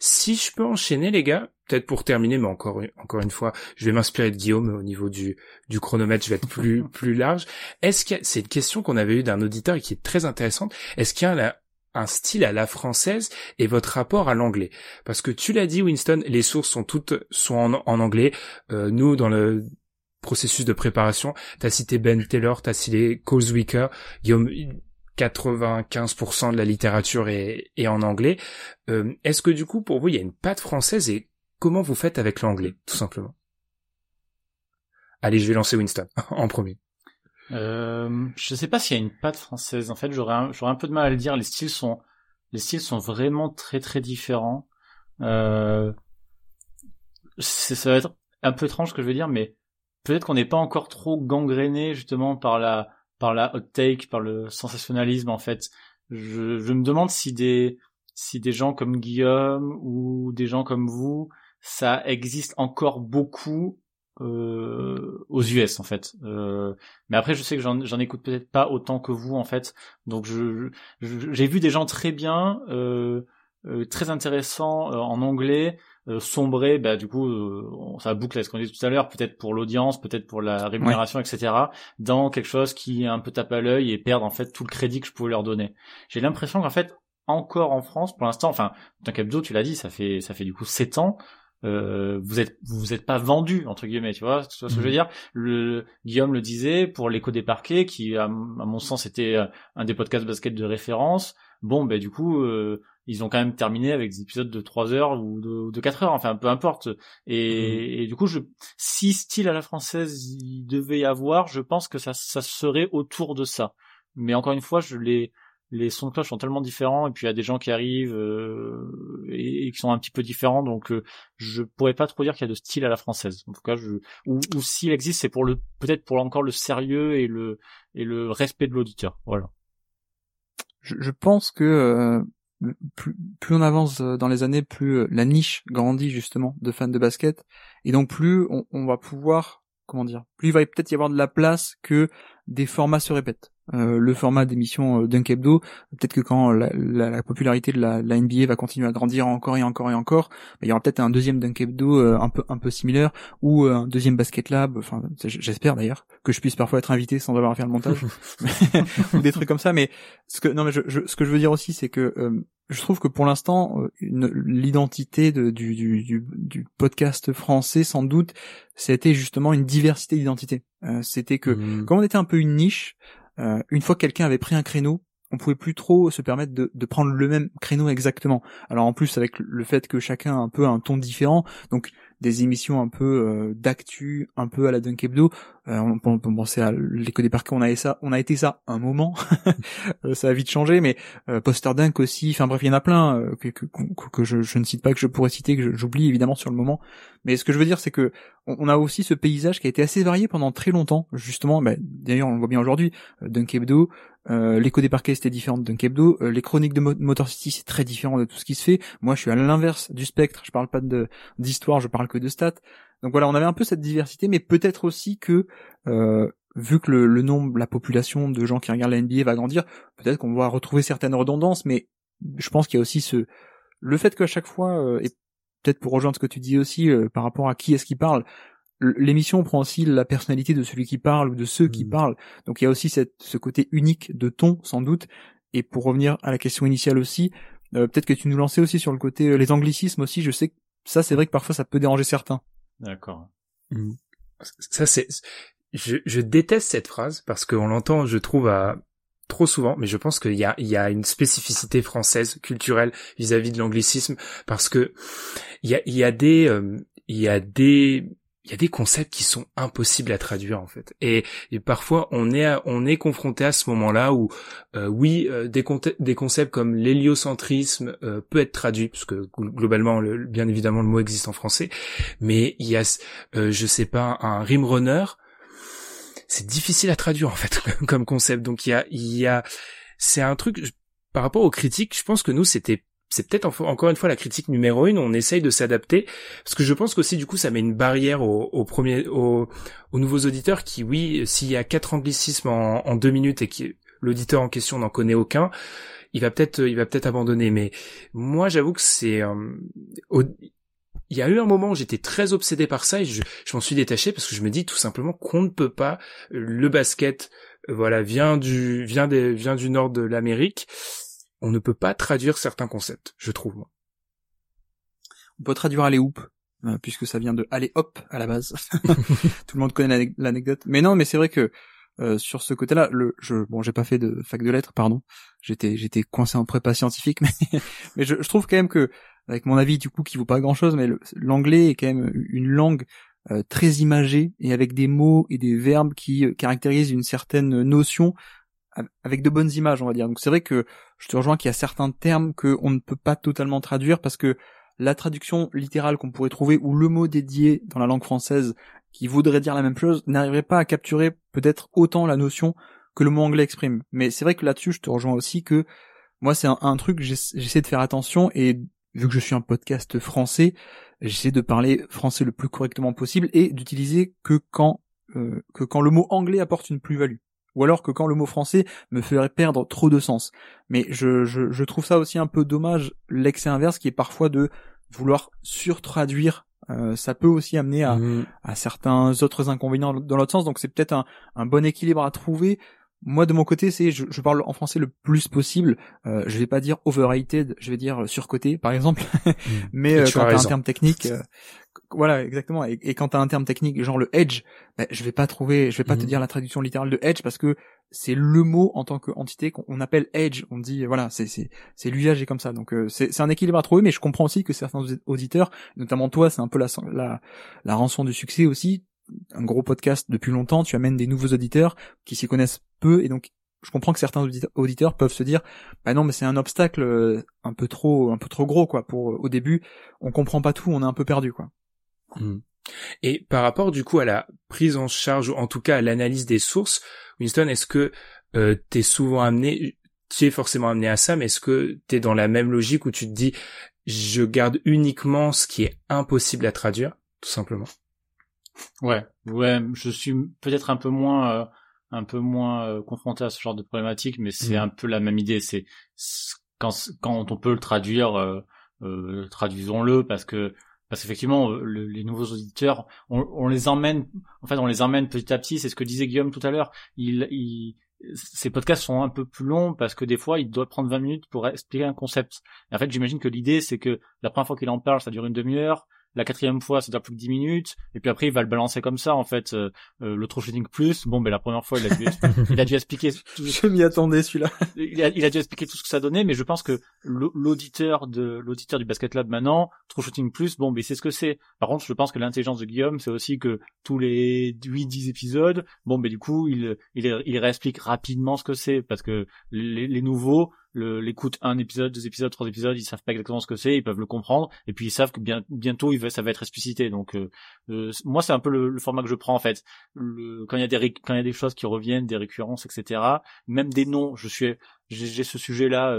Si je peux enchaîner les gars peut-être pour terminer mais encore encore une fois je vais m'inspirer de Guillaume au niveau du du chronomètre je vais être plus *laughs* plus large. Est-ce que c'est une question qu'on avait eu d'un auditeur et qui est très intéressante. Est-ce qu'il y a un style à la française et votre rapport à l'anglais. Parce que tu l'as dit, Winston, les sources sont toutes sont en, anglais. Euh, nous, dans le processus de préparation, t'as cité Ben Taylor, t'as cité Coleswicker, Guillaume. 95% de la littérature est, est en anglais. Euh, est-ce que du coup, pour vous, il y a une patte française et comment vous faites avec l'anglais, tout simplement? Allez, je vais lancer Winston *laughs* en premier. Euh, je sais pas s'il y a une patte française. En fait, j'aurais un, j'aurais un peu de mal à le dire. Les styles sont, les styles sont vraiment très très différents. Euh, ça va être un peu étrange ce que je veux dire, mais peut-être qu'on n'est pas encore trop gangréné justement par la, par la hot take, par le sensationnalisme en fait. Je, je me demande si des, si des gens comme Guillaume ou des gens comme vous, ça existe encore beaucoup euh, aux US en fait. Euh, mais après, je sais que j'en écoute peut-être pas autant que vous en fait. Donc, je j'ai vu des gens très bien, euh, euh très intéressants euh, en anglais, sombrer. Bah du coup, ça boucle à ce qu'on dit tout à l'heure. Peut-être pour l'audience, peut-être pour la rémunération, etc. Dans quelque chose qui est un peu tape à l'œil et perdre en fait tout le crédit que je pouvais leur donner. J'ai l'impression qu'en fait encore en France pour l'instant enfin dans Capdo tu l'as dit ça fait ça fait du coup sept ans euh, vous êtes vous êtes pas vendu entre guillemets tu vois, ce que je veux mhm. dire? Le Guillaume le disait pour l'écho des parquets qui à, mon sens était euh, un des podcasts basket de référence bon ben du coup euh, ils ont quand même terminé avec des épisodes de 3 heures ou de, de 4 heures enfin peu importe et, mhm. et, du coup je si style à la française il devait y avoir je pense que ça ça serait autour de ça mais encore une fois je l'ai les sons de cloche sont tellement différents et puis il y a des gens qui arrivent euh, et, qui sont un petit peu différents donc euh, je pourrais pas trop dire qu'il y a de style à la française. En tout cas je ou, ou s'il existe c'est pour le peut-être pour encore le sérieux et le et le respect de l'auditeur. Voilà. Je, je, pense que euh, plus, plus on avance dans les années plus la niche grandit justement de fans de basket. Et donc plus on, on va pouvoir comment dire plus il va peut-être y avoir de la place que des formats se répètent euh, le format d'émission euh, Dunkebdo. Peut-être que quand la, la, popularité de la, la, NBA va continuer à grandir encore et encore et encore, bah, il y aura peut-être un deuxième Dunkebdo euh, un peu un peu similaire ou un deuxième Basket Lab. Enfin, j'espère d'ailleurs que je puisse parfois être invité sans avoir à faire le montage *laughs* *laughs* ou des trucs comme ça. Mais ce que non, mais je, ce que je veux dire aussi, c'est que je trouve que pour l'instant, l'identité du, du, du, du, podcast français, sans doute, c'était justement une diversité d'identité. c'était que, mmh. comme on était un peu une niche, euh, une fois que quelqu'un avait pris un créneau, on pouvait plus trop se permettre de, de, prendre le même créneau exactement. Alors en plus avec le fait que chacun a un peu un ton différent, donc des émissions un peu euh, d'actu, un peu à la Dunk Hebdo. Euh, on, peut, penser à l'écho des parquets, on a ça, on a été ça un moment. *laughs* Euh, ça a vite changé, mais euh, Poster Dunk aussi. Enfin bref, il y en a plein euh, que, que, que- que je, je ne cite pas, que je pourrais citer, que j'oublie évidemment sur le moment. Mais ce que je veux dire, c'est que on, a aussi ce paysage qui a été assez varié pendant très longtemps. Justement, bah, d'ailleurs, on le voit bien aujourd'hui. Dunk Hebdo, euh, l'écho des parquets c'était différent de Dunk Hebdo, euh, les chroniques de Mo- Motor City c'est très différent de tout ce qui se fait. Moi, je suis à l'inverse du spectre. Je parle pas d'histoire, je parle que de stats. Donc voilà, on avait un peu cette diversité, mais peut-être aussi que euh, vu que le, le nombre, la population de gens qui regardent la NBA va grandir, peut-être qu'on va retrouver certaines redondances, mais je pense qu'il y a aussi ce le fait qu'à chaque fois, euh, et peut-être pour rejoindre ce que tu dis aussi euh, par rapport à qui est-ce qui parle, l'émission prend aussi la personnalité de celui qui parle ou de ceux qui Mhm. parlent. Donc il y a aussi cette, ce côté unique de ton, sans doute. Et pour revenir à la question initiale aussi, euh, peut-être que tu nous lançais aussi sur le côté euh, les anglicismes aussi. Je sais que ça, c'est vrai que parfois ça peut déranger certains. D'accord. Ça c'est, je, je déteste cette phrase parce qu'on l'entend, je trouve, à trop souvent, mais je pense qu'il y a, il y a une spécificité française, culturelle, vis-à-vis de l'anglicisme, parce que il y a, il y a des, euh, il y a des, il y a des concepts qui sont impossibles à traduire en fait. Et, et parfois on est, on est confronté à ce moment-là où, euh, oui, euh, des, des concepts comme l'héliocentrisme euh, peut être traduit, parce que gl- globalement, le, bien évidemment, le mot existe en français, mais il y a, euh, je sais pas, un rim runner c'est difficile à traduire en fait *laughs* comme concept. Donc il y a, il y a, c'est un truc par rapport aux critiques. Je pense que nous c'était, c'est peut-être en- encore une fois la critique numéro une. On essaye de s'adapter parce que je pense qu'aussi du coup ça met une barrière aux, premiers, aux, aux nouveaux auditeurs qui, oui, s'il y a quatre anglicismes en, deux minutes et que l'auditeur en question n'en connaît aucun, il va peut-être, il va peut-être abandonner. Mais moi j'avoue que c'est, euh, il y a eu un moment où j'étais très obsédé par ça et je, je m'en suis détaché parce que je me dis tout simplement qu'on ne peut pas le basket euh, voilà vient du vient des vient du nord de l'Amérique on ne peut pas traduire certains concepts je trouve. On peut traduire aller hoop, euh, puisque ça vient de aller hop à la base. *laughs* *laughs* Tout le monde connaît l'ane- l'anecdote. Mais non, mais c'est vrai que euh, sur ce côté-là, le, je, bon, j'ai pas fait de fac de lettres, pardon. J'étais, j'étais coincé en prépa scientifique, *laughs* mais, mais je, je trouve quand même que, avec mon avis du coup qui vaut pas grand-chose, mais l'anglais est quand même une langue euh, très imagée et avec des mots et des verbes qui euh, caractérisent une certaine notion av- avec de bonnes images, on va dire. Donc c'est vrai que je te rejoins qu'il y a certains termes que on ne peut pas totalement traduire parce que la traduction littérale qu'on pourrait trouver ou le mot dédié dans la langue française qui voudrait dire la même chose n'arriverait pas à capturer peut-être autant la notion que le mot anglais exprime. Mais c'est vrai que là-dessus, je te rejoins aussi que moi, c'est un, un truc, j'essaie de faire attention et vu que je suis un podcast français, j'essaie de parler français le plus correctement possible et d'utiliser que quand euh, que quand le mot anglais apporte une plus-value. Ou alors que quand le mot français me ferait perdre trop de sens. Mais je, je, je trouve ça aussi un peu dommage, l'excès inverse qui est parfois de vouloir surtraduire. Euh, ça peut aussi amener à, Mm. à certains autres inconvénients dans l'autre sens. Donc c'est peut-être un, un bon équilibre à trouver. Moi de mon côté, c'est je, je parle en français le plus possible. Euh, je vais pas dire overrated, je vais dire surcoté par exemple. *laughs* Mais Et euh, quand as t'as un terme technique, euh, voilà exactement. Et, et quand t'as un terme technique genre le edge, bah, je vais pas trouver, je vais pas te Mhm. dire la traduction littérale de edge parce que c'est le mot en tant qu'entité qu'on appelle edge. On dit voilà, c'est c'est c'est l'usage est comme ça. Donc euh, c'est c'est un équilibre à trouver. Mais je comprends aussi que certains auditeurs, notamment toi, c'est un peu la la la rançon du succès aussi. Un gros podcast depuis longtemps, tu amènes des nouveaux auditeurs qui s'y connaissent peu et donc je comprends que certains audite- auditeurs peuvent se dire bah non mais c'est un obstacle euh, un peu trop un peu trop gros quoi pour au début on comprend pas tout on est un peu perdu quoi. Et par rapport du coup à la prise en charge ou en tout cas à l'analyse des sources, Winston, est-ce que euh, t'es souvent amené, tu es forcément amené à ça, mais est-ce que t'es dans la même logique où tu te dis je garde uniquement ce qui est impossible à traduire, tout simplement? Ouais, ouais, je suis peut-être un peu moins, euh, un peu moins euh, confronté à ce genre de problématique, mais c'est Mhm. un peu la même idée. C'est c'est- quand quand on peut le traduire, euh, euh, traduisons-le parce que parce qu'effectivement euh, le- les nouveaux auditeurs, on, on les emmène, en fait, on les emmène petit à petit. C'est ce que disait Guillaume tout à l'heure. Il, il ces podcasts sont un peu plus longs parce que des fois, il doit prendre 20 minutes pour expliquer un concept. Et en fait, j'imagine que l'idée, c'est que la première fois qu'il en parle, ça dure une demi-heure. La quatrième fois, ça dure plus que 10 minutes, et puis après, il va le balancer comme ça, en fait, euh, euh, le troubleshooting plus, bon, ben la première fois, il a dû, *laughs* il a dû expliquer, tout, Je m'y attendais celui-là. *laughs* il, a, il a dû expliquer tout ce que ça donnait, mais je pense que l'au- l'auditeur de l'auditeur du Basket Lab maintenant, troubleshooting plus, bon, ben c'est ce que c'est. Par contre, je pense que l'intelligence de Guillaume, c'est aussi que tous les 8-10 épisodes, bon, ben du coup, il, il, il réexplique rapidement ce que c'est, parce que les, les nouveaux, le, l'écoute un épisode, deux épisodes, trois épisodes, ils savent pas exactement ce que c'est, ils peuvent le comprendre, et puis ils savent que bien, bientôt il va, ça va être explicité. Donc euh, euh, moi c'est un peu le, le format que je prends en fait. Le, quand il y a des quand il y a des choses qui reviennent, des récurrences, etc. Même des noms, je suis j'ai, ce sujet là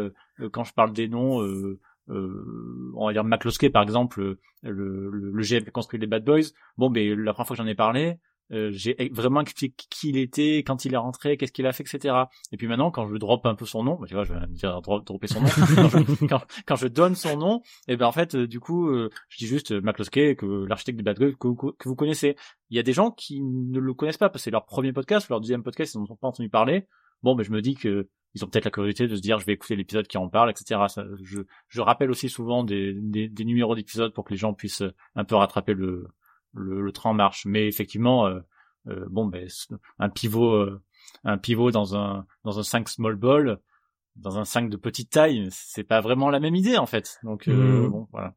quand je parle des noms. Euh, euh, on va dire McCloskey par exemple, euh, le, le, le GM qui construit les Bad Boys. Bon, ben la première fois que j'en ai parlé, euh, j'ai vraiment expliqué qui il était, quand il est rentré, qu'est-ce qu'il a fait, etc. Et puis maintenant, quand je drop un peu son nom, bah, tu vois, je vais dire drop, dropper son nom. *laughs* quand, je, quand, quand je donne son nom, et ben en fait, euh, du coup, euh, je dis juste McCloskey, que l'architecte Bad Boys que, que, que vous connaissez. Il y a des gens qui ne le connaissent pas parce que c'est leur premier podcast, leur deuxième podcast, ils n'en ont pas entendu parler. Bon, ben je me dis que ils ont peut-être la curiosité de se dire je vais écouter l'épisode qui en parle, etc. Ça, je, je rappelle aussi souvent des, des, des numéros d'épisodes pour que les gens puissent un peu rattraper le, le, le train en marche. Mais effectivement, euh, euh, bon, ben un pivot, euh, un pivot dans un dans un 5 small ball, dans un 5 de petite taille, c'est pas vraiment la même idée en fait. Donc euh, Mmh. bon, voilà.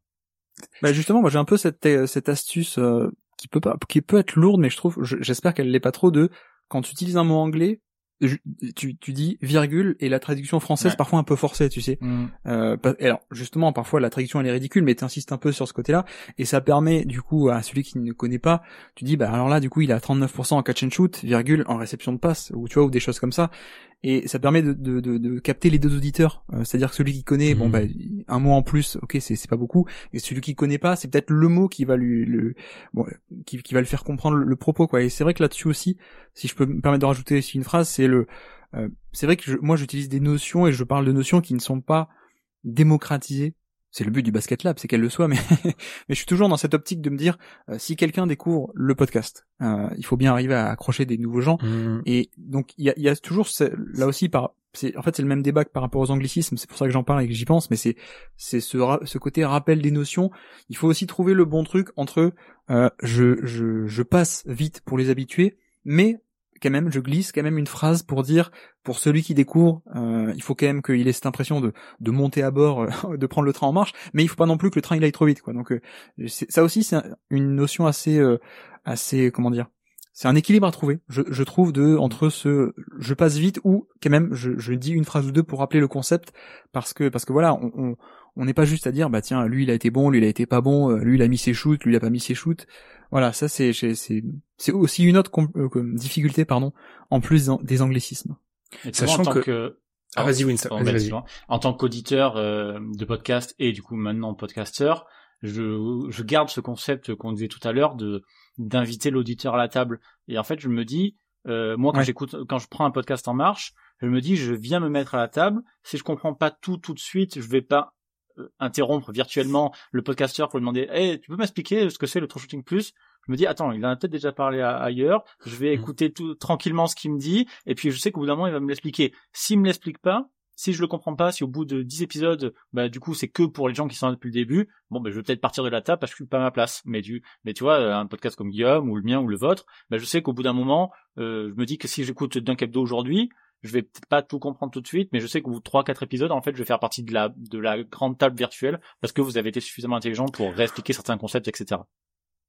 Bah justement, moi j'ai un peu cette cette astuce euh, qui peut pas qui peut être lourde, mais je trouve, je- j'espère qu'elle l'est pas trop de quand tu utilises un mot anglais, je- tu tu dis virgule et la traduction française Ouais. parfois un peu forcée, tu sais. Euh, pa- et alors justement, parfois la traduction elle est ridicule, mais t'insistes un peu sur ce côté-là, et ça permet du coup à celui qui ne connaît pas, tu dis bah alors là du coup il a 39% en catch and shoot, virgule en réception de passe, ou tu vois ou des choses comme ça, et ça permet de, de, de, de capter les deux auditeurs, Euh, c'est-à-dire que celui qui connaît, bon Mhm. bah un mot en plus, ok c'est c'est pas beaucoup, et celui qui connaît pas, c'est peut-être le mot qui va lui le bon qui, qui va le faire comprendre le, le propos quoi, et c'est vrai que là-dessus aussi, si je peux me permettre de rajouter aussi une phrase, c'est le euh, c'est vrai que je- moi j'utilise des notions et je parle de notions qui ne sont pas démocratisées. C'est le but du Basket Lab, c'est qu'elle le soit, *laughs* mais, mais je suis toujours dans cette optique de me dire, euh, si quelqu'un découvre le podcast, euh, il faut bien arriver à accrocher des nouveaux gens. Mmh. Et donc il y a, y a toujours ce- là aussi par en fait c'est le même débat que par rapport aux anglicismes, c'est pour ça que j'en parle et que j'y pense, mais c'est ce ce côté rappel des notions. Il faut aussi trouver le bon truc entre euh, je je je passe vite pour les habitués, mais quand même je glisse quand même une phrase pour dire pour celui qui découvre, euh, il faut quand même qu'il ait cette impression de de monter à bord, euh, *laughs* de prendre le train en marche, mais il faut pas non plus que le train il aille trop vite quoi. Donc euh, ça aussi c'est un- une notion assez euh, assez comment dire c'est un équilibre à trouver, je, je trouve, de entre ce je passe vite ou quand même je, je dis une phrase ou deux pour rappeler le concept parce que parce que voilà on on on n'est pas juste à dire bah tiens lui il a été bon lui il a été pas bon euh, lui il a mis ses shoots lui il a pas mis ses shoots voilà ça c'est c'est c'est c'est aussi une autre euh, difficulté pardon en plus en- des anglicismes Et tu vois, Sachant en tant que- que Ah, vas-y, Winston. En tant qu'auditeur euh, de podcast et du coup maintenant podcasteur, je, je garde ce concept qu'on disait tout à l'heure de d'inviter l'auditeur à la table. Et en fait, je me dis, euh, moi quand Ouais. j'écoute, quand je prends un podcast en marche, je me dis, je viens me mettre à la table. Si je comprends pas tout tout de suite, je vais pas interrompre virtuellement le podcasteur pour lui demander, hey, tu peux m'expliquer ce que c'est le troubleshooting plus? Je me dis, attends, il en a peut-être déjà parlé à- ailleurs. Je vais Mhm. écouter tout tranquillement ce qu'il me dit, et puis je sais qu'au bout d'un moment, il va me l'expliquer. S'il me l'explique pas, si je le comprends pas, si au bout de 10 épisodes, bah du coup c'est que pour les gens qui sont là depuis le début, bon ben je vais peut-être partir de la table parce que je suis pas à ma place. Mais du, mais tu vois, un podcast comme Guillaume ou le mien ou le vôtre, bah je sais qu'au bout d'un moment, euh, je me dis que si j'écoute d'un hebdo aujourd'hui, je vais peut-être pas tout comprendre tout de suite, mais je sais qu'au bout de trois quatre épisodes, en fait, je vais faire partie de la de la grande table virtuelle parce que vous avez été suffisamment intelligent pour réexpliquer certains concepts, etc.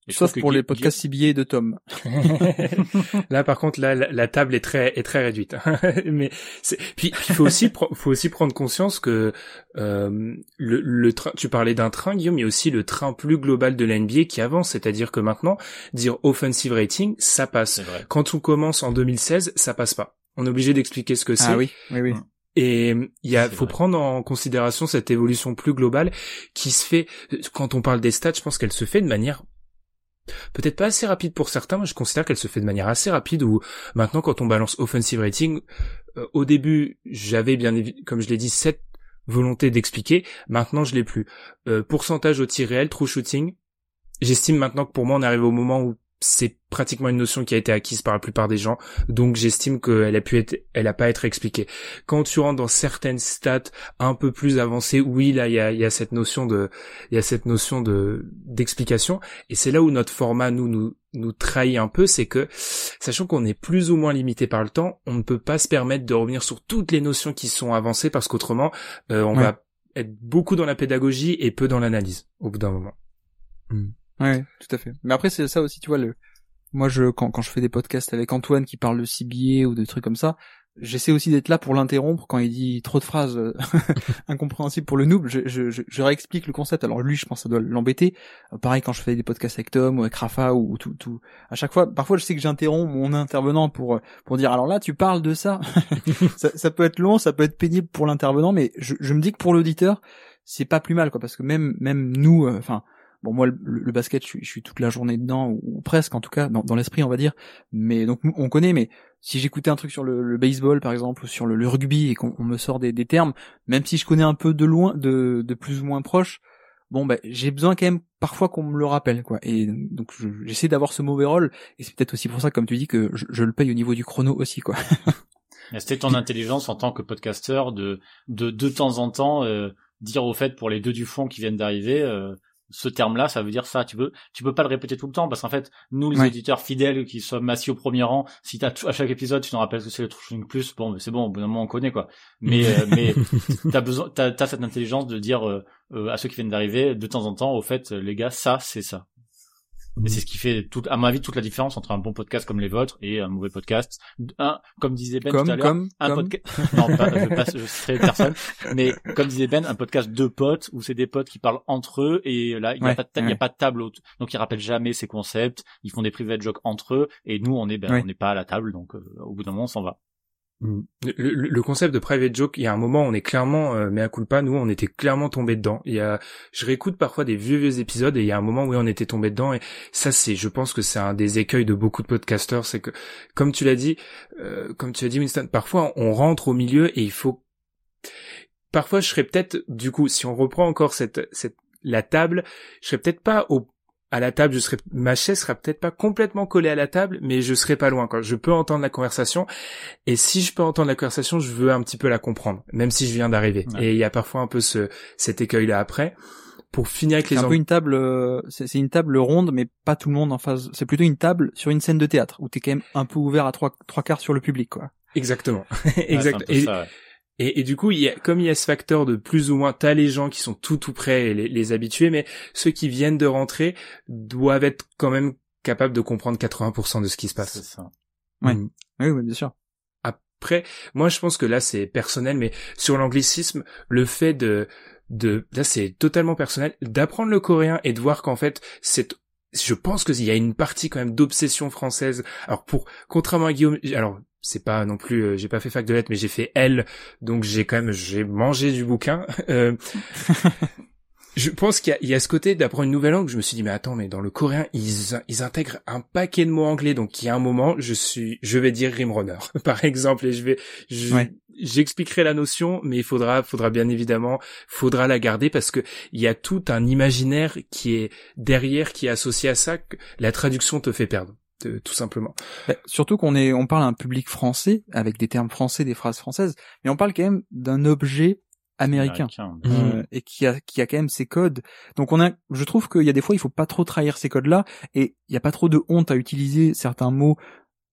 Et sauf que pour les podcasts ciblés de Tom *laughs* là, par contre, là, la, la table est très est très réduite. *laughs* Mais c'est puis il faut aussi faut aussi prendre conscience que euh, le, le train. Tu parlais d'un train, Guillaume, il y a aussi le train plus global de la NBA qui avance. C'est-à-dire que maintenant, dire offensive rating, ça passe. C'est vrai. Quand on commence en 2016, ça passe pas. On est obligé d'expliquer ce que c'est. ah oui oui oui Et il y a, C'est faut vrai. prendre en considération cette évolution plus globale qui se fait. Quand on parle des stats, je pense qu'elle se fait de manière peut-être pas assez rapide pour certains, mais je considère qu'elle se fait de manière assez rapide. Où maintenant, quand on balance offensive rating, euh, au début, j'avais bien, comme je l'ai dit, cette volonté d'expliquer. Maintenant, je l'ai plus. Euh, pourcentage au tir réel, true shooting. J'estime maintenant que pour moi, on arrive au moment où c'est pratiquement une notion qui a été acquise par la plupart des gens, donc j'estime qu'elle a pu être, elle a pas être expliquée. Quand tu rentres dans certaines stats un peu plus avancées, oui, là, il y a, y a cette notion de, il y a cette notion de d'explication, et c'est là où notre format nous nous nous trahit un peu, c'est que, sachant qu'on est plus ou moins limité par le temps, on ne peut pas se permettre de revenir sur toutes les notions qui sont avancées parce qu'autrement, euh, on Ouais. va être beaucoup dans la pédagogie et peu dans l'analyse au bout d'un moment. Ouais, tout à fait. Mais après, c'est ça aussi, tu vois, le, moi, je, quand, quand je fais des podcasts avec Antoine qui parle de CBA ou de trucs comme ça, j'essaie aussi d'être là pour l'interrompre quand il dit trop de phrases euh, *laughs* incompréhensibles pour le noob. Je, je, je, réexplique le concept. Alors lui, je pense que ça doit l'embêter. Euh, Pareil quand je fais des podcasts avec Tom ou avec Rafa ou, ou tout, tout. À chaque fois, parfois, je sais que j'interromps mon intervenant pour, euh, pour dire, alors là, tu parles de ça. *laughs* ça. Ça peut être long, ça peut être pénible pour l'intervenant, mais je, je me dis que pour l'auditeur, c'est pas plus mal, quoi, parce que même, même nous, enfin, Bon, moi, le, le basket, je suis, je suis toute la journée dedans, ou, presque en tout cas, dans, dans l'esprit, on va dire. Mais donc, on connaît, mais si j'écoutais un truc sur le, le baseball, par exemple, ou sur le, le rugby, et qu'on on me sort des, des termes, même si je connais un peu de loin, de, de plus ou moins proche, bon, ben, j'ai besoin quand même parfois qu'on me le rappelle, quoi. Et donc, je- j'essaie d'avoir ce mauvais rôle, et c'est peut-être aussi pour ça, comme tu dis, que je, je le paye au niveau du chrono aussi, quoi. *laughs* C'était ton intelligence en tant que podcasteur de de de temps en temps euh, dire au fait pour les deux du fond qui viennent d'arriver euh, ce terme-là, ça veut dire ça. Tu peux tu peux pas le répéter tout le temps parce qu'en fait nous les Ouais. auditeurs fidèles qui sommes assis au premier rang, si t'as à chaque épisode tu t'en rappelles que c'est le Trushing Plus, bon mais c'est bon au bout d'un moment on connaît quoi. Mais euh, *laughs* mais t'as besoin t'as t'as cette intelligence de dire euh, euh, à ceux qui viennent d'arriver de temps en temps au fait les gars ça c'est ça. Et c'est ce qui fait, tout, à mon avis, toute la différence entre un bon podcast comme les vôtres et un mauvais podcast. Un, comme disait Ben Comme, tout à l'heure, un podcast. *laughs* Non, pas, je, passe, je citerai personne. Mais comme disait Ben, un podcast de potes où c'est des potes qui parlent entre eux et là il n'y a pas de ta- il y a ouais. pas de table. Donc ils rappellent jamais ces concepts. Ils font des private jokes entre eux et nous on est ben Ouais. on n'est pas à la table donc euh, au bout d'un moment on s'en va. Le, le- le concept de private joke, il y a un moment, on est clairement, euh, mais à culpa, nous, on était clairement tombé dedans. Il y a, je réécoute parfois des vieux vieux épisodes et il y a un moment où on était tombé dedans et ça, c'est, je pense que c'est un des écueils de beaucoup de podcasteurs, c'est que, comme tu l'as dit, euh, comme tu l'as dit, Winston, parfois on rentre au milieu et il faut, parfois je serais peut-être, du coup, si on reprend encore cette, cette, la table, je serais peut-être pas au à la table, je serais, ma chaise sera peut-être pas complètement collée à la table, mais je serai pas loin, quoi. Je peux entendre la conversation, et si je peux entendre la conversation, je veux un petit peu la comprendre, même si je viens d'arriver. Ouais. Et il y a parfois un peu ce, cet écueil-là après. Pour finir avec C'est les un ang- peu une table, euh, c'est c'est une table ronde, mais pas tout le monde en face. C'est plutôt une table sur une scène de théâtre où t'es quand même un peu ouvert à trois trois quarts sur le public, quoi. Exactement. *laughs* Ouais, c'est un exact. ouais. Et, et du coup, il y a, comme il y a ce facteur de plus ou moins, t'as les gens qui sont tout tout prêts, et les, les habitués, mais ceux qui viennent de rentrer doivent être quand même capables de comprendre 80% de ce qui se C'est passe. ça. Ouais. Mm. Oui, oui, bien sûr. Après, moi je pense que là c'est personnel, mais sur l'anglicisme, le fait de, de, là c'est totalement personnel, d'apprendre le coréen et de voir qu'en fait c'est, je pense qu'il y a une partie quand même d'obsession française. Alors pour, contrairement à Guillaume, alors c'est pas non plus, euh, j'ai pas fait fac de lettres, mais j'ai fait L, donc j'ai quand même, j'ai mangé du bouquin. *laughs* Euh, *laughs* je pense qu'il y y a ce côté d'apprendre une nouvelle langue. Je me suis dit, mais attends, mais dans le coréen, ils, ils intègrent un paquet de mots anglais. Donc, il y a un moment, je suis, je vais dire rimrunner, *laughs* par exemple, et je vais, je- Ouais. j'expliquerai la notion, mais il faudra, faudra bien évidemment, faudra la garder parce que il y a tout un imaginaire qui est derrière, qui est associé à ça, que la traduction te fait perdre, tout simplement. Bah, surtout qu'on est, on parle à un public français avec des termes français, des phrases françaises, mais on parle quand même d'un objet américain. Américain. Euh, et qui a qui a quand même ses codes. Donc on a, je trouve qu'il y a des fois il faut pas trop trahir ces codes-là et il y a pas trop de honte à utiliser certains mots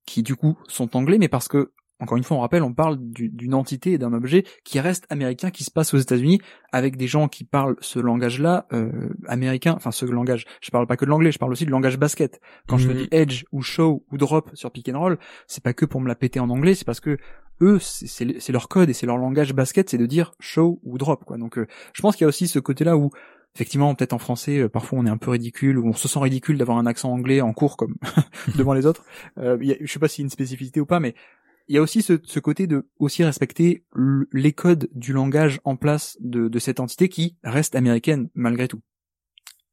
qui du coup sont anglais, mais parce que encore une fois on rappelle, on parle du- d'une entité et d'un objet qui reste américain, qui se passe aux États-Unis avec des gens qui parlent ce langage-là euh, américain. Enfin ce langage, je parle pas que de l'anglais, je parle aussi de langage basket. Quand je te Mhm. dis edge ou show ou drop sur pick and roll, c'est pas que pour me la péter en anglais, c'est parce que eux, c'est- leur code et c'est leur langage basket, c'est de dire show ou drop, quoi. Donc, euh, je pense qu'il y a aussi ce côté-là où, effectivement, peut-être en français, euh, parfois on est un peu ridicule, ou on se sent ridicule d'avoir un accent anglais en cours comme *laughs* devant les autres. Euh, y a- je sais pas s'il y a une spécificité ou pas, mais il y a aussi ce, ce côté de aussi respecter les codes du langage en place de, de cette entité qui reste américaine malgré tout.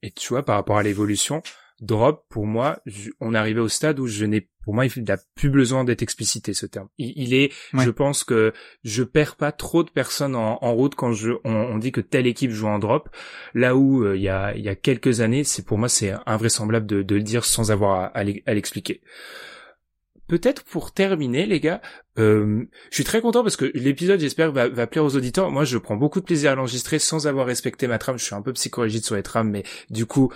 Et tu vois, par rapport à l'évolution, drop, pour moi, je- on est arrivé au stade où je n'ai, pour moi, il n'a plus besoin d'être explicité ce terme. Il, il est, Ouais. je pense que je perds pas trop de personnes en, en route quand je, on, on dit que telle équipe joue en drop. Là où euh, il y a, il y a quelques années, c'est pour moi c'est invraisemblable de, de le dire sans avoir à, à l'expliquer. Peut-être pour terminer, les gars, euh, je suis très content parce que l'épisode, j'espère, va, va plaire aux auditeurs. Moi, je prends beaucoup de plaisir à l'enregistrer sans avoir respecté ma trame. Je suis un peu psychorigide sur les trames, mais du coup,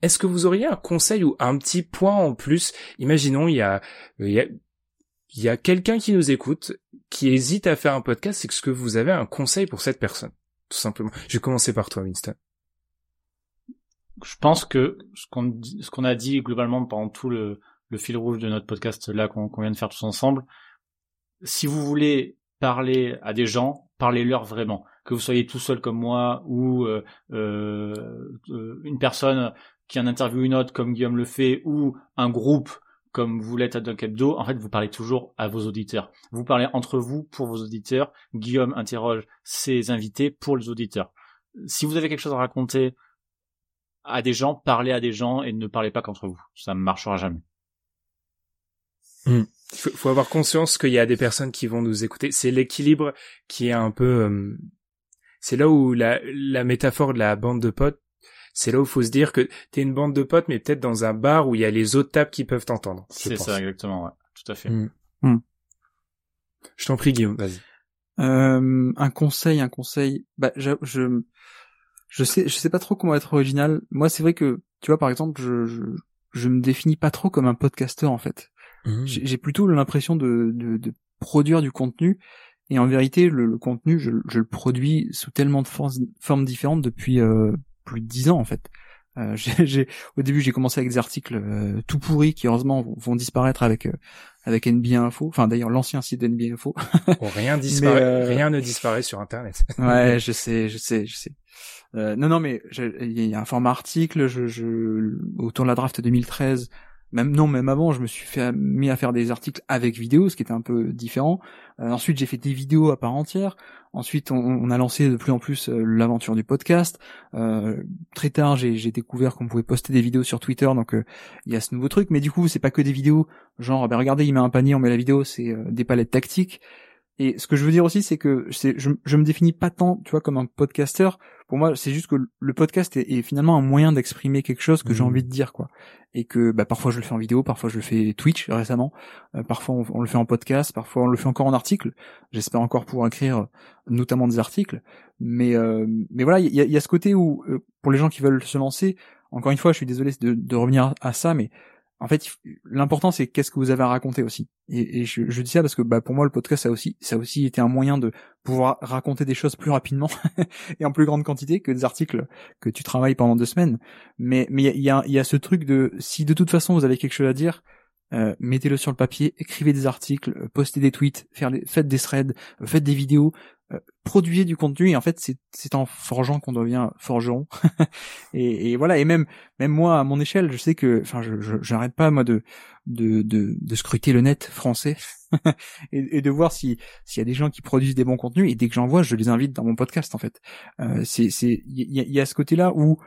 est-ce que vous auriez un conseil ou un petit point en plus? Imaginons, il y a, il y a, y a quelqu'un qui nous écoute, qui hésite à faire un podcast. Est-ce que vous avez un conseil pour cette personne Tout simplement? Je vais commencer par toi, Winston. je pense que ce qu'on ce qu'on a dit globalement pendant tout le, le fil rouge de notre podcast là qu'on vient de faire tous ensemble, si vous voulez parler à des gens, parlez-leur vraiment. Que vous soyez tout seul comme moi ou euh, euh, euh, une personne qui en interviewe une autre comme Guillaume le fait ou un groupe comme vous l'êtes à Dunk Hebdo, en fait, vous parlez toujours à vos auditeurs. Vous parlez entre vous pour vos auditeurs. Guillaume interroge ses invités pour les auditeurs. Si vous avez quelque chose à raconter à des gens, parlez à des gens et ne parlez pas qu'entre vous. Ça ne marchera jamais. Faut, faut avoir conscience qu'il y a des personnes qui vont nous écouter. C'est l'équilibre qui est un peu. euh, c'est là où la, la métaphore de la bande de potes, c'est là où il faut se dire que t'es une bande de potes, mais peut-être dans un bar où il y a les autres tables qui peuvent t'entendre. C'est ça, exactement, ouais. Tout à fait. Mm. Je t'en prie, Guillaume. Vas-y. Euh, un conseil, un conseil. Bah, je, je, je sais, je sais pas trop comment être original. Moi, c'est vrai que, tu vois, par exemple, je, je, je me définis pas trop comme un podcasteur en fait. J'ai j'ai plutôt l'impression de, de, de produire du contenu. Et en vérité, le, le contenu, je, je le produis sous tellement de for- formes différentes depuis euh, plus de dix ans en fait. Euh, *laughs* j'ai- j'ai- au début, j'ai commencé avec des articles euh, tout pourris qui heureusement vont, vont disparaître avec euh, avec NBA Info. Enfin, d'ailleurs, l'ancien site NBA Info. *laughs* Oh, rien disparaît, euh, rien ne disparaît sur Internet. *laughs* Ouais, je sais, je sais, je sais. Euh, non, non, mais il y a un format article. Je, je, autour de la draft 2013, même non, même avant, je me suis mis à faire des articles avec vidéo, ce qui était un peu différent. Euh, ensuite, j'ai fait des vidéos à part entière. Ensuite, on, a lancé de plus en plus euh, l'aventure du podcast. Euh, très tard, j'ai découvert qu'on pouvait poster des vidéos sur Twitter, donc il y a ce nouveau truc. Mais du coup, c'est pas que des vidéos. Genre, ben regardez, il met un panier, on met la vidéo, c'est des palettes tactiques. Et ce que je veux dire aussi, c'est que je, je me définis pas tant, tu vois, comme un podcasteur. Pour moi, c'est juste que le podcast est, est finalement un moyen d'exprimer quelque chose que j'ai Mhm. envie de dire, quoi. Et que, bah, parfois je le fais en vidéo, parfois je le fais Twitch récemment, euh, parfois on, on le fait en podcast, parfois on le fait encore en article. J'espère encore pouvoir écrire, notamment des articles. Mais, euh, mais voilà, il y a, il y a ce côté où, euh, pour les gens qui veulent se lancer, encore une fois, je suis désolé de, de revenir à ça, mais en fait, l'important c'est qu'est-ce que vous avez à raconter aussi. Et, je, dis ça parce que bah, pour moi le podcast ça a aussi ça aussi été un moyen de pouvoir raconter des choses plus rapidement *laughs* et en plus grande quantité que des articles que tu travailles pendant deux semaines. Mais mais il y a, y a ce truc de si de toute façon vous avez quelque chose à dire, euh, mettez-le sur le papier, écrivez des articles, euh, postez des tweets, des, faites des threads, faites des vidéos, produisez du contenu et en fait c'est en forgeant qu'on devient forgeron. *laughs* et, et voilà et même même moi à mon échelle je sais que enfin je j'arrête pas moi de de de, de scruter le net français *laughs* et, et de voir si s'il y a des gens qui produisent des bons contenus et dès que j'en vois je les invite dans mon podcast en fait euh, c'est c'est il y y a ce côté là où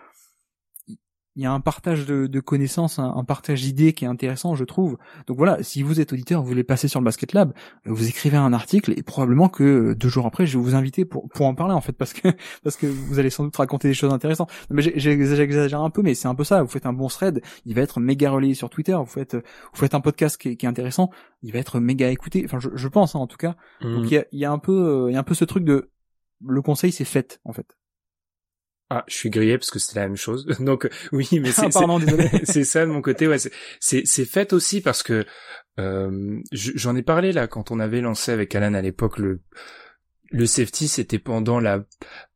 il y a un partage de, de connaissances, un, un partage d'idées qui est intéressant, je trouve. Donc voilà, si vous êtes auditeur, vous voulez passer sur le Basket Lab, vous écrivez un article et probablement que euh, deux jours après, je vais vous inviter pour pour en parler en fait, parce que *laughs* parce que vous allez sans doute raconter des choses intéressantes. Non, mais j'exagère un peu, mais c'est un peu ça. Vous faites un bon thread, il va être méga relayé sur Twitter. Vous faites vous faites un podcast qui est, qui est intéressant, il va être méga écouté. Enfin, je, je pense hein, en tout cas. Mm. Donc il y a, y a un peu euh, il y a un peu ce truc de le conseil c'est fait en fait. Ah, je suis grillé parce que c'était la même chose. *laughs* Donc oui, mais c'est Ah, *laughs* c'est- ça de mon côté. Ouais, c'est c'est fait aussi parce que euh, je- j'en ai parlé là quand on avait lancé avec Alan à l'époque le le safety. C'était pendant la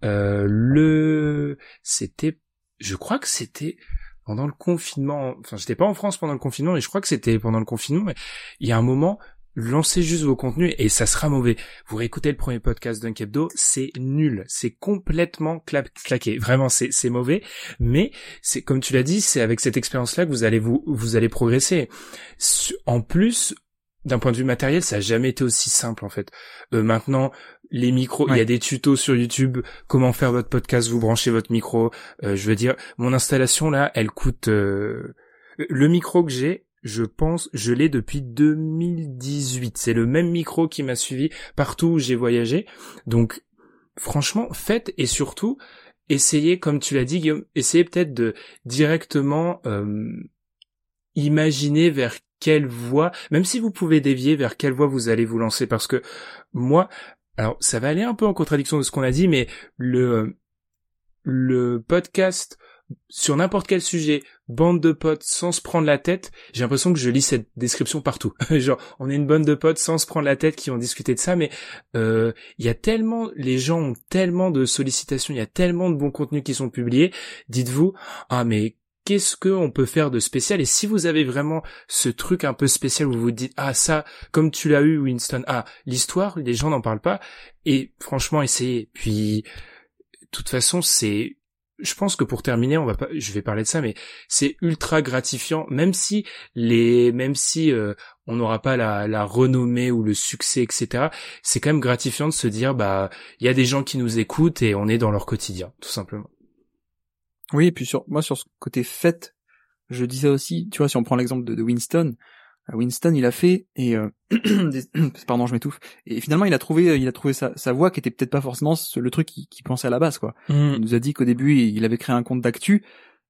euh, le c'était je crois que c'était pendant le confinement. Enfin, j'étais pas en France pendant le confinement, mais je crois que c'était pendant le confinement. Mais il y a un moment. Lancez juste vos contenus et ça sera mauvais. Vous réécoutez le premier podcast d'un Hebdo, c'est nul, c'est complètement cla- claqué. Vraiment, c'est mauvais. Mais c'est comme tu l'as dit, c'est avec cette expérience-là que vous allez vous vous allez progresser. En plus, d'un point de vue matériel, ça a jamais été aussi simple en fait. Euh, maintenant, les micros, il y a des tutos sur YouTube, comment faire votre podcast, vous branchez votre micro. Euh, je veux dire, mon installation là, elle coûte. Euh, le micro que j'ai, je pense, je l'ai depuis 2018. C'est le même micro qui m'a suivi partout où j'ai voyagé. Donc, franchement, faites et surtout, essayez, comme tu l'as dit, Guillaume, essayez peut-être de directement euh, imaginer vers quelle voie, même si vous pouvez dévier vers quelle voie vous allez vous lancer, parce que moi, alors ça va aller un peu en contradiction de ce qu'on a dit, mais le le podcast sur n'importe quel sujet, bande de potes sans se prendre la tête, j'ai l'impression que je lis cette description partout. *laughs* Genre, on est une bande de potes sans se prendre la tête qui ont discuté de ça, mais euh, il y a tellement, les gens ont tellement de sollicitations, il y a tellement de bons contenus qui sont publiés. Dites-vous, ah mais qu'est-ce qu'on peut faire de spécial? Et si vous avez vraiment ce truc un peu spécial où vous vous dites ah ça, comme tu l'as eu Winston, ah l'histoire, les gens n'en parlent pas. Et franchement, essayez. Puis, de toute façon, c'est je pense que pour terminer, on va pas, je vais parler de ça, mais c'est ultra gratifiant, même si les, même si euh, on n'aura pas la, la renommée ou le succès, etc. C'est quand même gratifiant de se dire, bah, il y a des gens qui nous écoutent et on est dans leur quotidien, tout simplement. Oui, et puis sur moi sur ce côté fête, je disais aussi, tu vois, si on prend l'exemple de Winston, Winston il a fait et euh, *clears throat* *clears throat* pardon je m'étouffe. Et finalement il a trouvé il a trouvé sa, sa voix qui était peut-être pas forcément le truc qu'il pensait à la base quoi. Mm. il nous a dit qu'au début il avait créé un compte d'actu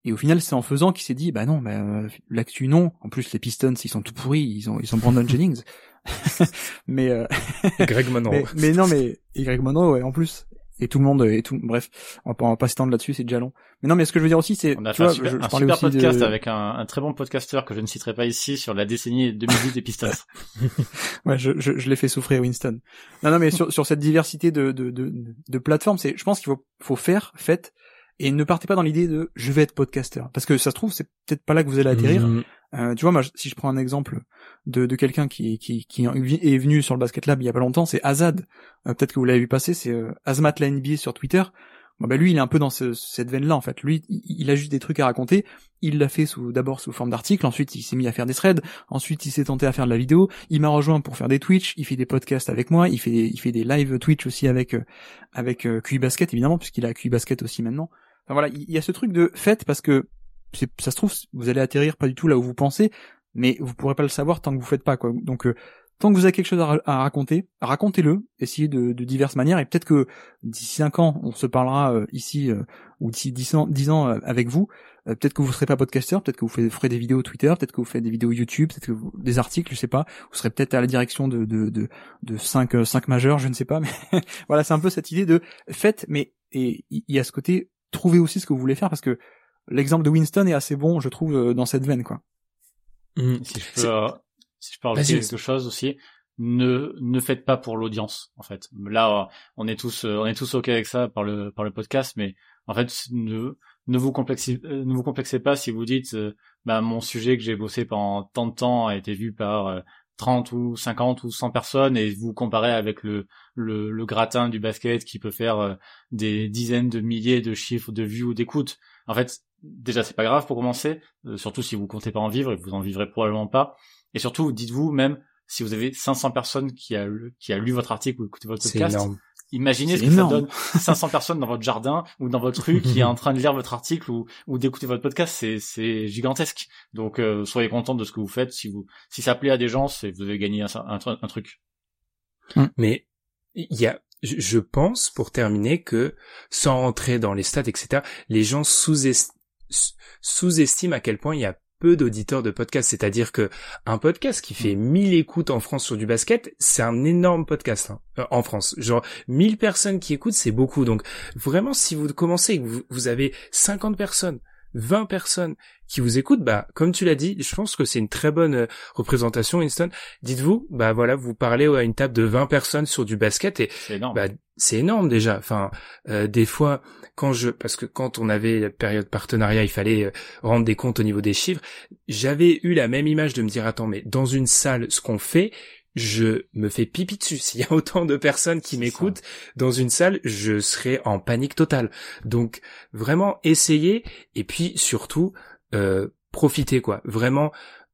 et au final c'est en faisant qu'il s'est dit bah non bah, euh, l'actu non. En plus les Pistons ils sont tout pourris ils ont ils sont Brandon *laughs* Jennings. *laughs* Mais, euh, *laughs* Greg Monroe. mais mais non mais et Greg Monroe ouais en plus et tout le monde et tout bref on va pas, s'étendre là-dessus c'est déjà long mais non mais ce que je veux dire aussi c'est On a tu fait vois un super, je, je un parlais super aussi de- podcast avec un, un très bon podcasteur que je ne citerai pas ici sur la décennie 2010 des Pistons. *laughs* Ouais, je, je, je l'ai fait souffrir, Winston. Non, non, mais sur, sur cette diversité de, de, de, de plateformes, c'est, je pense qu'il faut, faut faire, faites, et ne partez pas dans l'idée de je vais être podcasteur. Parce que ça se trouve, c'est peut-être pas là que vous allez atterrir. Mm. Euh, tu vois, moi, si je prends un exemple de, de quelqu'un qui, qui, qui est venu sur le Basket Lab il y a pas longtemps, c'est Azad. Euh, peut-être que vous l'avez vu passer, c'est euh, Azmat la NBA sur Twitter. Bon, bah, lui, il est un peu dans ce- cette veine-là, en fait. Lui, il, a juste des trucs à raconter. Il l'a fait sous, d'abord sous forme d'article, ensuite il s'est mis à faire des threads, ensuite il s'est tenté à faire de la vidéo, il m'a rejoint pour faire des Twitch, il fait des podcasts avec moi, il fait des, il fait des live Twitch aussi avec, euh, avec euh, QI Basket, évidemment, puisqu'il a QI Basket aussi maintenant. Enfin voilà, il y a ce truc de faites parce que ça se trouve, vous allez atterrir pas du tout là où vous pensez, mais vous pourrez pas le savoir tant que vous faites pas, quoi. Donc, euh, tant que vous avez quelque chose à, ra- à raconter, racontez-le, essayez de, de diverses manières, et peut-être que d'ici cinq ans, on se parlera euh, ici, euh, ou d'ici dix ans, dix ans euh, avec vous, euh, peut-être que vous serez pas podcasteur, peut-être que vous ferez, des vidéos Twitter, peut-être que vous faites des vidéos YouTube, peut-être que vous- des articles, je sais pas, vous serez peut-être à la direction de de de, de cinq euh, cinq majeurs, je ne sais pas, *laughs* mais voilà, c'est un peu cette idée de faites, mais et il y a ce côté trouvez aussi ce que vous voulez faire parce que l'exemple de Winston est assez bon, je trouve, euh, dans cette veine, quoi. Mm. Si je C'est- peux, euh, si je peux rajouter quelque chose aussi, ne ne faites pas pour l'audience en fait. Là, euh, on est tous on est tous ok avec ça par le par le podcast, mais en fait ne ne vous complexez ne vous complexez pas si vous dites euh, bah mon sujet que j'ai bossé pendant tant de temps a été vu par euh, 30 ou 50 ou 100 personnes et vous comparez avec le le, le gratin du basket qui peut faire euh, des dizaines de milliers de chiffres de vues ou d'écoutes. En fait, déjà c'est pas grave pour commencer, euh, surtout si vous comptez pas en vivre et vous en vivrez probablement pas. Et surtout, dites-vous même si vous avez 500 personnes qui a lu, qui a lu votre article ou écouté votre podcast, énorme. imaginez ce que énorme. ça donne 500 personnes dans votre jardin ou dans votre rue qui est en train de lire votre article ou, ou d'écouter votre podcast, c'est c'est gigantesque. Donc euh, soyez content de ce que vous faites. Si vous si ça plaît à des gens, c'est vous avez gagné un, un, un truc. Mais il y a, je pense, pour terminer, que sans rentrer dans les stats, etc., les gens sous-est- sous-estiment à quel point il y a peu d'auditeurs de podcasts. C'est-à-dire que un podcast qui fait 1000 écoutes en France sur du basket, c'est un énorme podcast hein, euh, en France. Genre 1000 personnes qui écoutent, c'est beaucoup. Donc vraiment, si vous commencez et que vous, vous avez 50 personnes, 20 personnes qui vous écoutent, bah comme tu l'as dit, je pense que c'est une très bonne euh, représentation, Winston. Dites-vous, bah voilà, vous parlez à une table de 20 personnes sur du basket et C'est énorme. bah c'est énorme déjà. Enfin, euh, des fois, quand je, parce que quand on avait la période partenariat, il fallait euh, rendre des comptes au niveau des chiffres. J'avais eu la même image de me dire attends, mais dans une salle, ce qu'on fait, je me fais pipi dessus. *laughs* S'il y a autant de personnes qui m'écoutent dans une salle, je serais en panique totale. Donc vraiment essayez et puis surtout euh, profitez quoi. Vraiment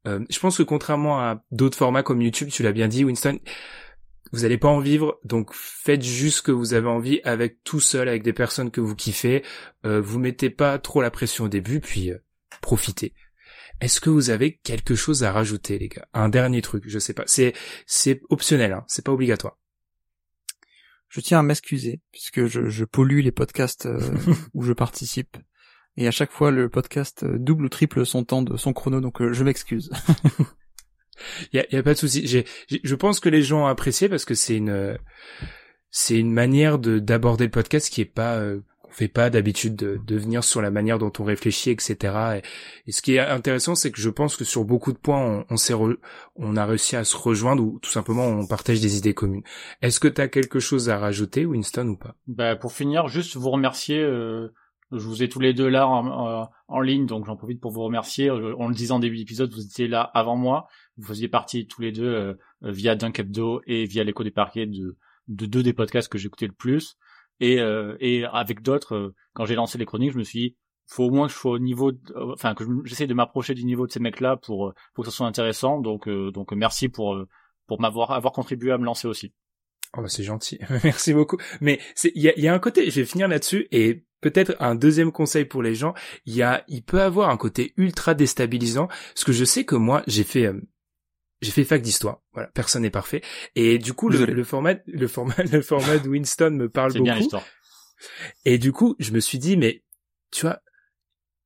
Euh, je pense que contrairement à d'autres formats comme YouTube, tu l'as bien dit, Winston, vous n'allez pas en vivre, donc faites juste ce que vous avez envie avec tout seul, avec des personnes que vous kiffez. Euh, vous mettez pas trop la pression au début, puis euh, profitez. Est-ce que vous avez quelque chose à rajouter, les gars? Un dernier truc, je sais pas. C'est c'est optionnel, hein, c'est pas obligatoire. Je tiens à m'excuser puisque je, je pollue les podcasts euh, *laughs* où je participe. Et à chaque fois, le podcast euh, double ou triple son temps de son chrono, donc euh, je m'excuse. Il *laughs* y a, y a, pas de souci. J'ai, je pense que les gens ont apprécié parce que c'est une, c'est une manière de d'aborder le podcast qui est pas, euh, fait pas d'habitude de, de venir sur la manière dont on réfléchit, etc. Et, ce qui est intéressant, c'est que je pense que sur beaucoup de points, on, on s'est, on a réussi à se rejoindre ou tout simplement on partage des idées communes. Est-ce que tu as quelque chose à rajouter, Winston, ou pas? Bah pour finir, juste vous remercier. Euh je vous ai tous les deux là en, en, ligne, donc j'en profite pour vous remercier. En le disant en début d'épisode, vous étiez là avant moi. Vous faisiez partie tous les deux euh, via Dunk Hebdo et via l'écho des parquets de, de deux des podcasts que j'écoutais le plus. Et, euh, et avec d'autres, euh, quand j'ai lancé les chroniques, je me suis dit, faut au moins que je sois au niveau, enfin que j'essaie de m'approcher du niveau de ces mecs-là pour pour que ça soit intéressant. Donc donc merci pour pour m'avoir avoir contribué à me lancer aussi. Oh bah c'est gentil, *laughs* merci beaucoup. Mais il y a, y a un côté, je vais finir là-dessus et peut-être un deuxième conseil pour les gens, il y a, il peut avoir un côté ultra déstabilisant, parce que je sais que moi, j'ai fait, euh, j'ai fait fac d'histoire. Voilà, personne n'est parfait. Et du coup, le, format, le format, *laughs* le format de Winston me parle beaucoup. Bien. Et du coup, je me suis dit, mais tu vois,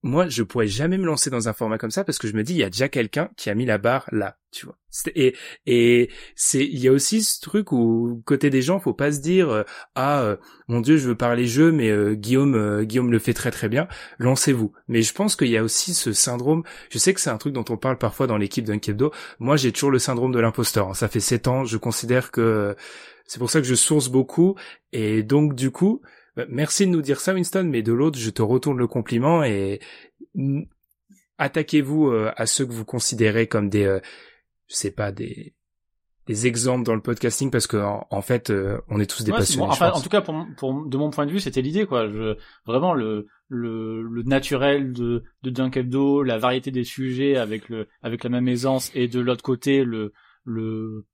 moi, je pourrais jamais me lancer dans un format comme ça parce que je me dis, il y a déjà quelqu'un qui a mis la barre là, tu vois. Et et c'est, il y a aussi ce truc où côté des gens, faut pas se dire, euh, ah euh, mon dieu, je veux parler jeu, mais euh, Guillaume, Guillaume le fait très très bien. Lancez-vous. Mais je pense qu'il y a aussi ce syndrome. Je sais que c'est un truc dont on parle parfois dans l'équipe d'un Kebdo. Moi, j'ai toujours le syndrome de l'imposteur. Ça fait sept ans, je considère que c'est pour ça que je source beaucoup et donc du coup merci de nous dire ça, Winston, mais de l'autre, je te retourne le compliment et attaquez-vous euh, à ceux que vous considérez comme des, euh, je sais pas, des, des exemples dans le podcasting parce que en, fait, euh, on est tous des passionnés. enfin, en tout cas, pour, pour, de mon point de vue, c'était l'idée, quoi. Je, vraiment le, le, le naturel de, de Dunk la variété des sujets avec le, avec la même aisance, et de l'autre côté, le, le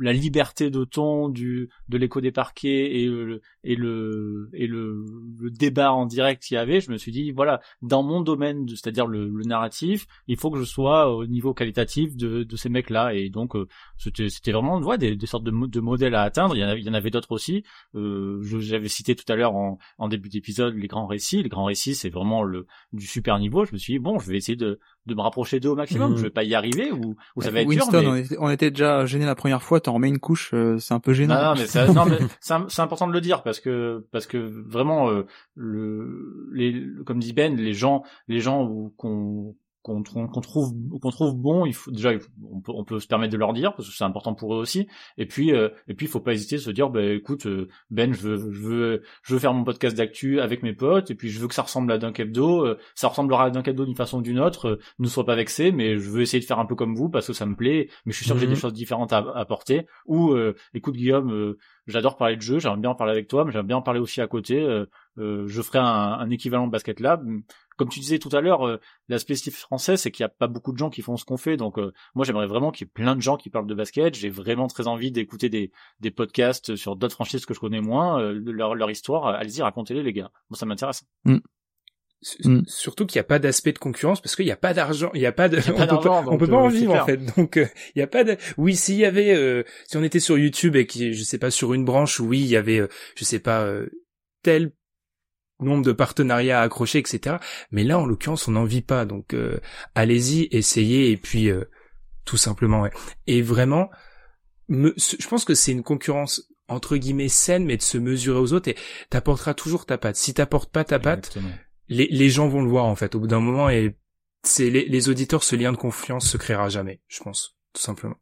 la liberté de ton du de l'écho des parquets et le et le et le, le débat en direct qu'il y avait, je me suis dit voilà, dans mon domaine, c'est-à-dire le, le, narratif, il faut que je sois au niveau qualitatif de, de ces mecs-là et donc euh, c'était c'était vraiment ouais, des, des sortes de, de modèles à atteindre. Il y en avait, avait d'autres aussi. Euh, j'avais cité tout à l'heure en, en début d'épisode les grands récits. Les grands récits, c'est vraiment le du super niveau. Je me suis dit bon, je vais essayer de de me rapprocher d'eux au maximum. Mhm. Je vais pas y arriver ou, ou ça va être Winston, dur. On, était, on, était, déjà gêné la première fois. T'en remets une couche, euh, c'est un peu gênant. Non, mais, *laughs* c'est important de le dire parce que parce que vraiment euh, le les comme dit Ben, les gens les gens qu'on qu'on trouve qu'on trouve bon il faut déjà on, peut, on peut se permettre de leur dire parce que c'est important pour eux aussi et puis euh, et puis il faut pas hésiter à se dire bah écoute euh, Ben je veux je veux je veux faire mon podcast d'actu avec mes potes et puis je veux que ça ressemble à Dunk Hebdo euh, ça ressemblera à Dunk Hebdo d'une façon ou d'une autre ne sois pas vexé mais je veux essayer de faire un peu comme vous parce que ça me plaît mais je suis sûr que j'ai des mhm. choses différentes à apporter ou écoute Guillaume j'adore parler de jeu j'aimerais bien en parler avec toi mais j'aimerais bien en parler aussi à côté je ferai un, un équivalent de Basket Lab comme tu disais tout à l'heure, euh, l'aspect français, c'est qu'il n'y a pas beaucoup de gens qui font ce qu'on fait. Donc, euh, moi, j'aimerais vraiment qu'il y ait plein de gens qui parlent de basket. J'ai vraiment très envie d'écouter des, des podcasts sur d'autres franchises que je connais moins, euh, leur, leur histoire. Allez-y, racontez-les, les gars. Moi, ça m'intéresse. Mm. Mm. Surtout qu'il n'y a pas d'aspect de concurrence parce qu'il n'y a pas d'argent, il n'y a pas de, on, peut pas, on peut pas en vivre en fait. Donc il n'y a pas de, oui s'il y avait, si on était sur YouTube et qui, je sais pas sur une branche, oui il y avait, je sais pas tel nombre de partenariats accrochés, etc. Mais là, en l'occurrence, on n'en vit pas. Donc, euh, allez-y, essayez, et puis euh, tout simplement. Ouais. Et vraiment, je pense que c'est une concurrence entre guillemets saine, mais de se mesurer aux autres. Et t'apporteras toujours ta patte. Si t'apportes pas ta patte, les, les gens vont le voir en fait. Au bout d'un moment, et c'est les, les auditeurs, ce lien de confiance se créera jamais. Je pense, tout simplement.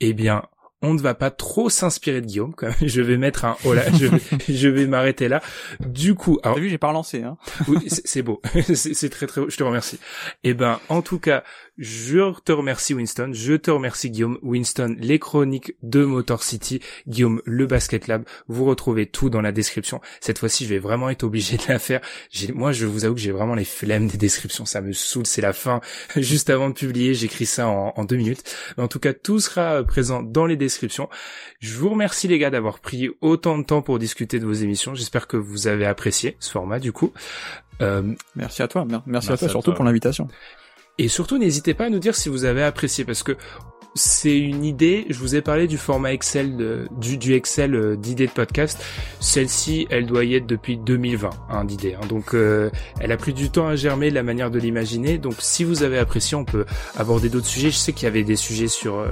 Eh bien, on ne va pas trop s'inspirer de Guillaume quand même. *laughs* Je vais mettre un oh là, je vais, je vais m'arrêter là. Du coup, alors, t'as vu, j'ai pas relancé. Hein. oui, c'est beau, *laughs* c'est très très beau. Je te remercie. Eh ben, en tout cas, je te remercie Winston, je te remercie Guillaume. Winston, les chroniques de Motor City, Guillaume, le Basket Lab. Vous retrouvez tout dans la description. Cette fois-ci, je vais vraiment être obligé de la faire. Moi, je vous avoue que j'ai vraiment les flemmes des descriptions. Ça me saoule, c'est la fin. *laughs* Juste avant de publier, j'écris ça en, en, deux minutes. Mais en tout cas, tout sera présent dans les descriptions. Je vous remercie les gars d'avoir pris autant de temps pour discuter de vos émissions. J'espère que vous avez apprécié ce format du coup. Euh, merci à toi, merci, à toi surtout pour l'invitation. Et surtout, n'hésitez pas à nous dire si vous avez apprécié, parce que c'est une idée. Je vous ai parlé du format Excel, du, Excel euh, d'idées de podcast. Celle-ci, elle doit y être depuis 2020, hein, d'idées. Hein. Donc, euh, elle a pris du temps à germer, la manière de l'imaginer. Donc, si vous avez apprécié, on peut aborder d'autres sujets. Je sais qu'il y avait des sujets sur euh,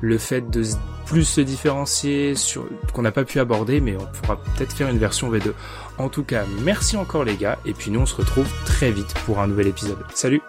le fait de plus se différencier, sur qu'on n'a pas pu aborder, mais on pourra peut-être faire une version V2. En tout cas, merci encore les gars, et puis nous on se retrouve très vite pour un nouvel épisode. Salut